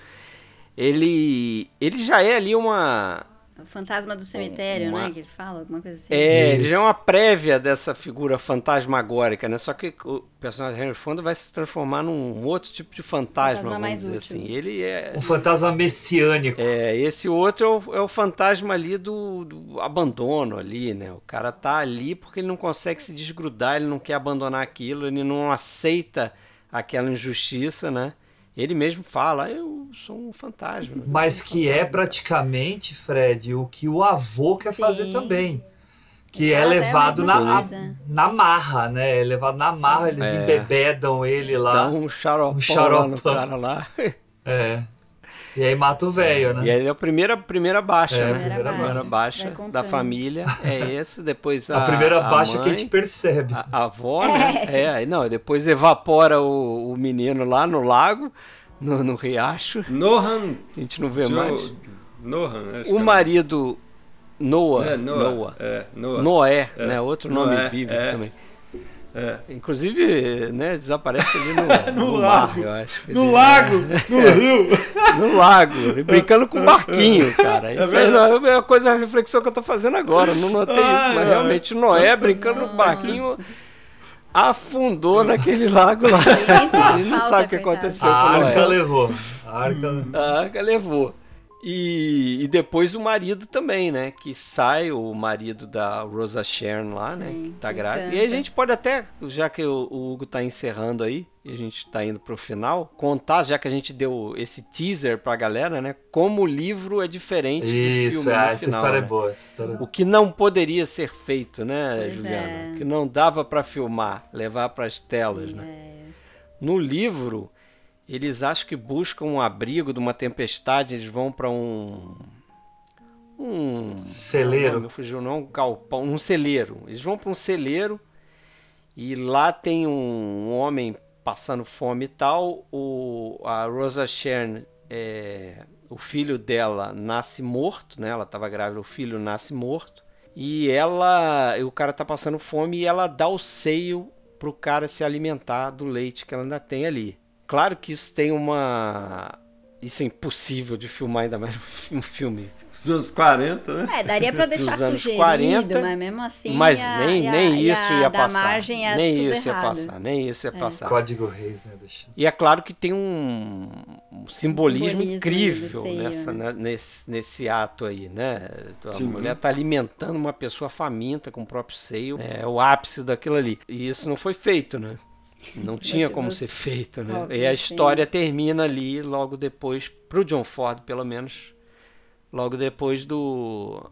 S10: Ele, ele já é ali uma.
S11: O fantasma do cemitério,
S10: Uma-
S11: né? Que ele fala, alguma coisa assim.
S10: É, ele já é uma prévia dessa figura fantasmagórica, né? Só que o personagem Henry Fonda vai se transformar num outro tipo de fantasma,
S11: Fantasma
S10: vamos dizer
S11: útil.
S10: assim. Ele é.
S9: Um fantasma messiânico.
S10: É, esse outro é o, é o fantasma ali do, do abandono ali, né? O cara tá ali porque ele não consegue se desgrudar, ele não quer abandonar aquilo, ele não aceita aquela injustiça, né? Ele mesmo fala, eu sou um fantasma.
S9: Mas que é praticamente, Fred, o que o avô quer
S11: Sim.
S9: fazer também. Que é
S11: a
S9: levado
S11: mesma
S9: na,
S11: coisa.
S9: na marra, né? É levado na marra, eles
S10: É.
S9: embebedam ele lá.
S10: Dá um xaropão,
S9: um xaropão.
S10: lá no cara lá.
S9: É. E aí mata o velho, né?
S10: E aí é a primeira, primeira baixa,
S9: É, a
S10: né?
S9: primeira
S10: A primeira
S11: baixa.
S10: baixa
S11: Vai
S10: da família é esse, depois a
S9: A primeira baixa
S10: mãe,
S9: que a gente percebe.
S10: A, a avó, né? É, não, depois evapora o, o menino lá no lago, no, no riacho.
S5: Nohan.
S10: A gente não vê
S5: Joe-
S10: mais.
S5: Nohan, acho
S10: O
S5: é
S10: marido Noah,
S5: É, Noah,
S10: Noah.
S5: é, Noah.
S10: Noé,
S5: É,
S10: né? Outro
S5: Noé,
S10: nome bíblico
S5: é.
S10: também.
S5: É.
S10: Inclusive, né, desaparece ali no,
S5: No
S10: no
S5: lago.
S10: mar, eu acho.
S5: No
S10: Ele-
S5: lago, no
S10: É.
S5: rio.
S10: No lago, brincando com o barquinho, cara.
S5: É
S10: Isso aí
S5: verdade.
S10: não é uma coisa, a reflexão que eu tô fazendo agora. Não notei isso,
S5: Ai,
S10: mas realmente o Noé brincando no barquinho afundou naquele lago lá. Ele não sabe o que
S11: coitado.
S10: aconteceu
S9: A
S10: com o
S9: arca levou. A arca...
S10: A arca levou. E, e depois o marido também, né? Que sai o marido da Rosa Sharon lá, né?
S11: Sim,
S10: Que tá grávida. E aí a gente pode até, já que o, o Hugo tá encerrando aí, e a gente tá indo pro final, contar, já que a gente deu esse teaser pra galera, né? Como o livro é diferente do
S9: Isso,
S10: filme
S9: é, essa
S10: final,
S9: história é
S10: né?
S9: boa. Essa história é boa.
S10: O que não poderia ser feito, né,
S11: Pois
S10: Juliana?
S11: é.
S10: O que não dava pra filmar, levar pras telas, né?
S11: É.
S10: No livro, eles acham que buscam um abrigo de uma tempestade, eles vão para um. Um.
S9: Celeiro.
S10: Não, fugiu, não, um galpão, um celeiro. Eles vão para um celeiro e lá tem um homem passando fome e tal. O, a Rosa Sharon, é, o filho dela nasce morto, né? Ela estava grávida, o filho nasce morto. E ela, o cara tá passando fome e ela dá o seio pro cara se alimentar do leite que ela ainda tem ali. Claro que isso tem uma isso é impossível de filmar ainda mais um filme
S5: Dos anos 40, né?
S11: É, daria pra deixar sugerido,
S10: 40,
S11: mas mesmo assim.
S10: mas
S11: a-
S10: nem,
S11: e a-
S10: nem isso
S11: a
S10: ia passar.
S11: margem
S10: nem
S11: tudo
S10: isso ia
S11: errado.
S10: passar, nem isso ia
S11: É.
S10: passar.
S9: Código Reis, né? Deixa.
S10: E é claro que tem um, um simbolismo,
S11: simbolismo
S10: incrível nessa,
S11: né?
S10: né, nesse, nesse ato aí, né? A
S5: Sim.
S10: mulher tá alimentando uma pessoa faminta com o próprio seio. É o ápice daquilo ali. E isso não foi feito, né? Não tinha como ser feito, né?
S11: óbvios,
S10: e a
S11: sim.
S10: história termina ali logo depois, pro John Ford, pelo menos, logo depois do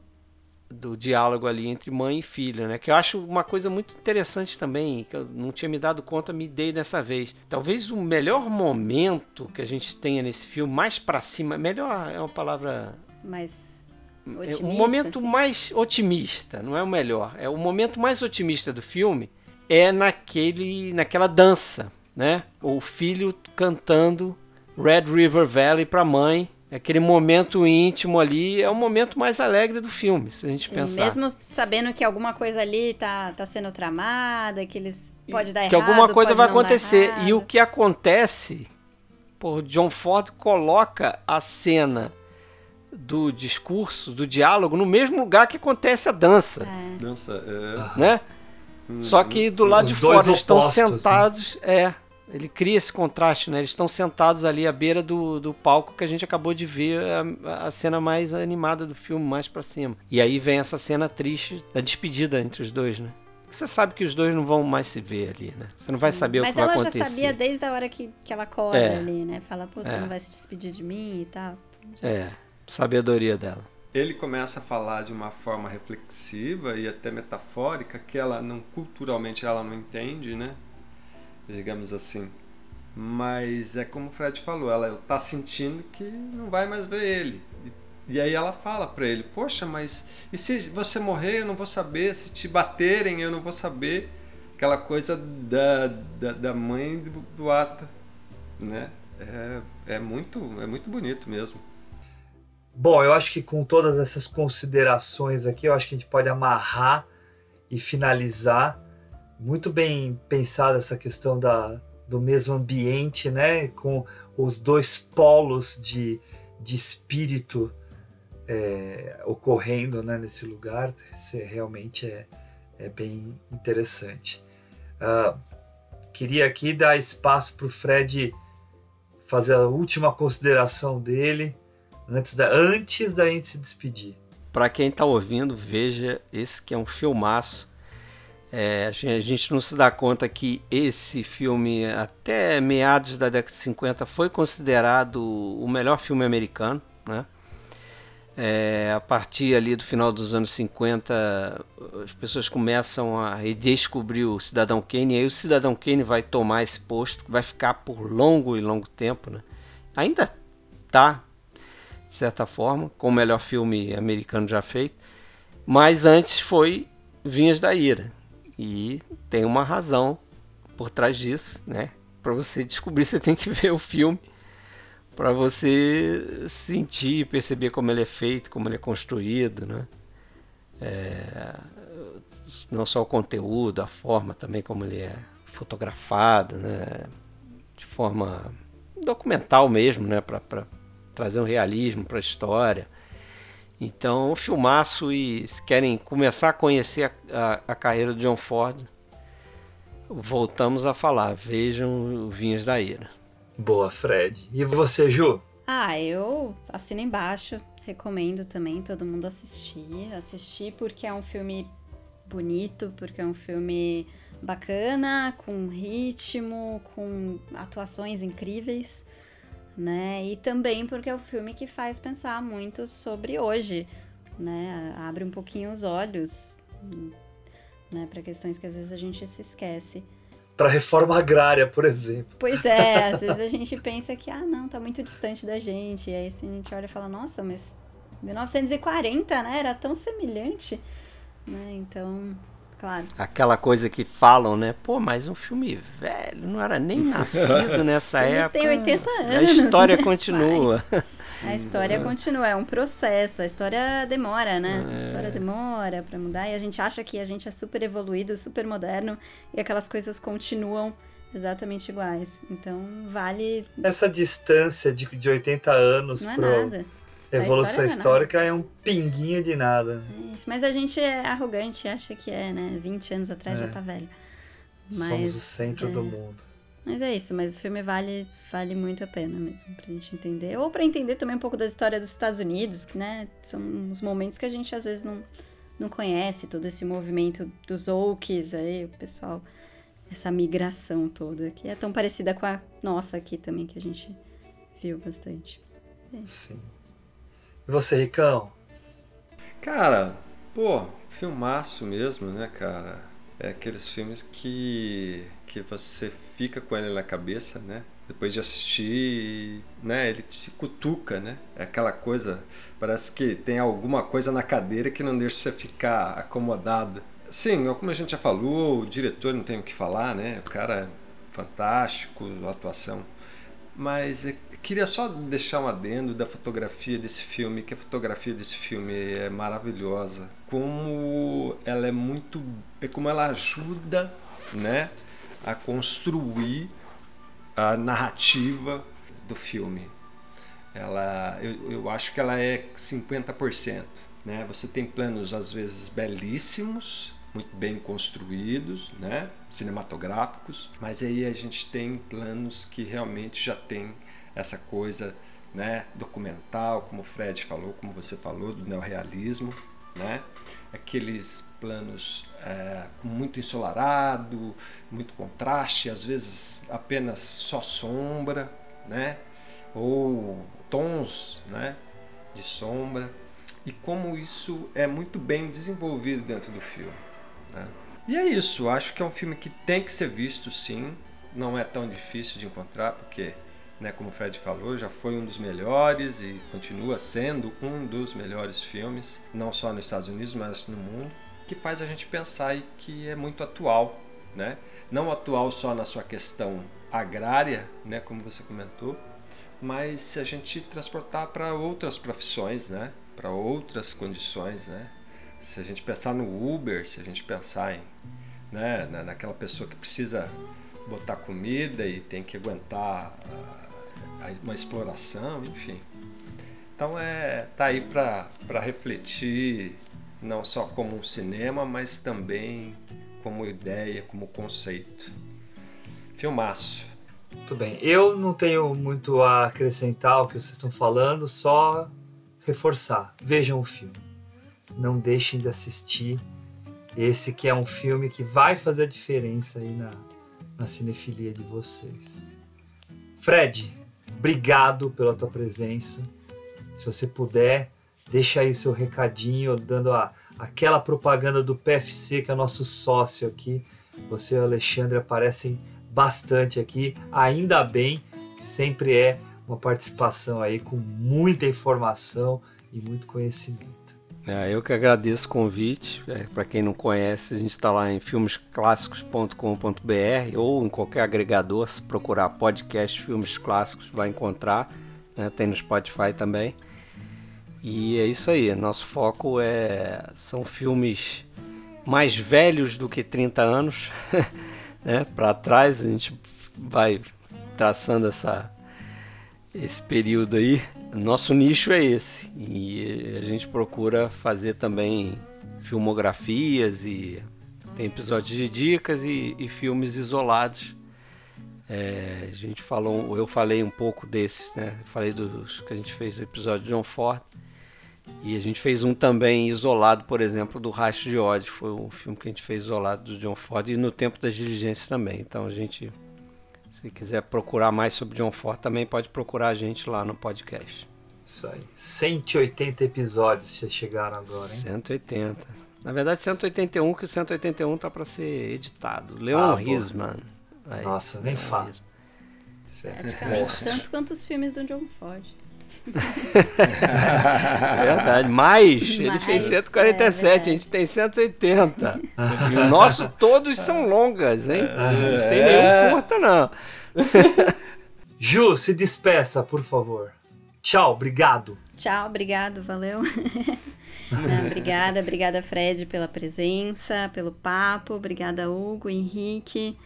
S10: do diálogo ali entre mãe e filha, né? Que eu acho uma coisa muito interessante também, que eu não tinha me dado conta, me dei dessa vez. Talvez o melhor momento que a gente tenha nesse filme, mais para cima, melhor é uma palavra
S11: mais
S10: é
S11: otimista,
S10: o momento
S11: assim.
S10: mais otimista, não é o melhor. É o momento mais otimista do filme é naquele naquela dança, né? O filho cantando Red River Valley para a mãe. Aquele momento íntimo ali é o momento mais alegre do filme, se a gente
S11: Sim,
S10: pensar.
S11: mesmo sabendo que alguma coisa ali tá, tá sendo tramada, que eles pode dar
S10: que
S11: errado,
S10: alguma coisa vai acontecer. E o que acontece, por John Ford coloca a cena do discurso, do diálogo, no mesmo lugar que acontece a dança.
S5: Dança, é.
S10: Né? Só que do lado de fora eles estão
S9: né?
S10: sentados. É. Ele cria esse contraste, né? Eles estão sentados ali à beira do, do palco que a gente acabou de ver a, a cena mais animada do filme, mais pra cima. E aí vem essa cena triste da despedida entre os dois, né? Você sabe que os dois não vão mais se ver ali, né? Você não vai saber
S11: Mas
S10: o que vai
S11: ela
S10: acontecer.
S11: já sabia desde a hora que, que ela acorda
S10: É.
S11: ali, né? Fala, pô, você
S10: É.
S11: não vai se despedir de mim e tal.
S10: É, sabedoria dela.
S5: Ele começa a falar de uma forma reflexiva e até metafórica que ela não culturalmente ela não entende, né? Digamos assim. Mas é como o Fred falou, ela tá sentindo que não vai mais ver ele. E, e aí ela fala para ele: "Poxa, mas e se você morrer, eu não vou saber, se te baterem, eu não vou saber". Aquela coisa da, da, da mãe do, do ato, né? É, é muito é muito bonito mesmo.
S9: Bom, eu acho que com todas essas considerações aqui, eu acho que a gente pode amarrar e finalizar. Muito bem pensada essa questão da, do mesmo ambiente, né? Com os dois polos de, de espírito é, ocorrendo né, nesse lugar. Isso é- realmente é, é bem interessante. Ah, queria aqui dar espaço para o Fred fazer a última consideração dele antes da, antes da gente se despedir.
S10: Pra quem tá ouvindo, veja esse que é um filmaço. É, a gen- a gente não se dá conta que esse filme, até meados da década de 50, foi considerado o melhor filme americano. Né? É, a partir ali do final dos anos 50, as pessoas começam a redescobrir o Cidadão Kane, e aí o Cidadão Kane vai tomar esse posto, vai ficar por longo e longo tempo. Né? Ainda tá de certa forma, com o melhor filme americano já feito. Mas antes foi Vinhas da Ira. E tem uma razão por trás disso, né? Para você descobrir, você tem que ver o filme para você sentir, perceber como ele é feito, como ele é construído, né? É, não só o conteúdo, a forma também como ele é fotografado, né? De forma documental mesmo, né? Para trazer um realismo para a história. Então, um filmaço e se querem começar a conhecer a, a, a carreira do John Ford, voltamos a falar, vejam o Vinhas da Ira.
S9: Boa, Fred. E você, Ju?
S11: Ah, eu assino embaixo, recomendo também todo mundo assistir. Assistir porque é um filme bonito, porque é um filme bacana, com ritmo, com atuações incríveis, né? E também porque é um filme que faz pensar muito sobre hoje, né? Abre um pouquinho os olhos, né, para questões que às vezes a gente se esquece.
S9: Para reforma agrária, por exemplo.
S11: Pois é, às vezes a gente pensa que, ah, não, tá muito distante da gente. E aí assim, a gente olha e fala, nossa, mas 1940, né? Era tão semelhante. Né? Então, claro.
S10: Aquela coisa que falam, né? Pô, mas um filme velho, não era nem nascido nessa
S11: Ele
S10: época.
S11: tem 80 anos.
S10: A história
S11: né?
S10: continua.
S11: Mas a história continua, é um processo. A história demora, né? A
S10: É.
S11: história demora pra mudar. E a gente acha que a gente é super evoluído, super moderno. E aquelas coisas continuam exatamente iguais. Então, vale.
S9: Essa distância de, de 80 anos
S11: Não é
S9: para
S11: nada.
S9: Evolução
S11: é
S9: histórica é um pinguinho de nada.
S11: É isso, mas a gente é arrogante, acha que é, né? 20 anos atrás
S9: É.
S11: já tá velho.
S9: Somos o centro
S11: é,
S9: do mundo.
S11: Mas é isso, mas o filme vale, vale muito a pena mesmo pra gente entender. Ou pra entender também um pouco da história dos Estados Unidos, que, né? São uns momentos que a gente às vezes não, não conhece, todo esse movimento dos Oaks aí, o pessoal, essa migração toda, que é tão parecida com a nossa aqui também, que a gente viu bastante. É.
S9: Sim. E você, Ricão?
S5: Cara, Pô, filmaço mesmo, né, cara? É aqueles filmes que, que você fica com ele na cabeça, né? Depois de assistir, né? Ele te cutuca, né? É aquela coisa, parece que tem alguma coisa na cadeira que não deixa você ficar acomodado. Sim, como a gente já falou, o diretor não tem o que falar, né? O cara é fantástico, a atuação. Mas eu queria só deixar um adendo da fotografia desse filme, que a fotografia desse filme é maravilhosa. Como ela é muito. É como ela ajuda né, a construir a narrativa do filme. Ela, eu, eu acho que ela é 50%. Né? Você tem planos às vezes belíssimos, muito bem construídos, né? cinematográficos, mas aí a gente tem planos que realmente já tem essa coisa né? documental, como o Fred falou, como você falou, do neorrealismo, né? aqueles planos é, muito ensolarado, muito contraste, às vezes apenas só sombra, né? ou tons né? de sombra, e como isso é muito bem desenvolvido dentro do filme. E é isso, acho que é um filme que tem que ser visto sim, não é tão difícil de encontrar, porque, né, como o Fred falou, já foi um dos melhores e continua sendo um dos melhores filmes, não só nos Estados Unidos, mas no mundo, que faz a gente pensar e que é muito atual, né? Não atual só na sua questão agrária, né, como você comentou, mas se a gente transportar para outras profissões, né, para outras condições, né, se a gente pensar no Uber, se a gente pensar em, né, naquela pessoa que precisa botar comida e tem que aguentar uma exploração, enfim. Então é tá aí para refletir não só como um cinema, mas também como ideia, como conceito. Filmaço.
S9: Muito bem. Eu não tenho muito a acrescentar ao que vocês estão falando, só reforçar. Vejam o filme não deixem de assistir esse que é um filme que vai fazer a diferença aí na, na cinefilia de vocês. Fred, obrigado pela tua presença. Se você puder, deixa aí seu recadinho, dando a, aquela propaganda do PFC, que é nosso sócio aqui. Você e o Alexandre aparecem bastante aqui, ainda bem que sempre é uma participação aí com muita informação e muito conhecimento.
S10: É, eu que agradeço o convite. É, Para quem não conhece, a gente está lá em filmesclássicos.com.br ou em qualquer agregador. Se procurar podcast Filmes Clássicos, vai encontrar. Né? Tem no Spotify também. E é isso aí. Nosso foco é são filmes mais velhos do que 30 anos. né? Para trás, a gente vai traçando essa, esse período aí. Nosso nicho é esse e a gente procura fazer também filmografias e tem episódios de dicas e, e filmes isolados. É, a gente falou, eu falei um pouco desses, né? Falei dos que a gente fez o episódio de John Ford e a gente fez um também isolado, por exemplo, do Rastro de Ódio. Foi um filme que a gente fez isolado do John Ford e no Tempo das Diligências também. Então a gente se quiser procurar mais sobre John Ford, também pode procurar a gente lá no podcast.
S9: Isso aí. 180 episódios se chegaram agora, hein?
S10: 180. Na verdade, 181, que o 181 tá para ser editado. Leon ah, Risman.
S9: Aí, Nossa, nem fala.
S11: Praticamente tanto quanto os filmes do John Ford.
S10: Verdade, mas ele fez 147, é, a gente tem 180. e o nosso todos são longas, hein? Não tem nenhum curta, não.
S9: Ju, se despeça, por favor. Tchau, obrigado.
S11: Tchau, obrigado, valeu. Não, obrigada, obrigada, Fred, pela presença, pelo papo. Obrigada, Hugo, Henrique.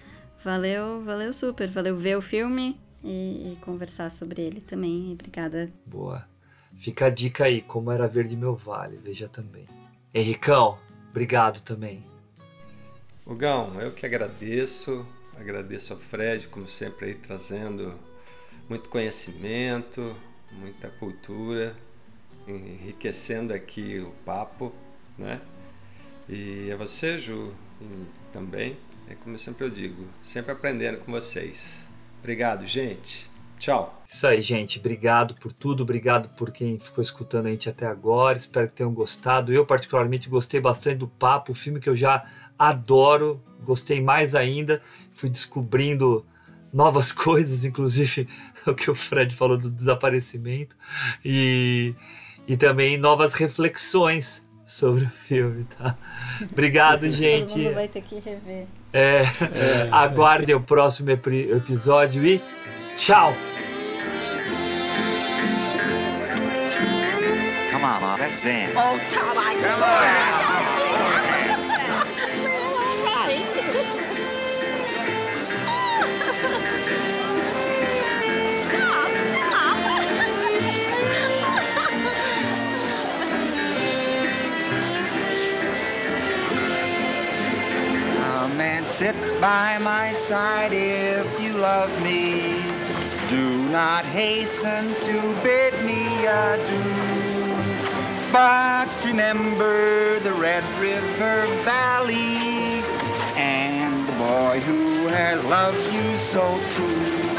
S11: Valeu, valeu super. Valeu ver o filme e, e conversar sobre ele também. Obrigada.
S9: Boa. Fica a dica aí, como era Verde Meu Vale, veja também. Henricão, obrigado também.
S5: Hugão, eu que agradeço. Agradeço ao Fred, como sempre, aí trazendo muito conhecimento, muita cultura, enriquecendo aqui o papo, né? E a você, Ju, também, é como sempre eu digo, sempre aprendendo com vocês. Obrigado, gente. Tchau.
S9: Isso aí, gente. Obrigado por tudo. Obrigado por quem ficou escutando a gente até agora. Espero que tenham gostado. Eu, particularmente, gostei bastante do papo. O filme que eu já adoro. Gostei mais ainda. Fui descobrindo novas coisas, inclusive o que o Fred falou do desaparecimento. E, e também novas reflexões sobre o filme, tá? Obrigado, gente.
S11: Todo mundo vai ter que rever.
S9: É, é. aguardem o próximo episódio e tchau!
S8: Come on, let's dance.
S16: Oh, Tom, I
S8: Come
S16: Come sit by my side if you love me. Do not hasten to bid me adieu. But remember the Red River Valley and the boy who has loved you so true.